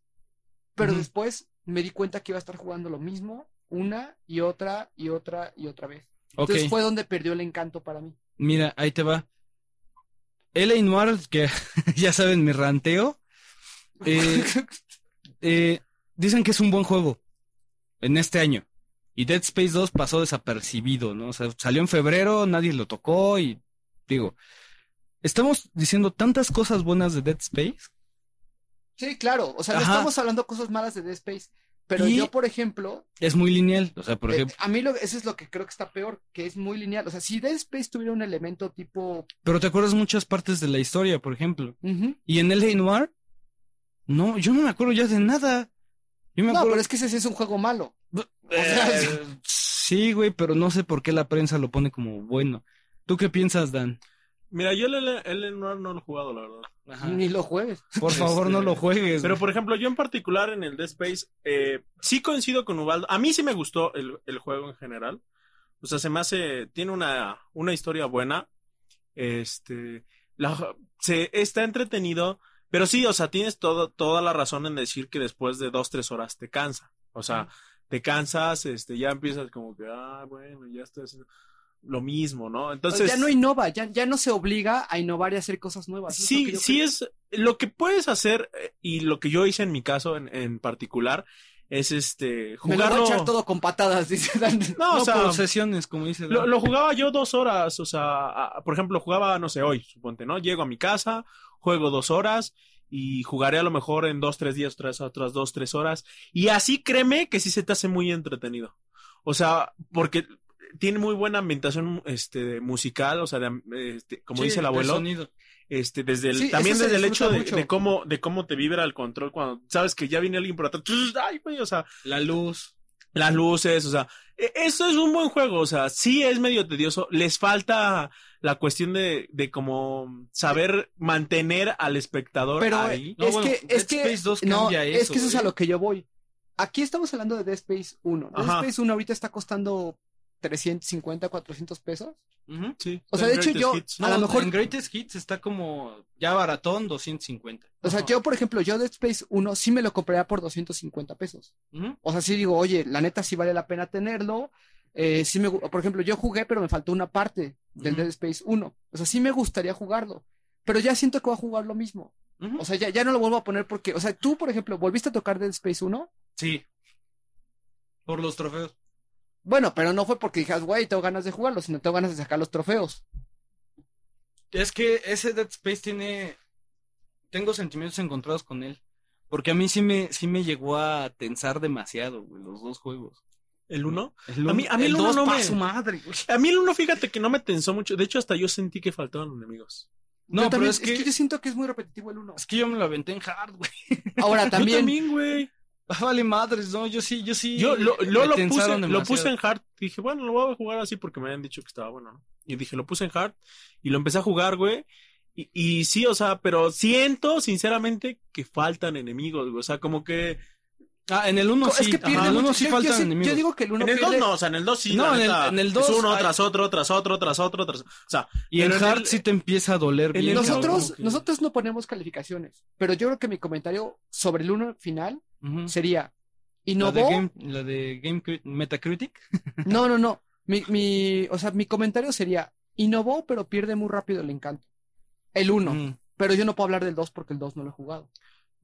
Pero después me di cuenta que iba a estar jugando lo mismo una y otra y otra y otra vez. Entonces fue donde perdió el encanto para mí. Mira, ahí te va. L.A. Noir, que ya saben mi ranteo. eh, eh, dicen que es un buen juego en este año. Y Dead Space 2 pasó desapercibido, ¿no? O sea, salió en febrero, nadie lo tocó y digo, estamos diciendo tantas cosas buenas de Dead Space. Sí, claro. O sea, no estamos hablando cosas malas de Dead Space. Pero Y- yo, por ejemplo, Es muy lineal, o sea, por eh, ejemplo, a mí lo, eso es lo que creo que está peor, que es muy lineal. O sea, si Dead Space tuviera un elemento tipo... pero te acuerdas muchas partes de la historia, por ejemplo. Y en L.A. Noir, no, yo no me acuerdo ya de nada. Yo me No, acuerdo pero es que ese sí es un juego malo. Eh, sí, güey, pero no sé por qué la prensa lo pone como bueno. ¿Tú qué piensas, Dan? Mira, yo el, el, no lo he jugado, la verdad. Ni lo juegues. Por favor, Este, no lo juegues. Pero güey. por ejemplo, yo en particular en el Dead Space, eh, sí coincido con Ubaldo. A mí sí me gustó el, el juego en general. O sea, se me hace, tiene una, una historia buena. Este, la- se, está entretenido. Pero sí, o sea, tienes todo, toda la razón en decir que después de dos, tres horas te cansa. O sea, te cansas, este, ya empiezas como que, ah, bueno, ya estoy haciendo lo mismo, ¿no? Entonces. ya no innova, ya, ya no se obliga a innovar y hacer cosas nuevas. Sí, sí creo. es lo que puedes hacer eh, y lo que yo hice en mi caso en, en particular es este Me lo voy a jugarlo. echar todo con patadas, dice Dan. No, o No, sea, por sesiones, como dice. lo, Dan. lo jugaba yo dos horas, o sea, a- por ejemplo, jugaba, no sé, hoy, suponte, ¿no? Llego a mi casa, juego dos horas y jugaré a lo mejor en dos, tres días, otras, otras dos, tres horas. Y así créeme que sí se te hace muy entretenido. O sea, porque tiene muy buena ambientación este musical, o sea, de- este, como Sí, dice el de abuelo. sonido. Este, desde el, Sí, también eso desde el hecho de, cómo, de cómo te vibra el control cuando sabes que ya viene alguien por atrás. Ay, güey, o sea, La luz. las luces, o sea, e- eso es un buen juego, o sea, sí es medio tedioso, les falta la cuestión de, de como saber mantener al espectador Pero ahí. No, es bueno, que, Dead es que, Space 2 no, cambia es eso, que eso es a güey. lo que yo voy. Aquí estamos hablando de Dead Space 1. Dead Ajá. Space 1 ahorita está costando 350, 400 pesos. Sí, O sea, de hecho, yo- Hits. A lo mejor- En Greatest Hits está como ya baratón, 250. O sea, yo, por ejemplo, yo Dead Space 1 sí me lo compraría por 250 pesos. O sea, sí digo, oye, la neta sí vale la pena tenerlo. Eh, sí me, por ejemplo, yo jugué, pero me faltó una parte del. Dead Space 1. O sea, sí me gustaría jugarlo. Pero ya siento que voy a jugar lo mismo. O sea, ya, ya no lo vuelvo a poner porque, o sea, tú, por ejemplo, ¿volviste a tocar Dead Space 1? Sí. Por los trofeos. Bueno, pero no fue porque dijeras, güey, tengo ganas de jugarlo, sino tengo ganas de sacar los trofeos. Es que ese Dead Space tiene. Tengo sentimientos encontrados con él. Porque a mí sí me, sí me llegó a tensar demasiado, güey, los dos juegos. ¿El uno? El A mí- a mí el uno no me- su madre, güey. A mí el uno, fíjate que no me tensó mucho. De hecho, hasta yo sentí que faltaban enemigos. No, Yo pero también- es que, yo siento que es muy repetitivo el 1. es que yo me lo aventé en hard, güey. Ahora Yo también, también, güey. Ah, vale madres, no, yo sí, yo sí. Yo lo, lo, lo, puse, lo puse en hard. Dije, bueno, lo voy a jugar así porque me habían dicho que estaba bueno, ¿no? Y dije, lo puse en hard y lo empecé a jugar, güey. Y, y sí, o sea, pero siento, sinceramente, que faltan enemigos, güey. O sea, como que. Ah, en el 1 sí. es que ajá, pierde en el 1 mucho. sí faltan yo, sí- enemigos. yo digo que el 1 En el 2 no, o sea, en el 2 sí. No, en el- neta, en el Es 2 uno hay- tras otro, tras otro, tras otro, tras O sea, y en hard el- sí te empieza a doler en bien. nosotros, ok. nosotros no ponemos calificaciones, pero yo creo que mi comentario sobre el 1 final Ujú. sería, La de, ¿innovó? Game, la de Game Crit- Metacritic. No, no, no. Mi, mi, o sea, mi comentario sería, innovó, pero pierde muy rápido el encanto. El 1. Ujú. Pero yo no puedo hablar del 2 porque el 2 no lo he jugado.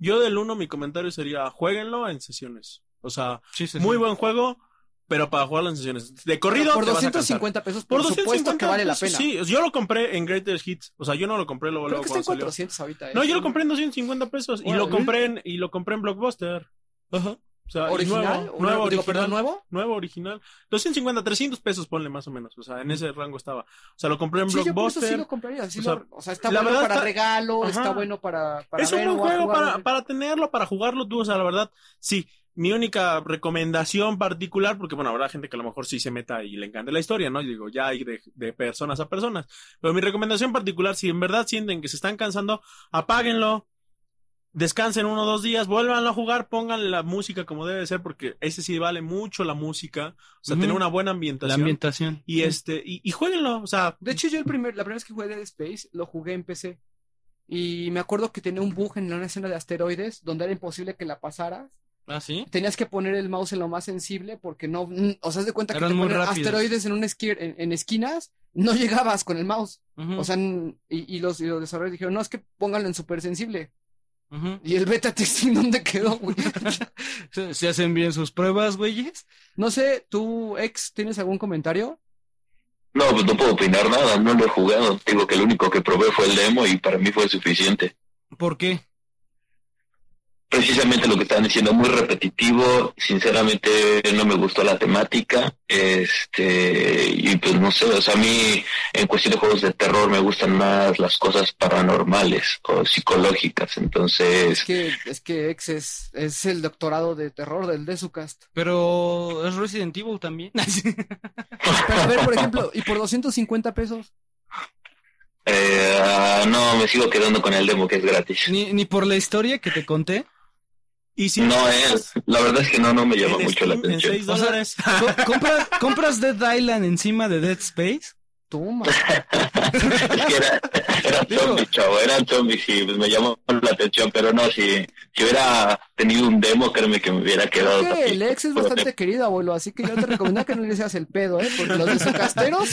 Yo del 1 mi comentario sería, jueguenlo en sesiones. O sea, Sí, sí, muy sí. buen juego, pero para jugarlo en sesiones. De corrido por te vas a. 250 pesos, por, Por supuesto 250 que vale la pesos, pena. Sí, yo lo compré en Greatest Hits. O sea, yo no lo compré luego, Creo luego que está en cuando salió. 400 ahorita. ¿eh? No, yo lo compré en 250 pesos y lo compré en, y lo compré en Blockbuster. Ajá. O sea, ¿Original? nuevo, original, perdón, ¿nuevo? nuevo original. 250, 300 pesos ponle más o menos. O sea, en ese rango estaba. O sea, lo compré en Sí, yo Blockbuster. sí lo compraría. sí O sea, lo- o sea, está la bueno para está- regalo, Ajá. está bueno para, para es un ver buen o a juego jugar, para, para tenerlo, para jugarlo tú. O sea, la verdad, sí. Mi única recomendación particular, porque bueno, habrá gente que a lo mejor sí se meta y le encante la historia, ¿no? Y digo, ya hay de, de personas a personas. Pero mi recomendación particular, si en verdad sienten que se están cansando, apáguenlo, descansen uno o dos días, vuelvan a jugar, pongan la música como debe ser, porque ese sí vale mucho la música. O sea, tener una buena La ambientación. ambientación. y este, y, y jueguenlo, o sea, De hecho, yo el primer, la primera vez que jugué Dead Space lo jugué en PC. Y me acuerdo que tenía un bug en una escena de asteroides donde era imposible que la pasaras. Ah, sí. Tenías que poner el mouse en lo más sensible porque no, mm, o sea, haz de cuenta que Eran te muy ponen rápidos. asteroides en, un esqui- en, en esquinas, no llegabas con el mouse. Ujú, O sea, y, y los, y los desarrolladores dijeron, no, es que pónganlo en súper sensible. Y el beta testing, ¿dónde quedó, güey? Se, se hacen bien sus pruebas, güeyes. no sé, tú, ex, ¿tienes algún comentario? No, pues no puedo opinar nada, no lo he jugado. Digo que el único que probé fue el demo y para mí fue suficiente. ¿Por qué? Precisamente lo que estaban diciendo, muy repetitivo, sinceramente no me gustó la temática, este, y pues no sé, o sea, a mí en cuestión de juegos de terror me gustan más las cosas paranormales o psicológicas, entonces, Es que, es que ex es, es el doctorado de terror del Desucast. Pero es Resident Evil también. Pero a ver, por ejemplo, y por 250 pesos. eh, ah, no, me sigo quedando con el demo que es gratis. ni, ni por la historia que te conté. Y si No es, la verdad es que no, no me llama en mucho la en atención. 6 O sea, dólares. Co- compras, compras Dead Island encima de Dead Space. Toma. Es que era, era zombie, chavo, eran zombies y pues, me llamó la atención, pero no, si, si hubiera tenido un demo, créeme que me hubiera quedado Creo que también. el ex es bastante querido, abuelo, así que yo te recomiendo que no le seas el pedo, ¿eh? Porque los de su casteros,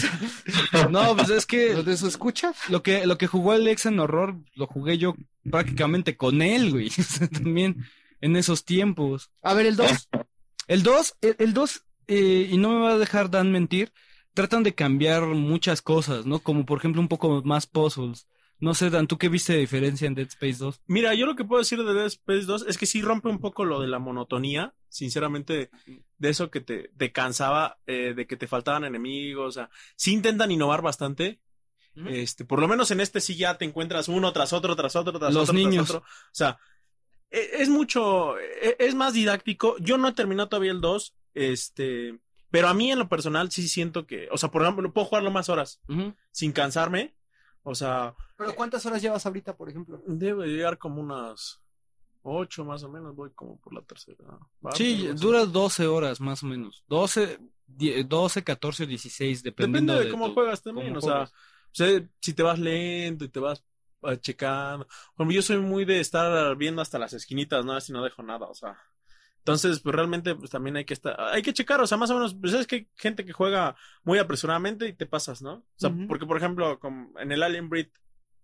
No, pues es que los de su escucha, lo que, lo que jugó el ex en horror, lo jugué yo prácticamente con él, güey. También en esos tiempos. A ver, el 2. El 2, el, el 2, eh, y no me va a dejar Dan mentir, tratan de cambiar muchas cosas, ¿no? Como por ejemplo un poco más puzzles. No sé, Dan, ¿tú qué viste de diferencia en Dead Space 2? Mira, yo lo que puedo decir de Dead Space 2 es que sí rompe un poco lo de la monotonía, sinceramente, de eso que te, te cansaba, eh, de que te faltaban enemigos, o sea, sí intentan innovar bastante. Este, por lo menos en este sí ya te encuentras uno tras otro, tras otro, tras Los otro, niños. tras otro. O sea, e- es mucho, e- es más didáctico. Yo no he terminado todavía el 2, este, pero a mí en lo personal sí siento que, o sea, por ejemplo, puedo jugarlo más horas sin cansarme. O sea, Pero ¿cuántas horas llevas ahorita, por ejemplo? debe llegar como unas 8 más o menos, voy como por la tercera. Sí, dura 12 horas más o menos. 12, die- 12 14 o 16, dependiendo Depende de cómo tu- juegas también, cómo o sea, o sea, si te vas lento y te vas checando. Como yo soy muy de estar viendo hasta las esquinitas, ¿no? Así no dejo nada, o sea. Entonces, pues realmente, pues también hay que estar, hay que checar, o sea, más o menos, pues es que hay gente que juega muy apresuradamente y te pasas, ¿no? O sea, porque por ejemplo, en el Alien Breed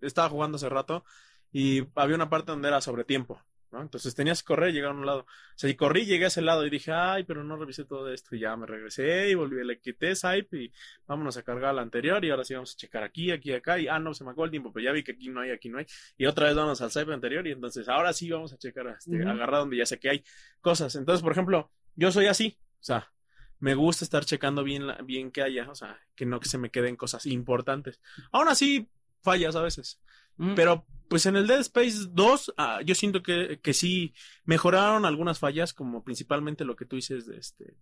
estaba jugando hace rato y había una parte donde era sobre tiempo, ¿no? Entonces tenías que correr y llegar a un lado. O sea, y corrí, llegué a ese lado y dije, ay, pero no revisé todo esto y ya me regresé y volví, le quité Skype y vámonos a cargar la anterior y ahora sí vamos a checar aquí, aquí, acá y ah, no, se me acabó el tiempo, pero ya vi que aquí no hay, aquí no hay y otra vez vamos al Skype anterior y entonces ahora sí vamos a checar, este, agarrar donde ya sé que hay cosas. Entonces, por ejemplo, yo soy así, o sea, me gusta estar checando bien, la- bien que haya, o sea, que no que se me queden cosas importantes. Aún así, fallas a veces. Pero, pues en el Dead Space 2, ah, yo siento que, que sí mejoraron algunas fallas, como principalmente lo que tú dices de este,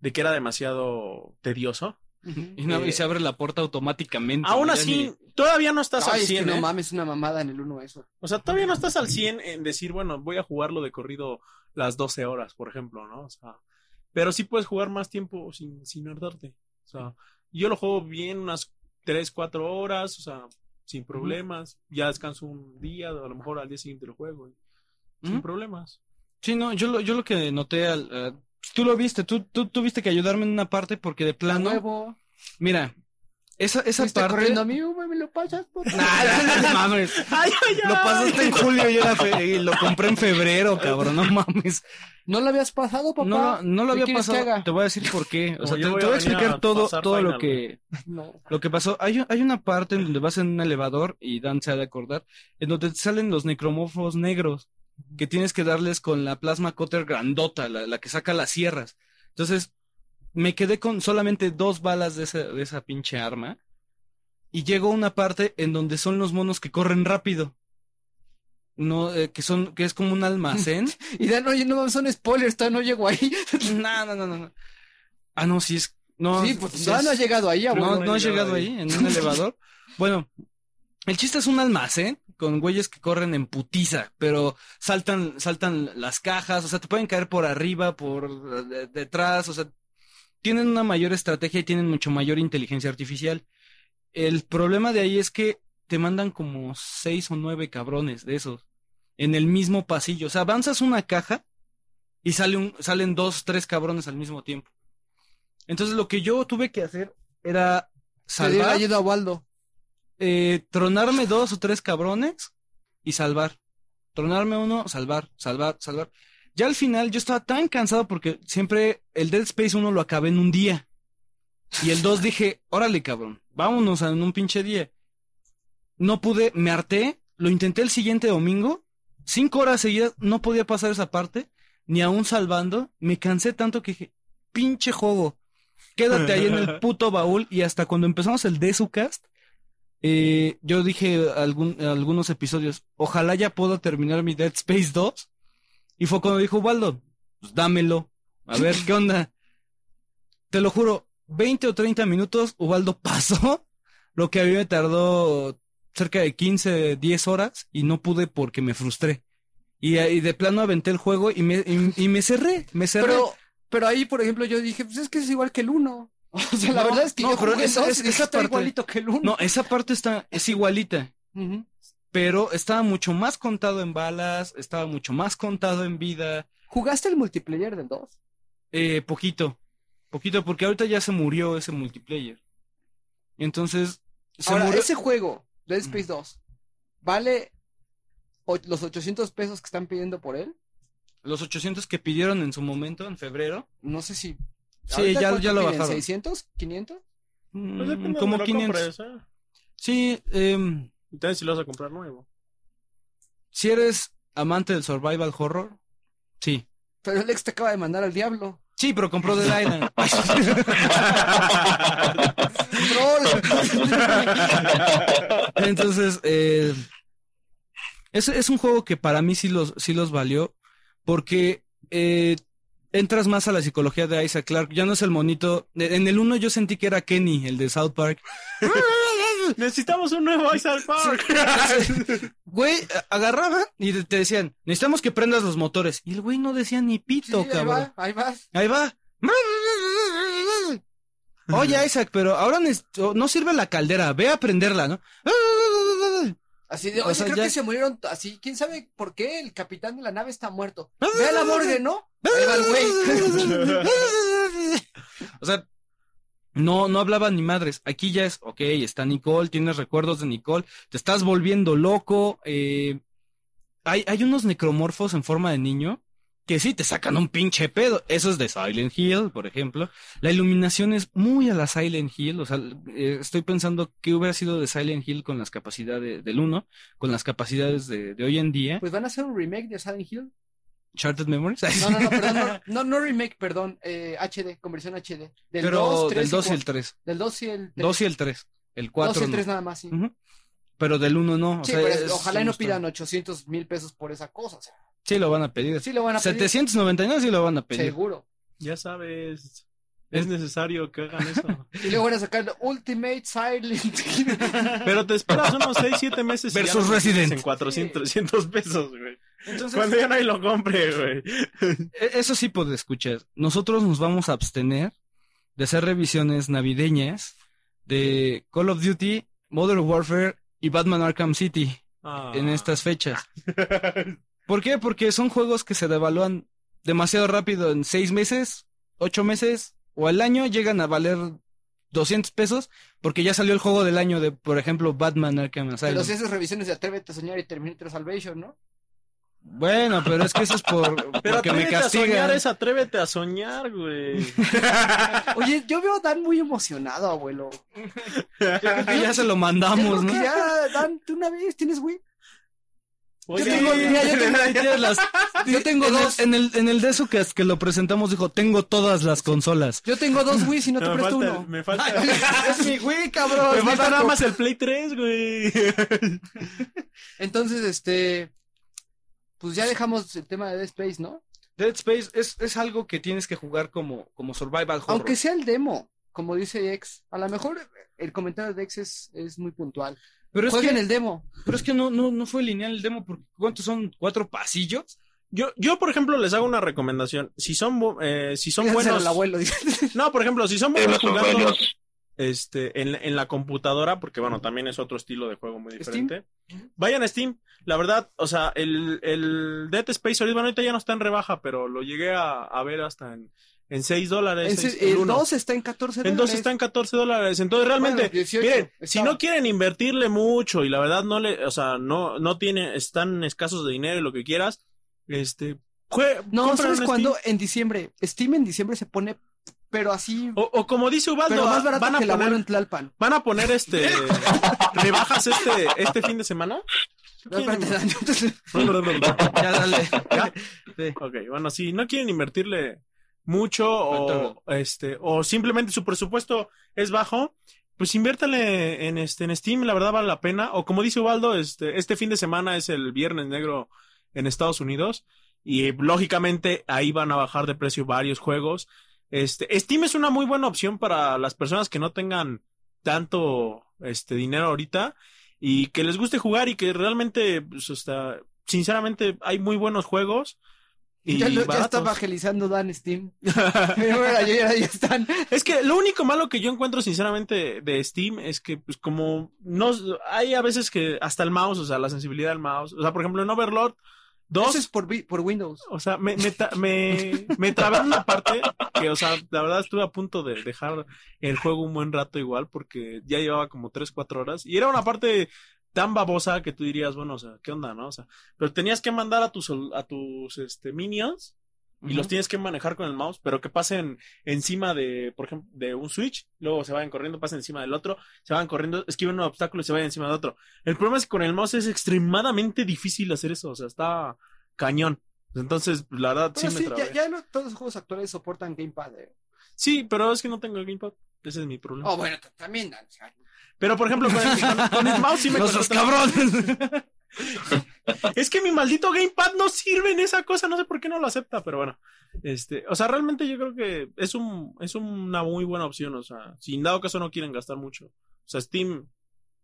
de que era demasiado tedioso. Y, no- y eh, se abre la puerta automáticamente. Aún así, ni- todavía no estás Ay, al es 100, que no ¿eh? mames, una mamada en el 1 eso. O sea, todavía no estás al 100 en decir, bueno, voy a jugarlo de corrido las 12 horas, por ejemplo, ¿no? O sea, pero sí puedes jugar más tiempo sin, sin ardarte. O sea, yo lo juego bien unas 3, 4 horas, o sea, sin problemas. Ya descanso un día, a lo mejor al día siguiente lo juego. y Sin problemas. Sí, no, yo lo, yo lo que noté al... eh, tú lo viste, tú, tú tuviste que ayudarme en una parte porque de plano... nuevo. Mira, esa, esa parte... corriendo a mí, güey, me lo pasas, por? Nah, no mames. ¡Ay, ay, Lo pasaste en julio y, era fe- y lo compré en febrero, cabrón, no mames. ¿No lo habías pasado, papá? No, no lo ¿Qué había pasado. Te voy a decir por qué. O sea, te, voy te a voy a venir explicar a todo, todo lo que, No. lo que pasó. Hay, hay una parte en donde vas en un elevador, y Dan se ha de acordar, en donde te salen los necromorfos negros, que tienes que darles con la plasma cutter grandota, la, la que saca las sierras. Entonces, me quedé con solamente dos balas de esa, de esa pinche arma, y llego a una parte en donde son los monos que corren rápido. No, eh, que son, que es como un almacén. Y Dan, oye, no son spoilers, todavía no llego ahí. no, no, no, no. Ah, no, sí es. No, sí, pues no es- llegado ahí, no, abuelo. no has llegado ahí, en un elevador. Bueno, el chiste es un almacén con güeyes que corren en putiza, pero saltan, saltan las cajas, o sea, te pueden caer por arriba, por de- detrás, o sea, tienen una mayor estrategia y tienen mucho mayor inteligencia artificial. El problema de ahí es que te mandan como seis o nueve cabrones de esos en el mismo pasillo. O sea, avanzas una caja y sale un, salen dos, tres cabrones al mismo tiempo. Entonces lo que yo tuve que hacer era salvar, ayuda a Waldo. eh, tronarme dos o tres cabrones y salvar. Tronarme uno, salvar, salvar, salvar. Ya al final yo estaba tan cansado porque siempre el Dead Space 1 lo acabé en un día. Y el 2 dije, órale cabrón, vámonos en un pinche día. No pude, me harté, lo intenté el siguiente domingo, cinco horas seguidas, no podía pasar esa parte, ni aún salvando, me cansé tanto que dije, pinche juego, quédate ahí en el puto baúl y hasta cuando empezamos el Desucast, eh, yo dije algún, algunos episodios, ojalá ya pueda terminar mi Dead Space 2. Y fue cuando dijo Waldo, pues dámelo, a ver qué onda. Te lo juro, 20 o 30 minutos, Ubaldo pasó lo que a mí me tardó cerca de 15, 10 horas y no pude porque me frustré. Y, y de plano aventé el juego y me, y, y me cerré, me cerré. Pero, pero ahí, por ejemplo, yo dije, pues es que es igual que el 1. O sea, la No, verdad es que no, yo pero jugué esa- dos esa- y esa está parte- igualito que el 1. no, esa parte está, es igualita. Ujú. Pero estaba mucho más contado en balas, estaba mucho más contado en vida, ¿Jugaste el multiplayer del 2? eh, poquito, poquito, porque ahorita ya se murió ese multiplayer. Entonces, se Ahora, murió. ese juego, Dead Space 2, ¿vale los 800 pesos que están pidiendo por él? Los 800 que pidieron en su momento, en febrero, No sé si... Sí, ¿ahorita ya- ya lo piden? bajaron. ¿600? ¿500? mm, Pues como donde lo 500. compres, ¿eh? Sí, em, Entonces si lo vas a comprar nuevo. si eres amante del survival horror, sí. Pero el ex te acaba de mandar al diablo. Sí, pero compró The Island. Entonces, eh, Es, es un juego que para mí sí los, sí los valió, porque eh, entras más a la psicología de Isaac Clarke. Ya no es el monito. En el 1 yo sentí que era Kenny, el de South Park. Necesitamos un nuevo Isaac Park. Güey, agarraban y te decían, necesitamos que prendas los motores. Y el güey no decía ni pito, Sí, ahí cabrón. va, ahí vas. Ahí va. Oye, Isaac, pero ahora no sirve la caldera, ve a prenderla, ¿no? Así de, O oye, sea, creo ya- que se murieron así. ¿Quién sabe por qué el capitán de la nave está muerto? Ve a la morgue, ¿no? Ahí va el güey. o sea, no, no hablaba ni madres. Aquí ya es, ok, está Nicole, tienes recuerdos de Nicole, te estás volviendo loco. eh, hay, hay unos necromorfos en forma de niño que sí te sacan un pinche pedo. Eso es de Silent Hill, por ejemplo. La iluminación es muy a la Silent Hill. O sea, eh, estoy pensando que hubiera sido de Silent Hill con las capacidades del 1, con las capacidades de, de hoy en día. Pues van a hacer un remake de Silent Hill. Charted Memories. No, no, no, perdón, no, no, no remake, perdón, eh, HD, conversión HD. Del Pero 2, 3 del 2 y el cuatro. 3. Del 2 y el 3. 2 y el 3. El 4 2 y el no. 3 nada más, sí. Ujú. Pero del 1 no. o Sí, sea, pero es- ojalá y no pidan 800 mil pesos por esa cosa. O sea, Sí lo van a pedir. sí lo van a pedir. 799 sí lo van a pedir. Seguro. Ya sabes. Es necesario que hagan eso. Y luego van a sacar Ultimate Silent. Pero te esperas unos 6, 7 meses. y Versus ya lo tienes Resident. En 400, 300 pesos, güey. Entonces, Cuando ya nadie lo compre, güey. e- eso sí puede escuchar. Nosotros nos vamos a abstener de hacer revisiones navideñas de Call of Duty, Modern Warfare y Batman Arkham City Ah. en estas fechas. ¿Por qué? Porque son juegos que se devalúan demasiado rápido en seis meses, ocho meses o al año llegan a valer 200 pesos porque ya salió el juego del año de, por ejemplo, Batman Arkham Asylum. Pero si haces revisiones de Atrévete a soñar y Terminator Salvation, ¿no? Bueno, pero es que eso es por Pero porque me atrévete a soñar castigan. es atrévete a soñar, güey. Oye, yo veo a Dan muy emocionado, abuelo. Yo creo que ya se lo mandamos, ¿no? que ya, Dan, tú una vez tienes Wii. Oye, tengo- mira, yo tengo- tienes las- Yo tengo en el- dos. En el, en el de eso que, que lo presentamos dijo, tengo todas las consolas. Yo tengo dos Wii y no te me presto falta, uno. me falta, es mi Wii, cabrón. me falta nada más el Play 3, güey. Entonces, este. Pues ya dejamos el tema de Dead Space, ¿no? Dead Space es, es algo que tienes que jugar como, como survival horror. Aunque sea el demo, como dice X. A lo mejor el comentario de X es, es muy puntual. pero, es que, el demo. pero es que no, no, no fue lineal el demo, porque ¿cuántos son? ¿Cuatro pasillos? Yo, yo, por ejemplo, les hago una recomendación. Si son, eh, si son buenos. abuelo. No, por ejemplo, si son buenos jugando. Este, en, en la computadora, porque bueno, también es otro estilo de juego muy Steam. diferente. Vayan a Steam. La verdad, o sea, el, el Dead Space ahorita, bueno, ahorita ya no está en rebaja, pero lo llegué a, a ver hasta en, en 6 dólares. En seis- se- el uno. 2 está en 14 dólares. En dos está en 14 dólares. Entonces, realmente, Bueno, 18 miren, si no quieren invertirle mucho y la verdad no le, o sea, no, no tiene, están escasos de dinero y lo que quieras, este, jue- No, ¿sabes cuándo? En diciembre. Steam en diciembre se pone, pero así. O, o como dice Ubaldo, pero más barato van a que poner, en Tlalpan. van a poner este, rebajas este, este fin de semana. No, espérate, Ya dale. ¿Ya? Sí. Ok, bueno, si no quieren invertirle mucho o este o simplemente su presupuesto es bajo, pues inviértale en este en Steam, la verdad vale la pena. O como dice Ubaldo, este este fin de semana es el Viernes Negro en Estados Unidos y lógicamente ahí van a bajar de precio varios juegos. Este Steam es una muy buena opción para las personas que no tengan tanto este dinero ahorita y que les guste jugar y que realmente pues, hasta sinceramente hay muy buenos juegos y ya, lo- ya está evangelizando Dan Steam. Ya- ya están. Es que lo único malo que yo encuentro sinceramente de Steam es que pues como no hay a veces que hasta el mouse, o sea, la sensibilidad del mouse, o sea, por ejemplo en Overlord 2, Eso es por, por Windows. o sea, me me, me, me trabé en una parte que, o sea, la verdad estuve a punto de dejar el juego un buen rato igual porque ya llevaba como 3, 4 horas y era una parte tan babosa que tú dirías, bueno, o sea, ¿qué onda, no? O sea, pero tenías que mandar a tus a tus este minions y los tienes que manejar con el mouse, pero que pasen encima de, por ejemplo, de un switch, luego se vayan corriendo, pasen encima del otro, se van corriendo, esquiven un obstáculo y se vayan encima del otro. El problema es que con el mouse es extremadamente difícil hacer eso, o sea, está cañón. Entonces, pues, la verdad, sí Bueno, me sí, trabé. ya, ya no- todos los juegos actuales soportan Gamepad. eh. Sí, pero es que no tengo el gamepad, ese es mi problema. Oh, bueno, también Pero, por ejemplo, con el, con- con el mouse sí me Los cabrones. es que mi maldito gamepad no sirve en esa cosa, no sé por qué no lo acepta, pero bueno. Este, o sea, realmente yo creo que es un es una muy buena opción, o sea, si en dado caso no quieren gastar mucho. O sea, Steam,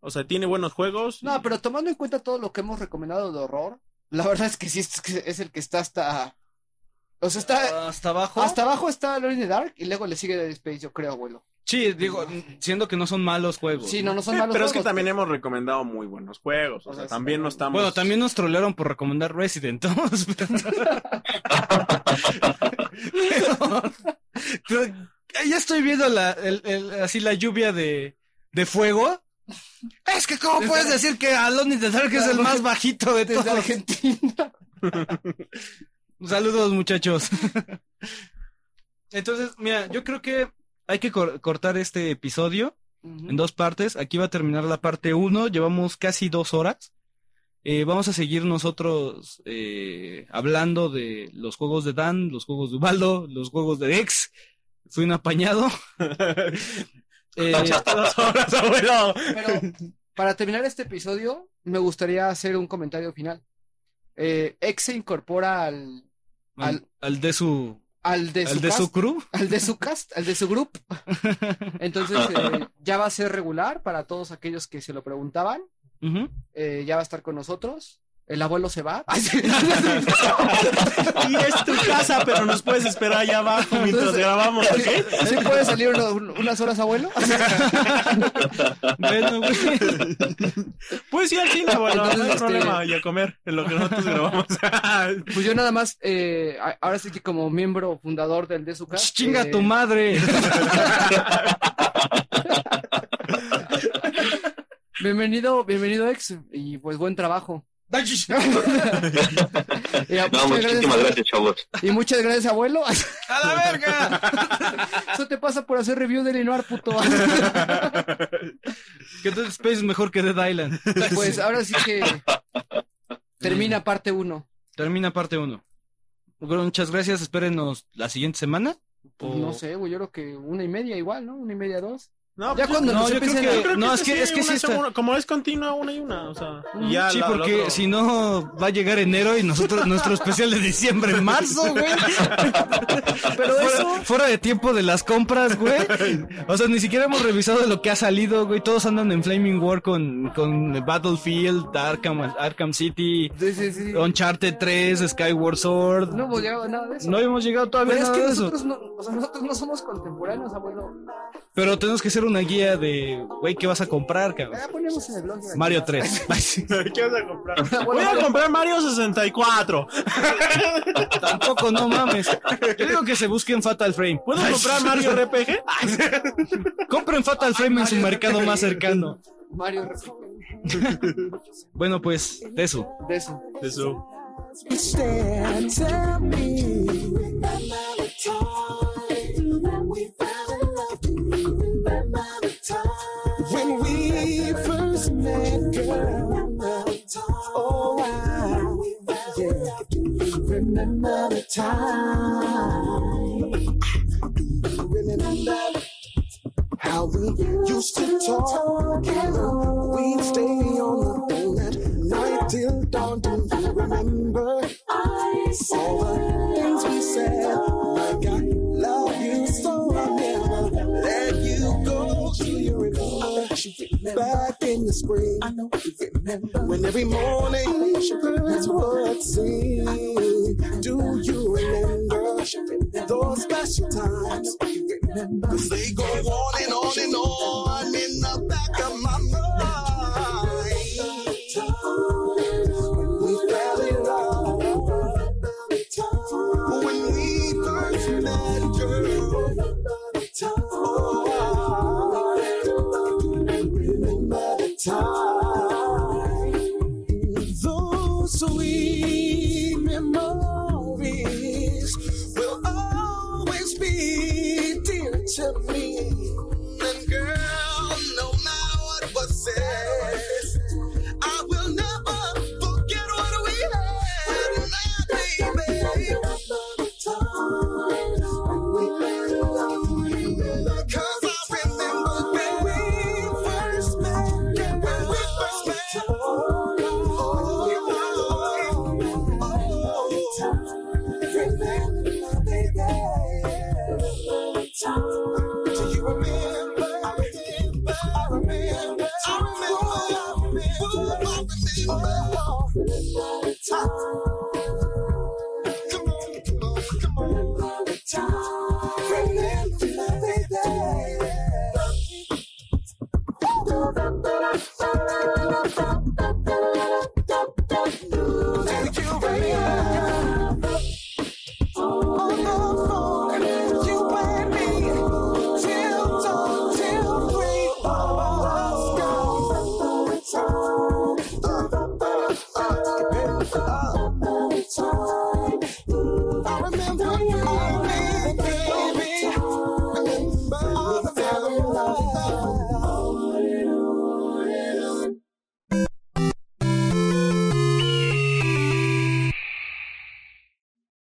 o sea, tiene buenos juegos. No, pero tomando en cuenta todo lo que hemos recomendado de horror, la verdad es que sí es, es el que está hasta. O sea, está. Hasta abajo. Hasta abajo está Alone in the Dark y luego le sigue Dead Space, yo creo, abuelo. Sí, digo, siendo que no son malos juegos. Sí, no, no son Eh, malos pero es que juegos, también hemos recomendado muy buenos juegos, o, O sea, también no estamos Bueno, también nos trolearon por recomendar Resident. pero- Pero- pero ya estoy viendo la, el- el- así la lluvia de, de fuego. Es que, ¿cómo puedes decir que Alone in the Dark es el más bajito de todos? Argentina. Saludos, muchachos. Entonces, mira, yo creo que hay que cor- cortar este episodio en dos partes. Aquí va a terminar la parte uno. Llevamos casi dos horas. Eh, vamos a seguir nosotros eh, hablando de los juegos de Dan, los juegos de Ubaldo, los juegos de Dex. Fui un apañado. Eh, dos horas, abuelo. Pero para terminar este episodio, me gustaría hacer un comentario final. Eh, X se incorpora al, al, al de su, al de su, al de cast, su crew. al de su cast, al de su grupo. Entonces eh, ya va a ser regular para todos aquellos que se lo preguntaban. Eh, ya va a estar con nosotros. El abuelo se va. Y es tu casa, pero nos puedes esperar allá abajo mientras grabamos, ¿ok? ¿Sí puede salir uno- unas horas, abuelo? Bueno, güey. Puedes ir al cine, abuelo, no hay este- problema, y a comer en lo que nosotros grabamos. Pues yo nada más, eh, ahora sí que como miembro fundador del de su cast. Chinga eh, tu madre. Bienvenido, bienvenido ex, y pues buen trabajo. No, muchas muchísimas gracias, chavos. Y muchas gracias, abuelo. ¡A la verga! Eso te pasa por hacer review de Linoir, puto. Que Dead Space es mejor que Dead Island. Pues ahora sí que termina parte uno. Termina parte 1. Muchas gracias. Espérenos la siguiente semana. Pues O- no sé, güey, yo creo que una y media igual, ¿no? Una y media, dos. No, Ya pues, cuando no, yo creo empiecen que- a- Yo creo No, es que- es que sí está- como es continua una y una, o sea, ya sí, la- porque si no va a llegar enero y nosotros nuestro especial de diciembre en marzo, güey. Pero fuera, eso, fuera de tiempo de las compras, güey. O sea, ni siquiera hemos revisado lo que ha salido, güey. Todos andan en Flaming War con, con Battlefield, Arkham, Arkham City, sí, sí, sí. Uncharted 3, Skyward Sword. no hemos llegado a nada de eso. No hemos llegado todavía Pero a es que de eso. nosotros no, o sea, nosotros no somos contemporáneos, abuelo. Pero tenemos que hacer una guía de, güey, ¿qué vas a comprar, cabrón? Ya ponemos en el blog. de- Mario 3. ¿Qué vas a comprar? Voy a comprar Mario 64. Tampoco, no mames. Yo digo que se busquen Fatal Frame. ¿Puedo comprar Mario RPG? Compren Fatal Frame en su mercado más cercano. Mario Bueno, pues, de eso. de eso. Eso. We first met, girl. Oh, wow. Yeah. Remember the time. Remember how we used to talk we'd stay on the phone at night till dawn. Do you remember all the things we said? Like I love you so I'll never let you go. Do you remember back in the spring? I know you remember when every morning birds would sing. Do you remember those special times? Cause they go on and on and on in time.